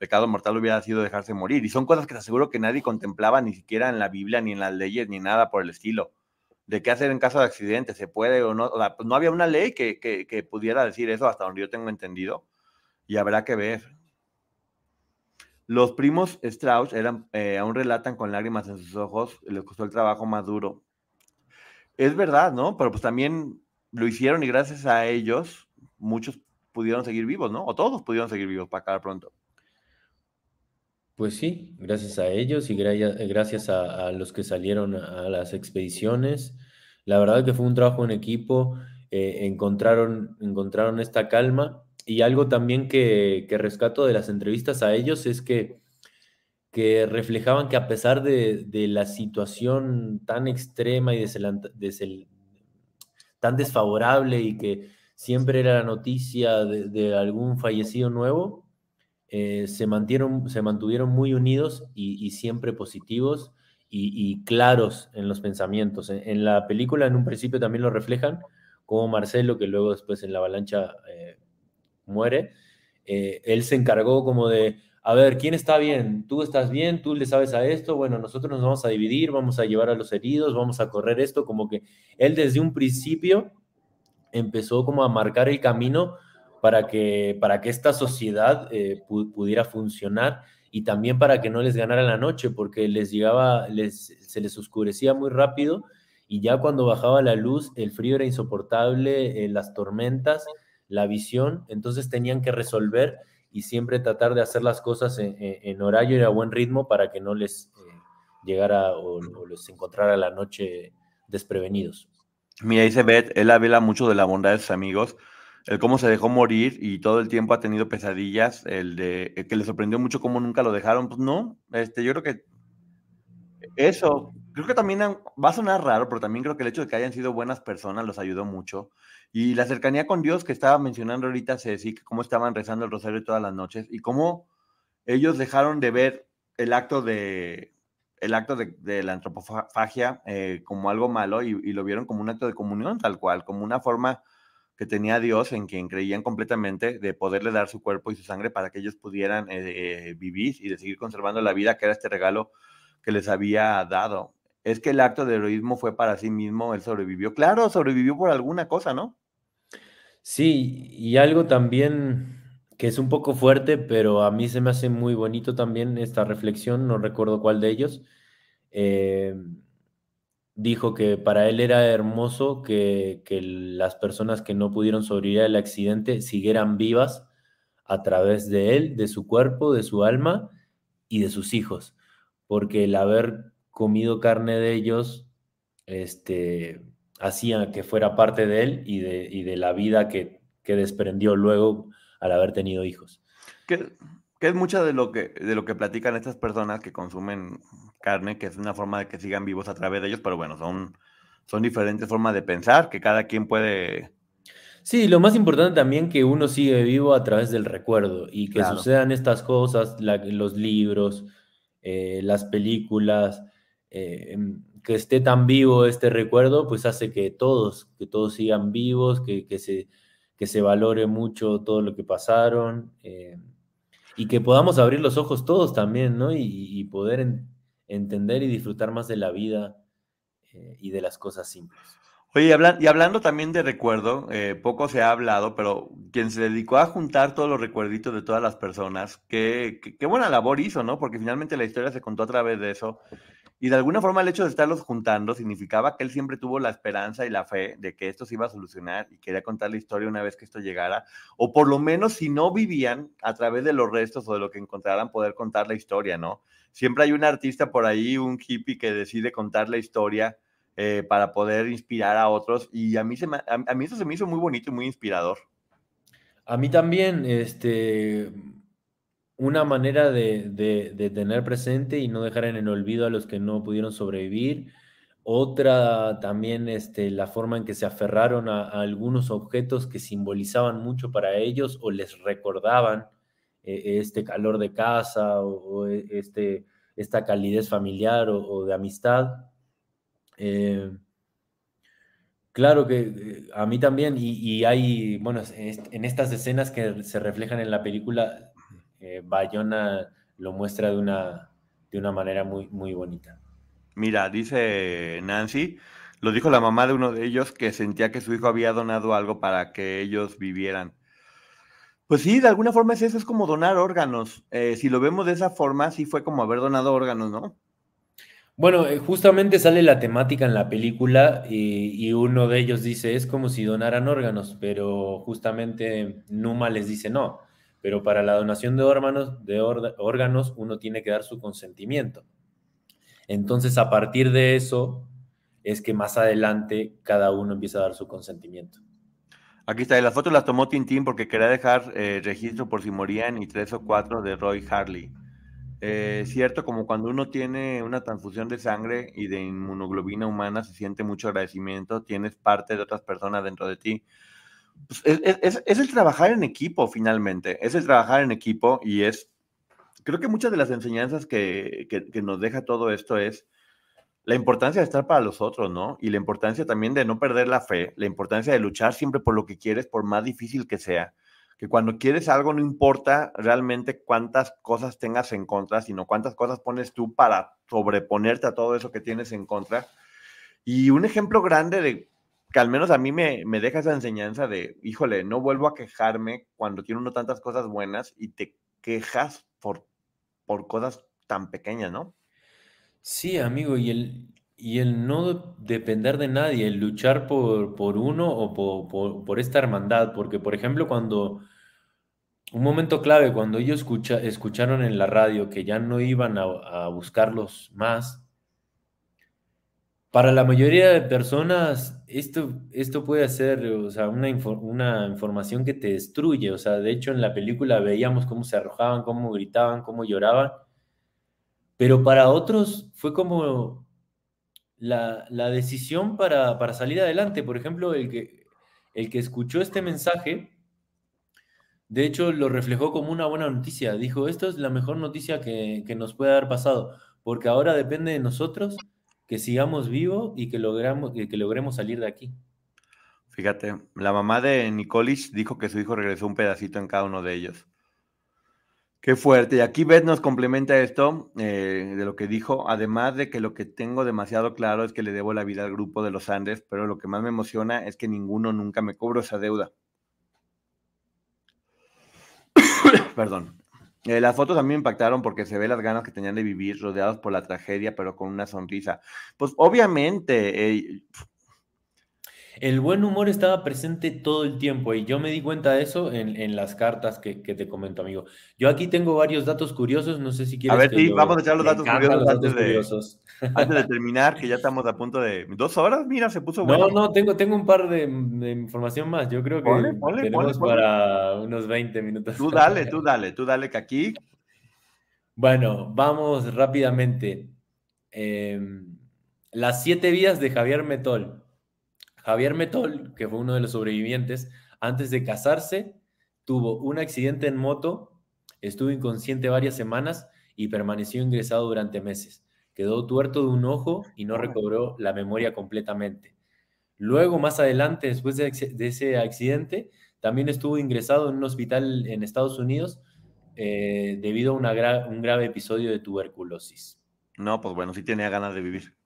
Pecado mortal hubiera sido dejarse morir. Y son cosas que te aseguro que nadie contemplaba ni siquiera en la Biblia, ni en las leyes, ni nada por el estilo. De qué hacer en caso de accidente, se puede o no. Pues no había una ley que, que, pudiera decir eso hasta donde yo tengo entendido. Y habrá que ver. Los primos Strauss eran, eh, aún relatan con lágrimas en sus ojos, les costó el trabajo más duro. Es verdad, ¿no? Pero pues también lo hicieron y gracias a ellos muchos pudieron seguir vivos, ¿no? O todos pudieron seguir vivos para acabar pronto. Pues sí, gracias a ellos y gracias a, los que salieron a las expediciones. La verdad que fue un trabajo en equipo, eh, encontraron, encontraron esta calma y algo también que, rescato de las entrevistas a ellos es que, que reflejaban que a pesar de, la situación tan extrema y tan desfavorable y que siempre era la noticia de, algún fallecido nuevo, eh, se, se mantuvieron muy unidos y, siempre positivos y, claros en los pensamientos. En, la película en un principio también lo reflejan, como Marcelo, que luego después en la avalancha eh, muere, eh, él se encargó como de, a ver, ¿quién está bien? ¿Tú estás bien? ¿Tú le sabes a esto? Bueno, nosotros nos vamos a dividir, vamos a llevar a los heridos, vamos a correr esto, como que él desde un principio empezó como a marcar el camino para que, para que esta sociedad eh, pudiera funcionar y también para que no les ganara la noche, porque les llegaba, les, se les oscurecía muy rápido y ya cuando bajaba la luz, el frío era insoportable, eh, las tormentas, la visión, entonces tenían que resolver y siempre tratar de hacer las cosas en, horario y a buen ritmo para que no les eh, llegara o, les encontrara la noche desprevenidos. Mira, dice Beth, él habla mucho de la bondad de sus amigos, el cómo se dejó morir y todo el tiempo ha tenido pesadillas, el de que le sorprendió mucho cómo nunca lo dejaron, pues no, este, yo creo que eso, creo que también va a sonar raro, pero también creo que el hecho de que hayan sido buenas personas los ayudó mucho. Y la cercanía con Dios que estaba mencionando ahorita, decía que cómo estaban rezando el rosario todas las noches y cómo ellos dejaron de ver el acto de, el acto de, la antropofagia eh, como algo malo y, lo vieron como un acto de comunión tal cual, como una forma que tenía Dios en quien creían completamente de poderle dar su cuerpo y su sangre para que ellos pudieran eh, eh, vivir y de seguir conservando la vida que era este regalo que les había dado. Es que el acto de heroísmo fue para sí mismo, él sobrevivió. Claro, sobrevivió por alguna cosa, ¿no? Sí, y algo también que es un poco fuerte, pero a mí se me hace muy bonito también esta reflexión, no recuerdo cuál de ellos, eh, dijo que para él era hermoso que, las personas que no pudieron sobrevivir al accidente siguieran vivas a través de él, de su cuerpo, de su alma y de sus hijos, porque el haber comido carne de ellos este, hacía que fuera parte de él y de, y de la vida que, que desprendió luego al haber tenido hijos. Que, que es mucha de lo que, de lo que platican estas personas que consumen carne, que es una forma de que sigan vivos a través de ellos, pero bueno, son, son diferentes formas de pensar, que cada quien puede... Sí, lo más importante también que uno sigue vivo a través del recuerdo y que Claro. sucedan estas cosas, la- los libros, eh, las películas, eh, que esté tan vivo este recuerdo, pues hace que todos, que todos sigan vivos, que, que se, que se valore mucho todo lo que pasaron eh, y que podamos abrir los ojos todos también, ¿no? Y, y poder en- entender y disfrutar más de la vida eh, y de las cosas simples. Oye, y, hablan- y hablando también de recuerdo, eh, poco se ha hablado, pero quien se dedicó a juntar todos los recuerditos de todas las personas, qué, qué- qué buena labor hizo, ¿no? Porque finalmente la historia se contó a través de eso. Y de alguna forma el hecho de estarlos juntando significaba que él siempre tuvo la esperanza y la fe de que esto se iba a solucionar y quería contar la historia una vez que esto llegara, o por lo menos si no vivían, a través de los restos o de lo que encontraran, poder contar la historia, ¿no? Siempre hay un artista por ahí, un hippie que decide contar la historia eh, para poder inspirar a otros y a mí, se me- a, a mí eso se me hizo muy bonito y muy inspirador. A mí también, este, una manera de, de- tener presente y no dejar en el olvido a los que no pudieron sobrevivir. Otra también, este, la forma en que se aferraron a, algunos objetos que simbolizaban mucho para ellos o les recordaban eh, este calor de casa o, o e- este, esta calidez familiar o, de amistad. Eh, Claro que eh, a mí también, y, y hay, bueno, en estas escenas que se reflejan en la película, eh, Bayona lo muestra de una, de una manera muy, muy bonita. Mira, dice Nancy, lo dijo la mamá de uno de ellos que sentía que su hijo había donado algo para que ellos vivieran. Pues sí, de alguna forma es eso, es como donar órganos. Eh, si lo vemos de esa forma, sí fue como haber donado órganos, ¿no? Bueno, eh, justamente sale la temática en la película y, y uno de ellos dice, es como si donaran órganos, pero justamente Numa les dice no, pero para la donación de órganos, uno tiene que dar su consentimiento. Entonces, a partir de eso, es que más adelante cada uno empieza a dar su consentimiento. Aquí está, las fotos las tomó Tintín porque quería dejar eh, registro por si morían y tres o cuatro de Roy Harley. Eh, cierto, como cuando uno tiene una transfusión de sangre y de inmunoglobina humana, se siente mucho agradecimiento, tienes parte de otras personas dentro de ti. Pues, es, es- es- es el trabajar en equipo, finalmente, es el trabajar en equipo y es, creo que muchas de las enseñanzas que, que- que nos deja todo esto es la importancia de estar para los otros, ¿no? Y la importancia también de no perder la fe, la importancia de luchar siempre por lo que quieres, por más difícil que sea. Que cuando quieres algo no importa realmente cuántas cosas tengas en contra, sino cuántas cosas pones tú para sobreponerte a todo eso que tienes en contra. Y un ejemplo grande de que al menos a mí me, me deja esa enseñanza de, híjole, no vuelvo a quejarme cuando tiene uno tantas cosas buenas y te quejas por, por cosas tan pequeñas, ¿no? Sí, amigo, y el, y el no depender de nadie, el luchar por, por uno o por, por- por esta hermandad, porque por ejemplo cuando, un momento clave, cuando ellos escucha- escucharon en la radio que ya no iban a, a buscarlos más, para la mayoría de personas esto, esto puede ser, o sea, una, una información que te destruye, o sea, de hecho en la película veíamos cómo se arrojaban, cómo gritaban, cómo lloraban. Pero para otros fue como la, la decisión para, para salir adelante. Por ejemplo, el que, el que escuchó este mensaje, de hecho, lo reflejó como una buena noticia. Dijo, esto es la mejor noticia que, que nos puede haber pasado, porque ahora depende de nosotros que sigamos vivos y que logramos, logremos salir de aquí. Fíjate, la mamá de Nicolich dijo que su hijo regresó un pedacito en cada uno de ellos. Qué fuerte. Y aquí Beth nos complementa esto eh, de lo que dijo, además de que lo que tengo demasiado claro es que le debo la vida al grupo de los Andes, pero lo que más me emociona es que ninguno nunca me cobró esa deuda. [coughs] Perdón. Eh, las fotos a mí me impactaron porque se ve las ganas que tenían de vivir rodeados por la tragedia, pero con una sonrisa. Pues obviamente, eh, El buen humor estaba presente todo el tiempo y yo me di cuenta de eso en, en las cartas que, que te comento, amigo. Yo aquí tengo varios datos curiosos, no sé si quieres. A ver, sí, vamos a echar los datos curiosos los antes de- curiosos. Antes de [laughs] terminar, que ya estamos a punto de. ¿Dos horas? Mira, se puso No, bueno. no, tengo, tengo un par de, de información más. Yo creo que Ponle, ponle, tenemos ponle, para unos 20 minutos. Tú dale, [laughs] tú dale, tú dale, que aquí. Bueno, vamos rápidamente. Em, las siete vidas de Javier Metol. Javier Metol, que fue uno de los sobrevivientes, antes de casarse, tuvo un accidente en moto, estuvo inconsciente varias semanas y permaneció ingresado durante meses. Quedó tuerto de un ojo y no recobró la memoria completamente. Luego, más adelante, después de, ese accidente, también estuvo ingresado en un hospital en Estados Unidos eh, debido a una gra- un grave episodio de tuberculosis. No, pues bueno, sí tenía ganas de vivir.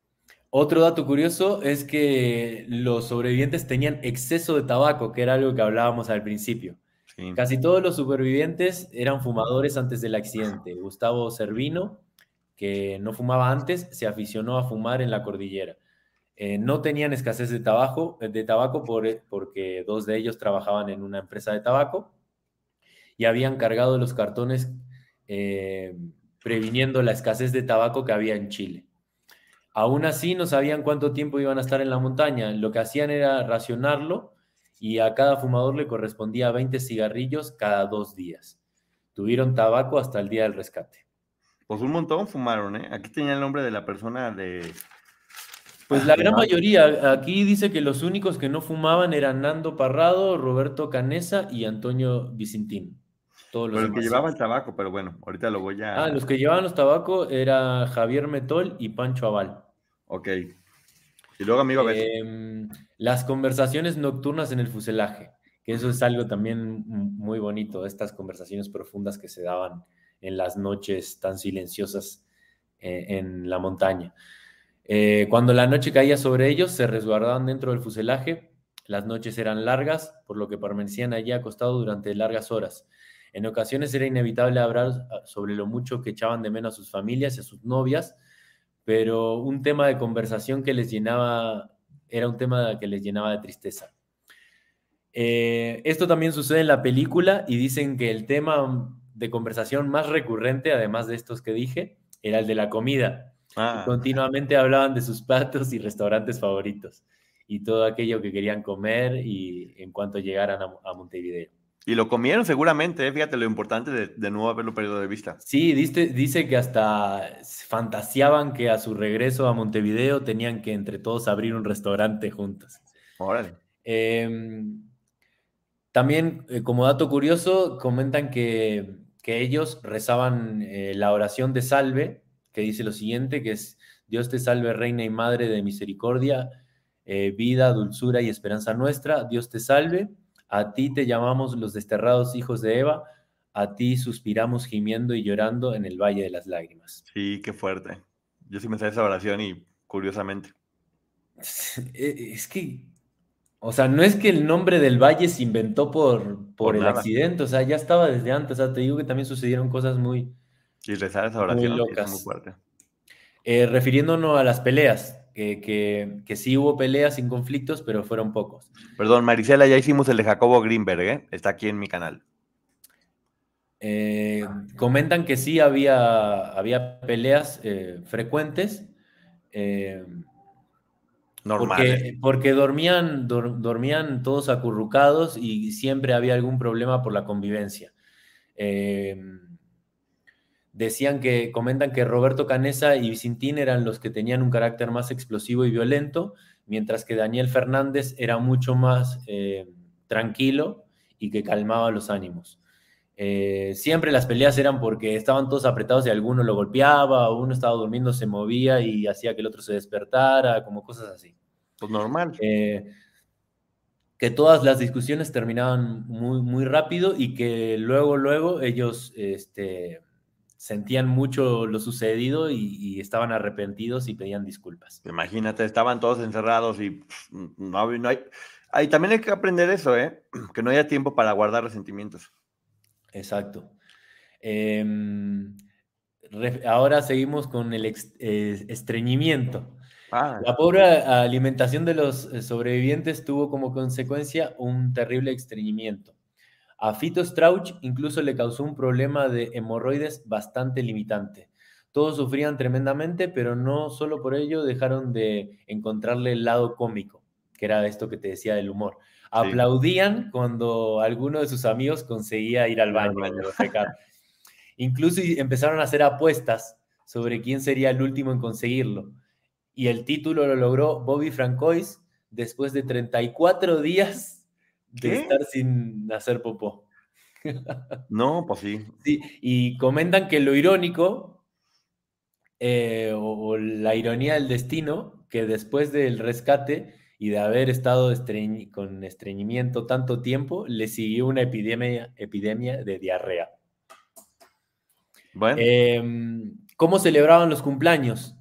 Otro dato curioso es que los sobrevivientes tenían exceso de tabaco, que era algo que hablábamos al principio. Sí. Casi todos los supervivientes eran fumadores antes del accidente. Gustavo Servino, que no fumaba antes, se aficionó a fumar en la cordillera. Eh, no tenían escasez de tabaco, de tabaco por- porque dos de ellos trabajaban en una empresa de tabaco y habían cargado los cartones eh, previniendo la escasez de tabaco que había en Chile. Aún así, no sabían cuánto tiempo iban a estar en la montaña. Lo que hacían era racionarlo y a cada fumador le correspondía 20 cigarrillos cada dos días. Tuvieron tabaco hasta el día del rescate. Pues un montón fumaron, ¿eh? Aquí tenía el nombre de la persona de. Pues la Ah, gran no. mayoría, aquí dice que los únicos que no fumaban eran Nando Parrado, Roberto Canesa y Antonio Vicentín. Todos los Pero el que llevaba el tabaco, pero bueno, ahorita lo voy a. Ah, los que llevaban los tabacos era Javier Metol y Pancho Aval. Ok. Y luego, amigo, a ver. Em, las conversaciones nocturnas en el fuselaje, que eso es algo también muy bonito, estas conversaciones profundas que se daban en las noches tan silenciosas eh, en la montaña. Eh, cuando la noche caía sobre ellos, se resguardaban dentro del fuselaje. Las noches eran largas, por lo que permanecían allí acostados durante largas horas. En ocasiones era inevitable hablar ah, sobre lo mucho que echaban de menos a sus familias y a sus novias, pero un tema de conversación que les llenaba, era un tema que les llenaba de tristeza. Eh, esto también sucede en la película y dicen que el tema de conversación más recurrente, además de estos que dije, era el de la comida. Ah, Continuamente hablaban de sus platos y restaurantes favoritos y todo aquello que querían comer y en cuanto llegaran a, a Montevideo. Y lo comieron seguramente, ¿eh? Fíjate lo importante de, de no haberlo perdido de vista. Sí, dice, dice que hasta fantaseaban que a su regreso a Montevideo tenían que entre todos abrir un restaurante juntos. Órale. Eh, también, eh, como dato curioso, comentan que, que ellos rezaban eh, la oración de salve, que dice lo siguiente, que es Dios te salve, reina y madre de misericordia, vida, dulzura y esperanza nuestra, Dios te salve, a ti te llamamos los desterrados hijos de Eva, a ti suspiramos gimiendo y llorando en el valle de las lágrimas. Sí, qué fuerte. Yo sí me sé esa oración y curiosamente. [laughs] Eh, Es que, o sea, no es que el nombre del valle se inventó por, por, Por el nada. accidente, o sea, ya estaba desde antes, o sea, te digo que también sucedieron cosas muy, Y rezar esa oración es locas. muy fuerte. eh, refiriéndonos a las peleas, que, que, que sí hubo peleas sin conflictos, pero fueron pocos. Perdón, Marisela, ya hicimos el de Jacobo Greenberg, ¿eh? Está aquí en mi canal. Eh, comentan que sí había, había peleas eh, frecuentes, Normal. Porque, porque dormían, dor- dormían todos acurrucados y siempre había algún problema por la convivencia. Eh, decían que, comentan que Roberto Canesa y Vicentín eran los que tenían un carácter más explosivo y violento, mientras que Daniel Fernández era mucho más eh, tranquilo y que calmaba los ánimos. Eh, siempre las peleas eran porque estaban todos apretados y alguno lo golpeaba, o uno estaba durmiendo, se movía y hacía que el otro se despertara, como cosas así. Pues normal. Eh, que todas las discusiones terminaban muy, muy rápido y que luego, luego ellos este, sentían mucho lo sucedido y, y estaban arrepentidos y pedían disculpas. Imagínate, estaban todos encerrados y pff, no, hay. Ahí también hay que aprender eso, ¿eh? [clears throat] Que no haya tiempo para guardar resentimientos. Exacto. Em, ahora seguimos con el estreñimiento. Ah, La pobre alimentación de los eh, sobrevivientes tuvo como consecuencia un terrible estreñimiento. A Fito Strauch incluso le causó un problema de hemorroides bastante limitante. Todos sufrían tremendamente, pero no solo por ello dejaron de encontrarle el lado cómico, que era esto que te decía del humor. Aplaudían cuando alguno de sus amigos conseguía ir al Ir al baño. baño. Incluso empezaron a hacer apuestas sobre quién sería el último en conseguirlo. Y el título lo logró Bobby Francois después de 34 días de ¿Qué? estar sin hacer popó. [laughs] no, pues sí. Sí, y comentan que lo irónico, eh, o, o la ironía del destino, que después del rescate y de haber estado estreñ- con estreñimiento tanto tiempo, le siguió una epidemia, epidemia de diarrea. Bueno, Em, ¿Cómo celebraban los cumpleaños?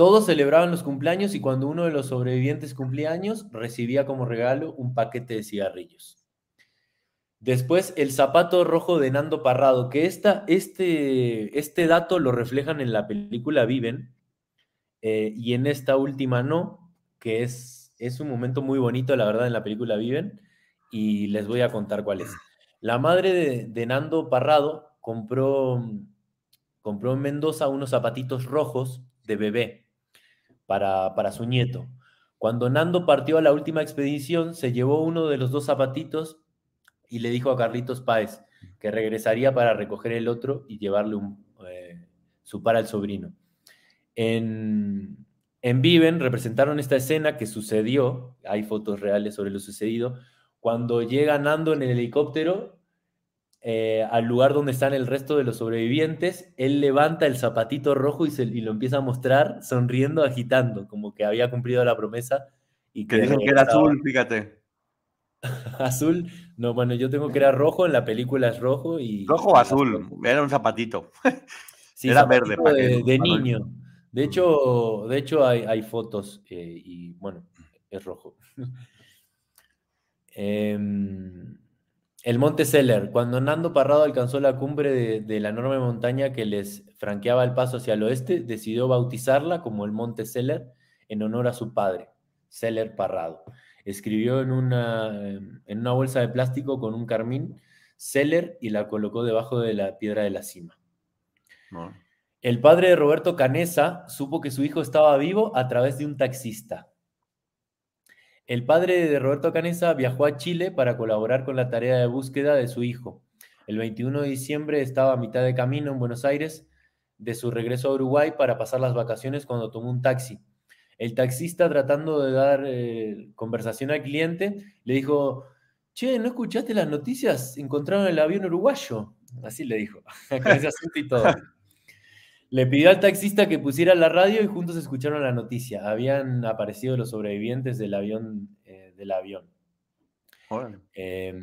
Todos celebraban los cumpleaños y cuando uno de los sobrevivientes cumplía años, recibía como regalo un paquete de cigarrillos. Después, el zapato rojo de Nando Parrado, que esta, este, este dato lo reflejan en la película Viven, eh, y en esta última no, que es, es un momento muy bonito, la verdad, en la película Viven, y les voy a contar cuál es. La madre de, de Nando Parrado compró, compró en Mendoza unos zapatitos rojos de bebé para, para su nieto. Cuando Nando partió a la última expedición, se llevó uno de los dos zapatitos y le dijo a Carlitos Páez que regresaría para recoger el otro y llevarle eh, su par al sobrino. En, en Viven representaron esta escena que sucedió, hay fotos reales sobre lo sucedido, cuando llega Nando en el helicóptero eh, al lugar donde están el resto de los sobrevivientes, él levanta el zapatito rojo y, se, y lo empieza a mostrar sonriendo, agitando, como que había cumplido la promesa. Y que dicen que era azul, fíjate. [laughs] Azul, no, bueno, yo tengo que era rojo, en la película es rojo y... Rojo o azul, era un zapatito. [laughs] Sí, era zapatito verde, para que de, niño. De hecho, de hecho hay, hay fotos eh, y bueno, es rojo. [laughs] Em, el Monte Seller. Cuando Nando Parrado alcanzó la cumbre de, de la enorme montaña que les franqueaba el paso hacia el oeste, decidió bautizarla como el Monte Seller en honor a su padre, Seller Parrado. Escribió en una, en una bolsa de plástico con un carmín Seller y la colocó debajo de la piedra de la cima. No. El padre de Roberto Canesa supo que su hijo estaba vivo a través de un taxista. El padre de Roberto Canesa viajó a Chile para colaborar con la tarea de búsqueda de su hijo. El 21 de diciembre estaba a mitad de camino en Buenos Aires de su regreso a Uruguay para pasar las vacaciones cuando tomó un taxi. El taxista, tratando de dar eh, conversación al cliente, le dijo, che, ¿no escuchaste las noticias? Encontraron el avión uruguayo. Así le dijo, [laughs] ese y todo. [laughs] Le pidió al taxista que pusiera la radio y juntos escucharon la noticia. Habían aparecido los sobrevivientes del avión. eh, del avión. Órale. Eh,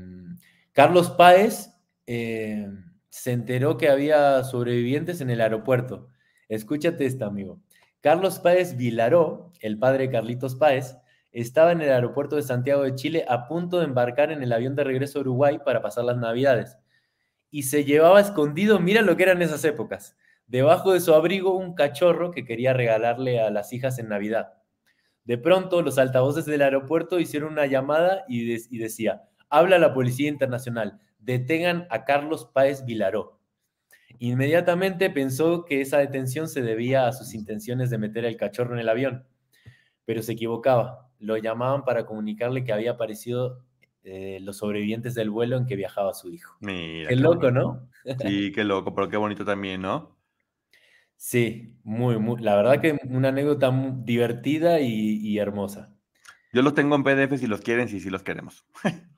Carlos Páez eh, se enteró que había sobrevivientes en el aeropuerto. Escúchate esta, amigo. Carlos Páez Vilaró, el padre de Carlitos Páez, estaba en el aeropuerto de Santiago de Chile a punto de embarcar en el avión de regreso a Uruguay para pasar las Navidades. Y se llevaba escondido, mira lo que eran esas épocas, debajo de su abrigo un cachorro que quería regalarle a las hijas en Navidad. De pronto, los altavoces del aeropuerto hicieron una llamada y, de- y decía, habla la Policía Internacional, detengan a Carlos Páez Vilaró. Inmediatamente pensó que esa detención se debía a sus intenciones de meter el cachorro en el avión, pero se equivocaba. Lo llamaban para comunicarle que había aparecido eh, los sobrevivientes del vuelo en que viajaba su hijo. Mira. Qué qué loco, bonito. ¿no? Sí, qué loco, pero qué bonito también, ¿no? Sí, muy, muy, la verdad que una anécdota divertida y, y hermosa. Yo los tengo en PDF si los quieren, sí, sí los queremos. [laughs]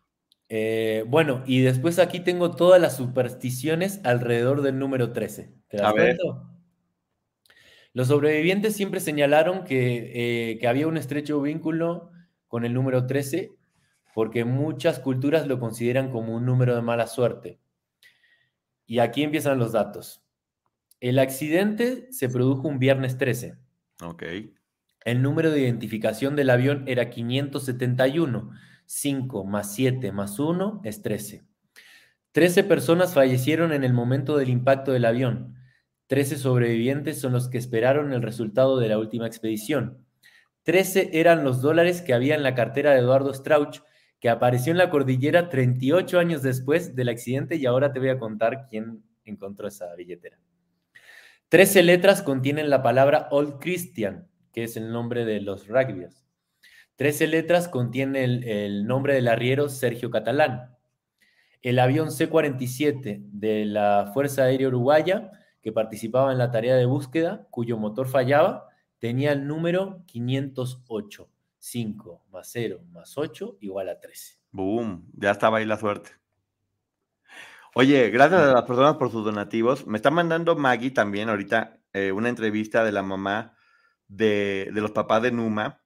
Eh, bueno, y después aquí tengo todas las supersticiones alrededor del número 13. ¿Te das A ver. Los sobrevivientes siempre señalaron que, eh, que había un estrecho vínculo con el número 13 porque muchas culturas lo consideran como un número de mala suerte. Y aquí empiezan los datos. El accidente se produjo un viernes 13. Ok. El número de identificación del avión era 571. 5 más 7 más 1 es 13. 13 personas fallecieron en el momento del impacto del avión. 13 sobrevivientes son los que esperaron el resultado de la última expedición. 13 eran los dólares que había en la cartera de Eduardo Strauch, que apareció en la cordillera 38 años después del accidente y ahora te voy a contar quién encontró esa billetera. 13 letras contienen la palabra Old Christian, que es el nombre de los rugbyers. 13 letras contiene el, el nombre del arriero Sergio Catalán. El avión C-47 de la Fuerza Aérea Uruguaya, que participaba en la tarea de búsqueda, cuyo motor fallaba, tenía el número 508. 5 más 0 más 8 igual a 13. Boom, ya estaba ahí la suerte. Oye, gracias a las personas por sus donativos. Me está mandando Maggie también ahorita eh, una entrevista de la mamá de, de los papás de Numa,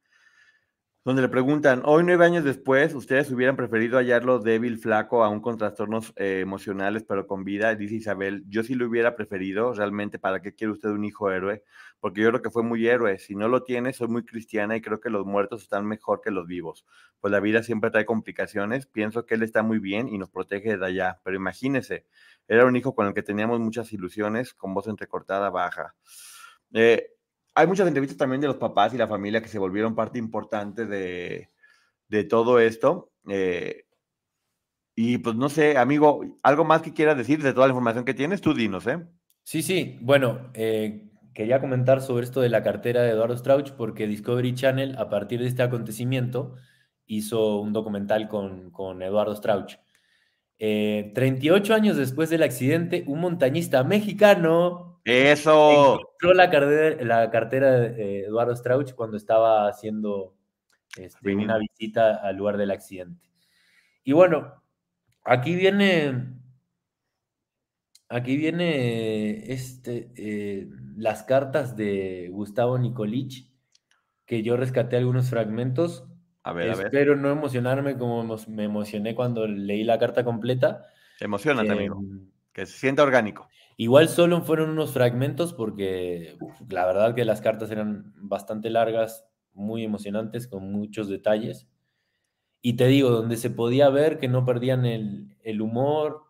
donde le preguntan, hoy nueve años después, ¿ustedes hubieran preferido hallarlo débil, flaco, aún con trastornos eh, emocionales, pero con vida? Dice Isabel, yo sí lo hubiera preferido, realmente, ¿para qué quiere usted un hijo héroe? Porque yo creo que fue muy héroe. Si no lo tiene, soy muy cristiana y creo que los muertos están mejor que los vivos. Pues la vida siempre trae complicaciones. Pienso que él está muy bien y nos protege de allá. Pero imagínese, era un hijo con el que teníamos muchas ilusiones, con voz entrecortada, baja. Eh, hay muchas entrevistas también de los papás y la familia que se volvieron parte importante de, de todo esto. Eh, y pues no sé, amigo, algo más que quieras decir de toda la información que tienes, tú dinos, ¿eh? Sí, sí, bueno, eh, quería comentar sobre esto de la cartera de Eduardo Strauch porque Discovery Channel, a partir de este acontecimiento, hizo un documental con, con Eduardo Strauch. Eh, 38 años después del accidente, un montañista mexicano Eso. encontró la cartera, la cartera de eh, Eduardo Strauch cuando estaba haciendo este, una visita al lugar del accidente. Y bueno, aquí viene, aquí viene este, eh, las cartas de Gustavo Nicolich, que yo rescaté algunos fragmentos. A ver, a ver. Espero no emocionarme como me emocioné cuando leí la carta completa. Emocionate, Eh, amigo. Que se sienta orgánico. Igual solo fueron unos fragmentos porque la verdad que las cartas eran bastante largas, muy emocionantes, con muchos detalles. Y te digo, donde se podía ver que no perdían el, el humor,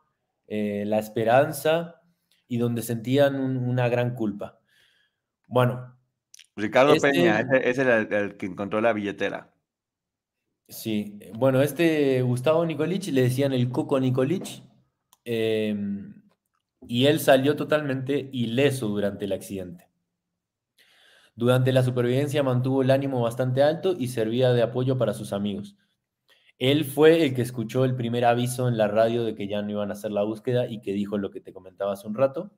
eh, la esperanza y donde sentían un- una gran culpa. Bueno, Ricardo Este- Peña, ese, era el, el que encontró la billetera. Sí, bueno, este Gustavo Nicolich le decían el Coco Nicolich em, y él salió totalmente ileso durante el accidente. Durante la supervivencia mantuvo el ánimo bastante alto y servía de apoyo para sus amigos. Él fue el que escuchó el primer aviso en la radio de que ya no iban a hacer la búsqueda y que dijo lo que te comentaba hace un rato.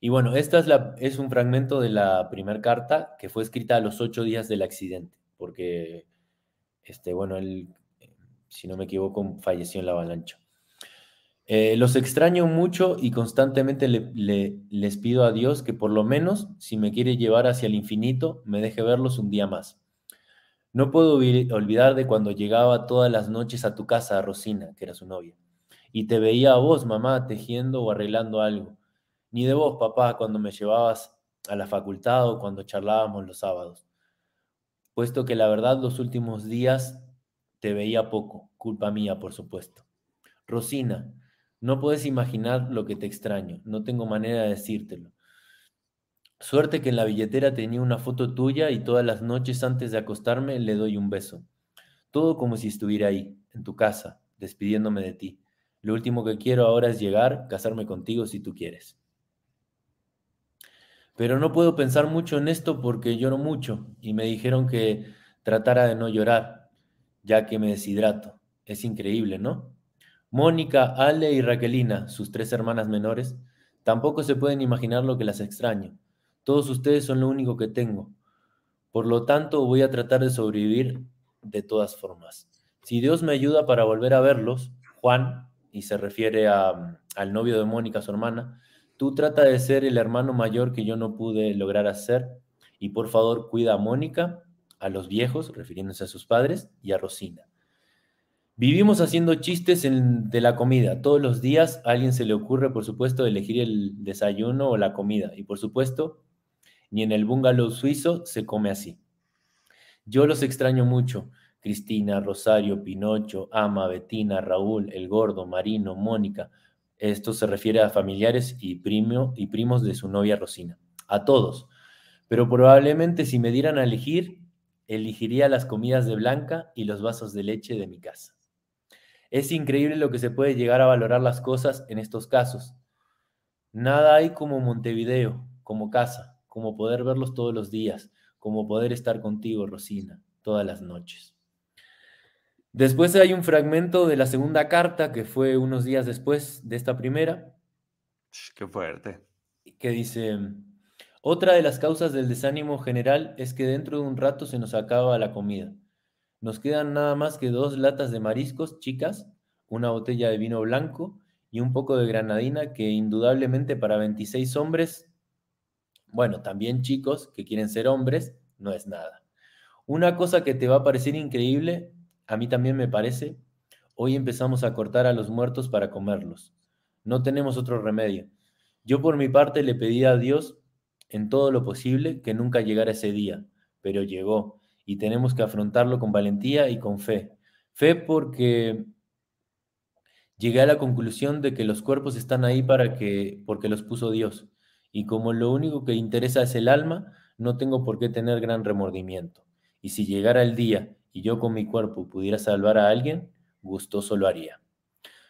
Y bueno, esta es, la, es un fragmento de la primera carta que fue escrita a los ocho días del accidente, porque este, bueno, él, si no me equivoco, falleció en la avalancha. Eh, los extraño mucho y constantemente le- le- les pido a Dios que por lo menos, si me quiere llevar hacia el infinito, me deje verlos un día más. No puedo olvi- olvidar de cuando llegaba todas las noches a tu casa, Rosina, que era su novia, y te veía a vos, mamá, tejiendo o arreglando algo. Ni de vos, papá, cuando me llevabas a la facultad o cuando charlábamos los sábados puesto que la verdad los últimos días te veía poco, culpa mía, por supuesto. Rosina, no puedes imaginar lo que te extraño, no tengo manera de decírtelo. Suerte que en la billetera tenía una foto tuya y todas las noches antes de acostarme le doy un beso. Todo como si estuviera ahí, en tu casa, despidiéndome de ti. Lo último que quiero ahora es llegar, casarme contigo si tú quieres. Pero no puedo pensar mucho en esto porque lloro mucho y me dijeron que tratara de no llorar, ya que me deshidrato. Es increíble, ¿no? Mónica, Ale y Raquelina, sus tres hermanas menores, tampoco se pueden imaginar lo que las extraño. Todos ustedes son lo único que tengo. Por lo tanto, voy a tratar de sobrevivir de todas formas. Si Dios me ayuda para volver a verlos, Juan, y se refiere al novio de Mónica, su hermana, Tú trata de ser el hermano mayor que yo no pude lograr hacer y por favor cuida a Mónica, a los viejos, refiriéndose a sus padres, y a Rosina. Vivimos haciendo chistes de la comida. Todos los días a alguien se le ocurre, por supuesto, elegir el desayuno o la comida. Y por supuesto, ni en el bungalow suizo se come así. Yo los extraño mucho. Cristina, Rosario, Pinocho, Ama, Betina, Raúl, El Gordo, Marino, Mónica. Esto se refiere a familiares y, primo, y primos de su novia Rosina. A todos. Pero probablemente si me dieran a elegir, elegiría las comidas de Blanca y los vasos de leche de mi casa. Es increíble lo que se puede llegar a valorar las cosas en estos casos. Nada hay como Montevideo, como casa, como poder verlos todos los días, como poder estar contigo, Rosina, todas las noches. Después hay un fragmento de la segunda carta, que fue unos días después de esta primera. Qué fuerte. Que dice, otra de las causas del desánimo general es que dentro de un rato se nos acaba la comida. Nos quedan nada más que dos latas de mariscos chicas, una botella de vino blanco y un poco de granadina que indudablemente para 26 hombres, bueno, también chicos que quieren ser hombres, no es nada. Una cosa que te va a parecer increíble, a mí también me parece, hoy empezamos a cortar a los muertos para comerlos. No tenemos otro remedio. Yo por mi parte le pedí a Dios en todo lo posible que nunca llegara ese día, pero llegó y tenemos que afrontarlo con valentía y con fe. Fe porque llegué a la conclusión de que los cuerpos están ahí para que porque los puso Dios y como lo único que interesa es el alma, no tengo por qué tener gran remordimiento. Y si llegara el día y yo con mi cuerpo pudiera salvar a alguien, gustoso lo haría.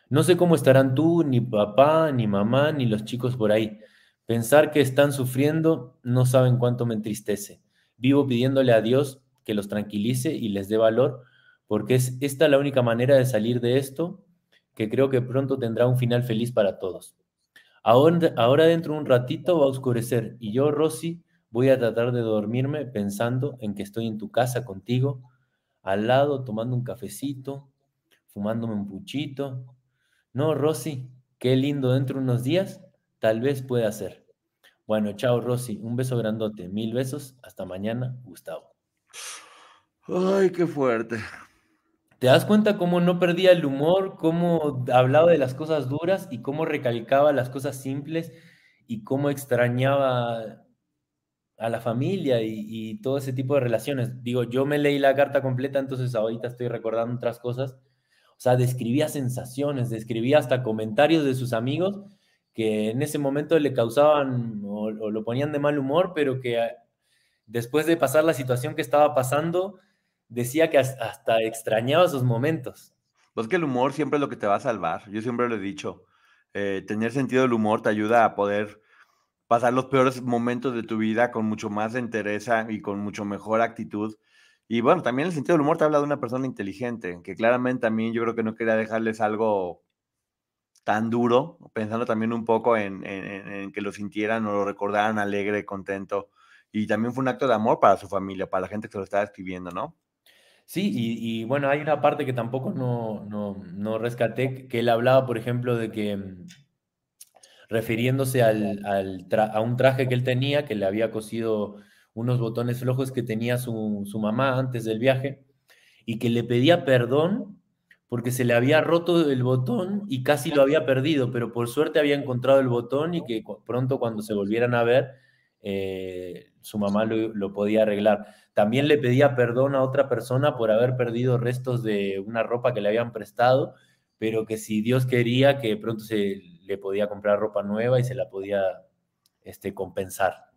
No sé cómo estarán tú, ni papá, ni mamá, ni los chicos por ahí, Pensar que están sufriendo no saben cuánto me entristece. Vivo pidiéndole a Dios que los tranquilice y les dé valor, porque es esta la única manera de salir de esto, que creo que pronto tendrá un final feliz para todos. Ahora, ahora dentro de un ratito va a oscurecer y yo, Rosy, voy a tratar de dormirme pensando en que estoy en tu casa contigo, al lado, tomando un cafecito, fumándome un puchito. No, Rosy, qué lindo dentro de unos días Tal vez pueda ser. Bueno, chao Rosy, un beso grandote, mil besos, hasta mañana, Gustavo. Ay, qué fuerte. ¿Te das cuenta cómo no perdía el humor, cómo hablaba de las cosas duras y cómo recalcaba las cosas simples y cómo extrañaba a la familia y, todo ese tipo de relaciones? Digo, yo me leí la carta completa, entonces ahorita estoy recordando otras cosas. O sea, describía sensaciones, describía hasta comentarios de sus amigos que en ese momento le causaban o, lo ponían de mal humor, pero que después de pasar la situación que estaba pasando, decía que hasta extrañaba esos momentos. Pues que el humor siempre es lo que te va a salvar. Yo siempre lo he dicho. Eh, tener sentido del humor te ayuda a poder pasar los peores momentos de tu vida con mucho más entereza y con mucho mejor actitud. Y bueno, también el sentido del humor te habla de una persona inteligente, que claramente también yo creo que no quería dejarles algo tan duro, pensando también un poco en, que lo sintieran o lo recordaran alegre, contento. Y también fue un acto de amor para su familia, para la gente que lo estaba escribiendo, ¿no? Sí, y, bueno, hay una parte que tampoco no, no, rescaté, que él hablaba, por ejemplo, de que mm, refiriéndose al, a un traje que él tenía, que le había cosido unos botones flojos que tenía su, su mamá antes del viaje, y que le pedía perdón porque se le había roto el botón y casi lo había perdido, pero por suerte había encontrado el botón y que pronto cuando se volvieran a ver, eh, su mamá lo, podía arreglar. También le pedía perdón a otra persona por haber perdido restos de una ropa que le habían prestado, pero que si Dios quería que pronto se le podía comprar ropa nueva y se la podía este, compensar.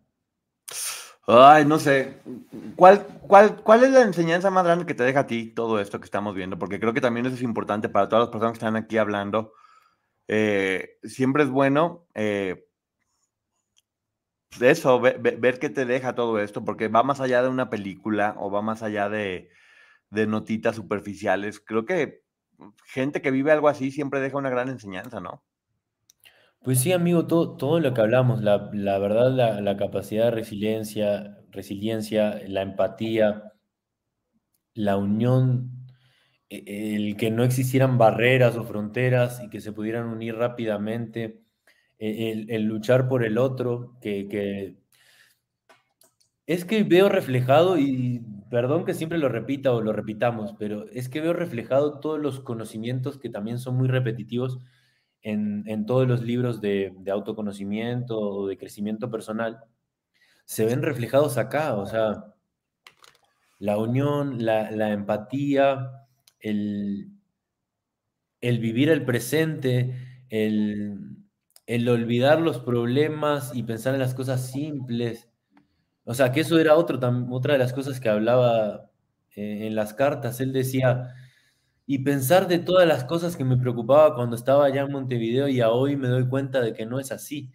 Ay, no sé. ¿Cuál, cuál, ¿Cuál es la enseñanza más grande que te deja a ti todo esto que estamos viendo? Porque creo que también eso es importante para todas las personas que están aquí hablando. Eh, siempre es bueno eh, eso, ver, qué te deja todo esto, porque va más allá de una película o va más allá de, de notitas superficiales. Creo que gente que vive algo así siempre deja una gran enseñanza, ¿no? Pues sí, amigo, todo, todo lo que hablamos, la, verdad, la, capacidad de resiliencia, resiliencia, la empatía, la unión, e, el que no existieran barreras o fronteras y que se pudieran unir rápidamente, el, luchar por el otro, que, es que veo reflejado, y perdón que siempre lo repita o lo repitamos, pero es que veo reflejado todos los conocimientos que también son muy repetitivos en, todos los libros de, autoconocimiento o de crecimiento personal, se ven reflejados acá, o sea, la unión, la, empatía, el, el, vivir el presente, el, el, olvidar los problemas y pensar en las cosas simples. O sea, que eso era otro, otra de las cosas que hablaba eh, en las cartas, él decía, y pensar de todas las cosas que me preocupaba cuando estaba allá en Montevideo y a hoy me doy cuenta de que no es así.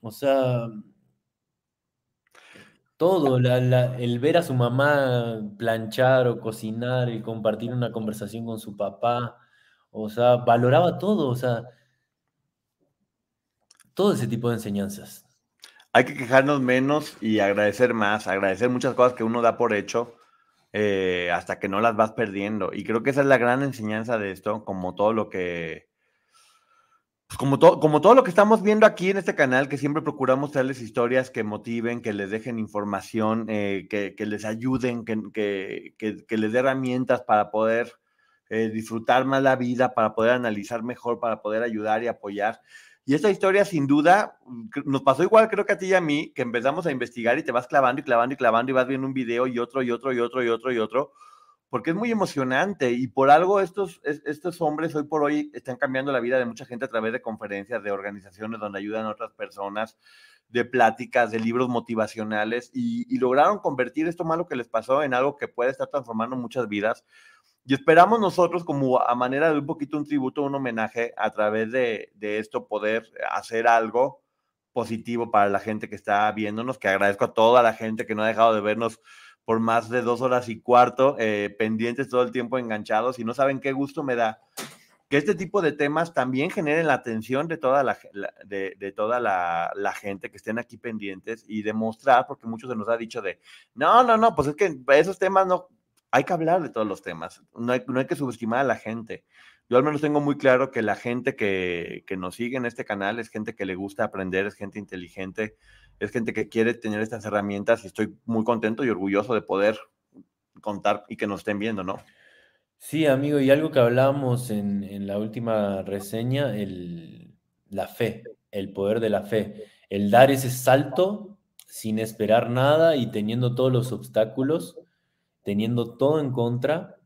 O sea, todo, el ver a su mamá planchar o cocinar y compartir una conversación con su papá, o sea, valoraba todo, o sea, todo ese tipo de enseñanzas. Hay que quejarnos menos y agradecer más, agradecer muchas cosas que uno da por hecho eh, hasta que no las vas perdiendo. Y creo que esa es la gran enseñanza de esto, como todo lo que, pues como, como todo lo que estamos viendo aquí en este canal, que siempre procuramos traerles historias que motiven, que les dejen información, eh, que, les ayuden, que, que, les dé herramientas para poder eh, disfrutar más la vida, para poder analizar mejor, para poder ayudar y apoyar. Y esta historia, sin duda, nos pasó igual, creo que a ti y a mí, que empezamos a investigar y te vas clavando y clavando y clavando y vas viendo un video y otro y otro y otro y otro y otro, porque es muy emocionante y por algo estos, estos hombres hoy por hoy están cambiando la vida de mucha gente a través de conferencias, de organizaciones donde ayudan a otras personas, de pláticas, de libros motivacionales y, y lograron convertir esto malo que les pasó en algo que puede estar transformando muchas vidas y esperamos nosotros como a manera de un poquito un tributo, un homenaje a través de, esto poder hacer algo positivo para la gente que está viéndonos, que agradezco a toda la gente que no ha dejado de vernos por más de dos horas y cuarto, eh, pendientes todo el tiempo enganchados y no saben qué gusto me da que este tipo de temas también generen la atención de toda la, de, toda la, la, gente que estén aquí pendientes y demostrar, porque muchos se nos ha dicho de, no, no, no, pues es que esos temas no, hay que hablar de todos los temas, no hay, que subestimar a la gente. Yo al menos tengo muy claro que la gente que, nos sigue en este canal es gente que le gusta aprender, es gente inteligente, es gente que quiere tener estas herramientas y estoy muy contento y orgulloso de poder contar y que nos estén viendo, ¿no? Sí, amigo, y algo que hablábamos en, la última reseña, la fe, el poder de la fe, el dar ese salto sin esperar nada y teniendo todos los obstáculos teniendo todo en contra,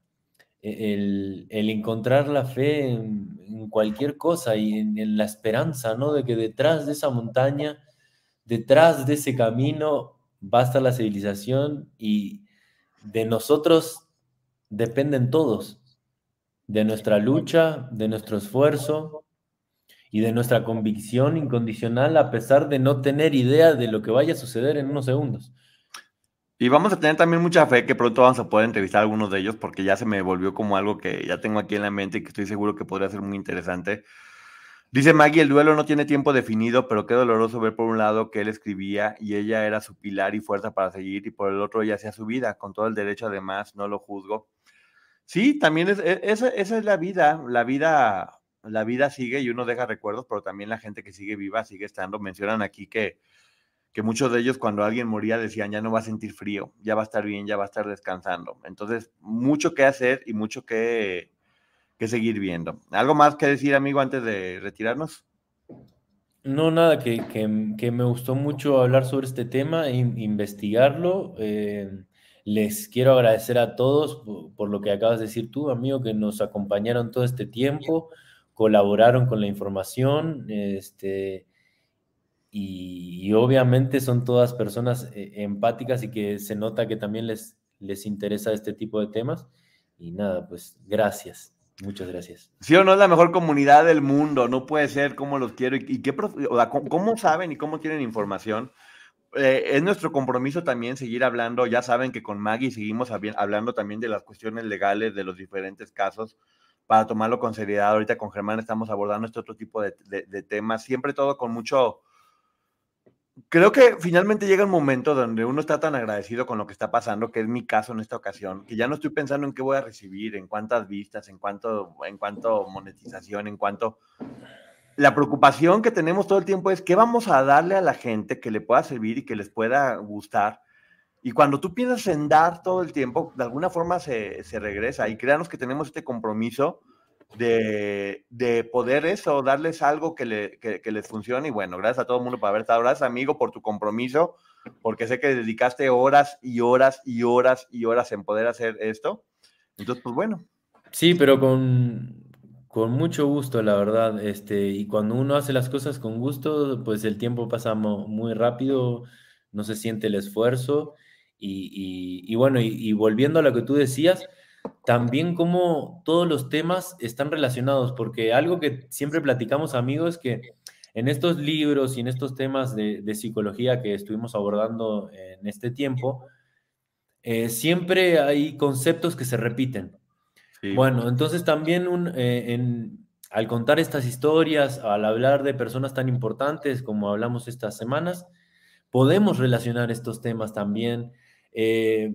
e, el, encontrar la fe en, cualquier cosa y en, la esperanza, ¿no? De que detrás de esa montaña, detrás de ese camino, va a estar la civilización y de nosotros dependen todos, de nuestra lucha, de nuestro esfuerzo y de nuestra convicción incondicional a pesar de no tener idea de lo que vaya a suceder en unos segundos. Y vamos a tener también mucha fe que pronto vamos a poder entrevistar a algunos de ellos porque ya se me volvió como algo que ya tengo aquí en la mente y que estoy seguro que podría ser muy interesante. Dice Maggie, el duelo no tiene tiempo definido, pero qué doloroso ver por un lado que él escribía y ella era su pilar y fuerza para seguir y por el otro ella hacía su vida, con todo el derecho además, no lo juzgo. Sí, también es, e, esa, esa es la vida, la vida, la vida sigue y uno deja recuerdos, pero también la gente que sigue viva sigue estando. Mencionan aquí que que muchos de ellos cuando alguien moría decían, ya no va a sentir frío, ya va a estar bien, ya va a estar descansando. Entonces, mucho que hacer y mucho que, que seguir viendo. ¿Algo más que decir, amigo, antes de retirarnos? No, nada, que, que, me gustó mucho hablar sobre este tema, e investigarlo. Eh, les quiero agradecer a todos por, por, lo que acabas de decir tú, amigo, que nos acompañaron todo este tiempo, colaboraron con la información. Este, y, obviamente son todas personas eh, empáticas y que se nota que también les, les interesa este tipo de temas. Y nada, pues gracias. Muchas gracias. Sí o no es la mejor comunidad del mundo, no puede ser como los quiero y, qué, cómo saben y cómo tienen información. Eh, es nuestro compromiso también seguir hablando. Ya saben que con Maggie seguimos hablando también de las cuestiones legales de los diferentes casos para tomarlo con seriedad. Ahorita con Germán estamos abordando este otro tipo de, de temas, siempre todo con mucho, creo que finalmente llega un momento donde uno está tan agradecido con lo que está pasando, que es mi caso en esta ocasión, que ya no estoy pensando en qué voy a recibir, en cuántas vistas, en cuánto, en cuánto monetización, en cuánto... La preocupación que tenemos todo el tiempo es qué vamos a darle a la gente que le pueda servir y que les pueda gustar. Y cuando tú piensas en dar todo el tiempo, de alguna forma se, se regresa. Y créanos que tenemos este compromiso de, de, poder eso, darles algo que, le, que, les funcione. Y bueno, gracias a todo el mundo por haber estado. Gracias, amigo, por tu compromiso, porque sé que dedicaste horas y horas y horas y horas en poder hacer esto. Entonces, pues bueno. Sí, pero con, con mucho gusto, la verdad. Este, y cuando uno hace las cosas con gusto, pues el tiempo pasa muy rápido, no se siente el esfuerzo. Y, y- bueno, y volviendo a lo que tú decías, también como todos los temas están relacionados, porque algo que siempre platicamos, amigos, es que en estos libros y en estos temas de, de psicología que estuvimos abordando en este tiempo, eh, siempre hay conceptos que se repiten. Sí. Bueno, entonces también un, eh, en- al contar estas historias, al hablar de personas tan importantes como hablamos estas semanas, podemos relacionar estos temas también. Eh,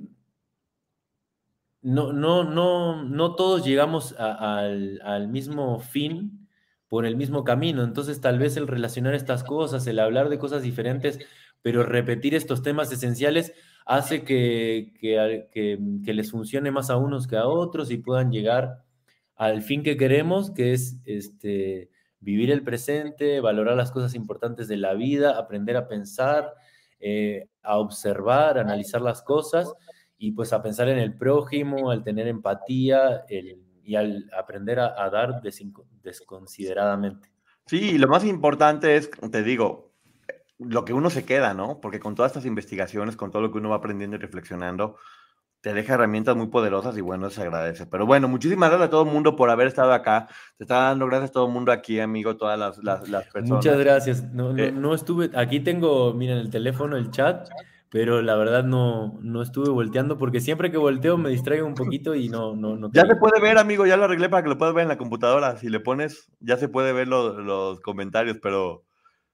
no, no, no, no todos llegamos al, al mismo fin por el mismo camino. Entonces, tal vez el relacionar estas cosas, el hablar de cosas diferentes, pero repetir estos temas esenciales hace que, que- que les funcione más a unos que a otros y puedan llegar al fin que queremos, que es este, vivir el presente, valorar las cosas importantes de la vida, aprender a pensar, eh, a observar, a analizar las cosas y pues a pensar en el prójimo, al tener empatía el- y al aprender a, a dar desconsideradamente. Sí, y lo más importante es, te digo, lo que uno se queda, ¿no? Porque con todas estas investigaciones, con todo lo que uno va aprendiendo y reflexionando, te deja herramientas muy poderosas y bueno, se agradece. Pero bueno, muchísimas gracias a todo el mundo por haber estado acá. Te está dando gracias a todo el mundo aquí, amigo, todas las, las, las personas. Muchas gracias. No, no, Eh. no estuve, aquí tengo, miren, el teléfono, el chat, pero la verdad no, no estuve volteando porque siempre que volteo me distraigo un poquito y no, no, no Ya se puede ver, amigo, ya lo arreglé para que lo puedas ver en la computadora. Si le pones, ya se puede ver lo- los comentarios, pero,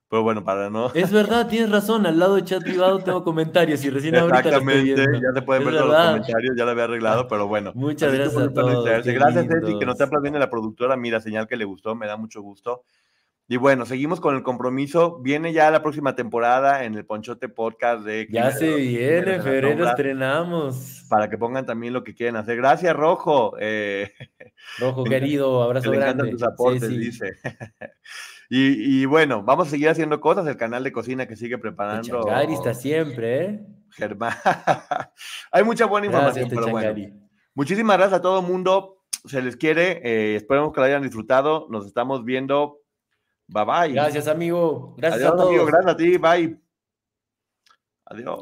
pero bueno, para no. Es verdad, tienes razón, al lado de chat privado tengo comentarios y recién ahorita lo estoy Exactamente, viendo. ya se pueden Es ver todos los comentarios, ya lo había arreglado, pero bueno. Muchas gracias a todos, Gracias, Ceci, que nos está aplaudiendo la productora. Mira, señal que le gustó, me da mucho gusto. Y bueno, seguimos con el compromiso. Viene ya la próxima temporada en el Ponchote Podcast de Ya se de viene, en febrero estrenamos. Para que pongan también lo que quieren hacer. Gracias, Rojo. Eh, [laughs] Rojo [laughs] querido, que abrazo le encantan grande. tus aportes, Sí, sí. dice. [laughs] y, y bueno, vamos a seguir haciendo cosas. El canal de cocina que sigue preparando. Techangari está siempre, ¿eh? Germán. Hay mucha buena información, Gracias, pero bueno. Muchísimas gracias a todo el mundo. Se les quiere. eh, esperemos que lo hayan disfrutado. Nos estamos viendo. Bye bye. Gracias, amigo. Gracias Adiós, a todos. amigo. Gracias a ti. Bye. Adiós.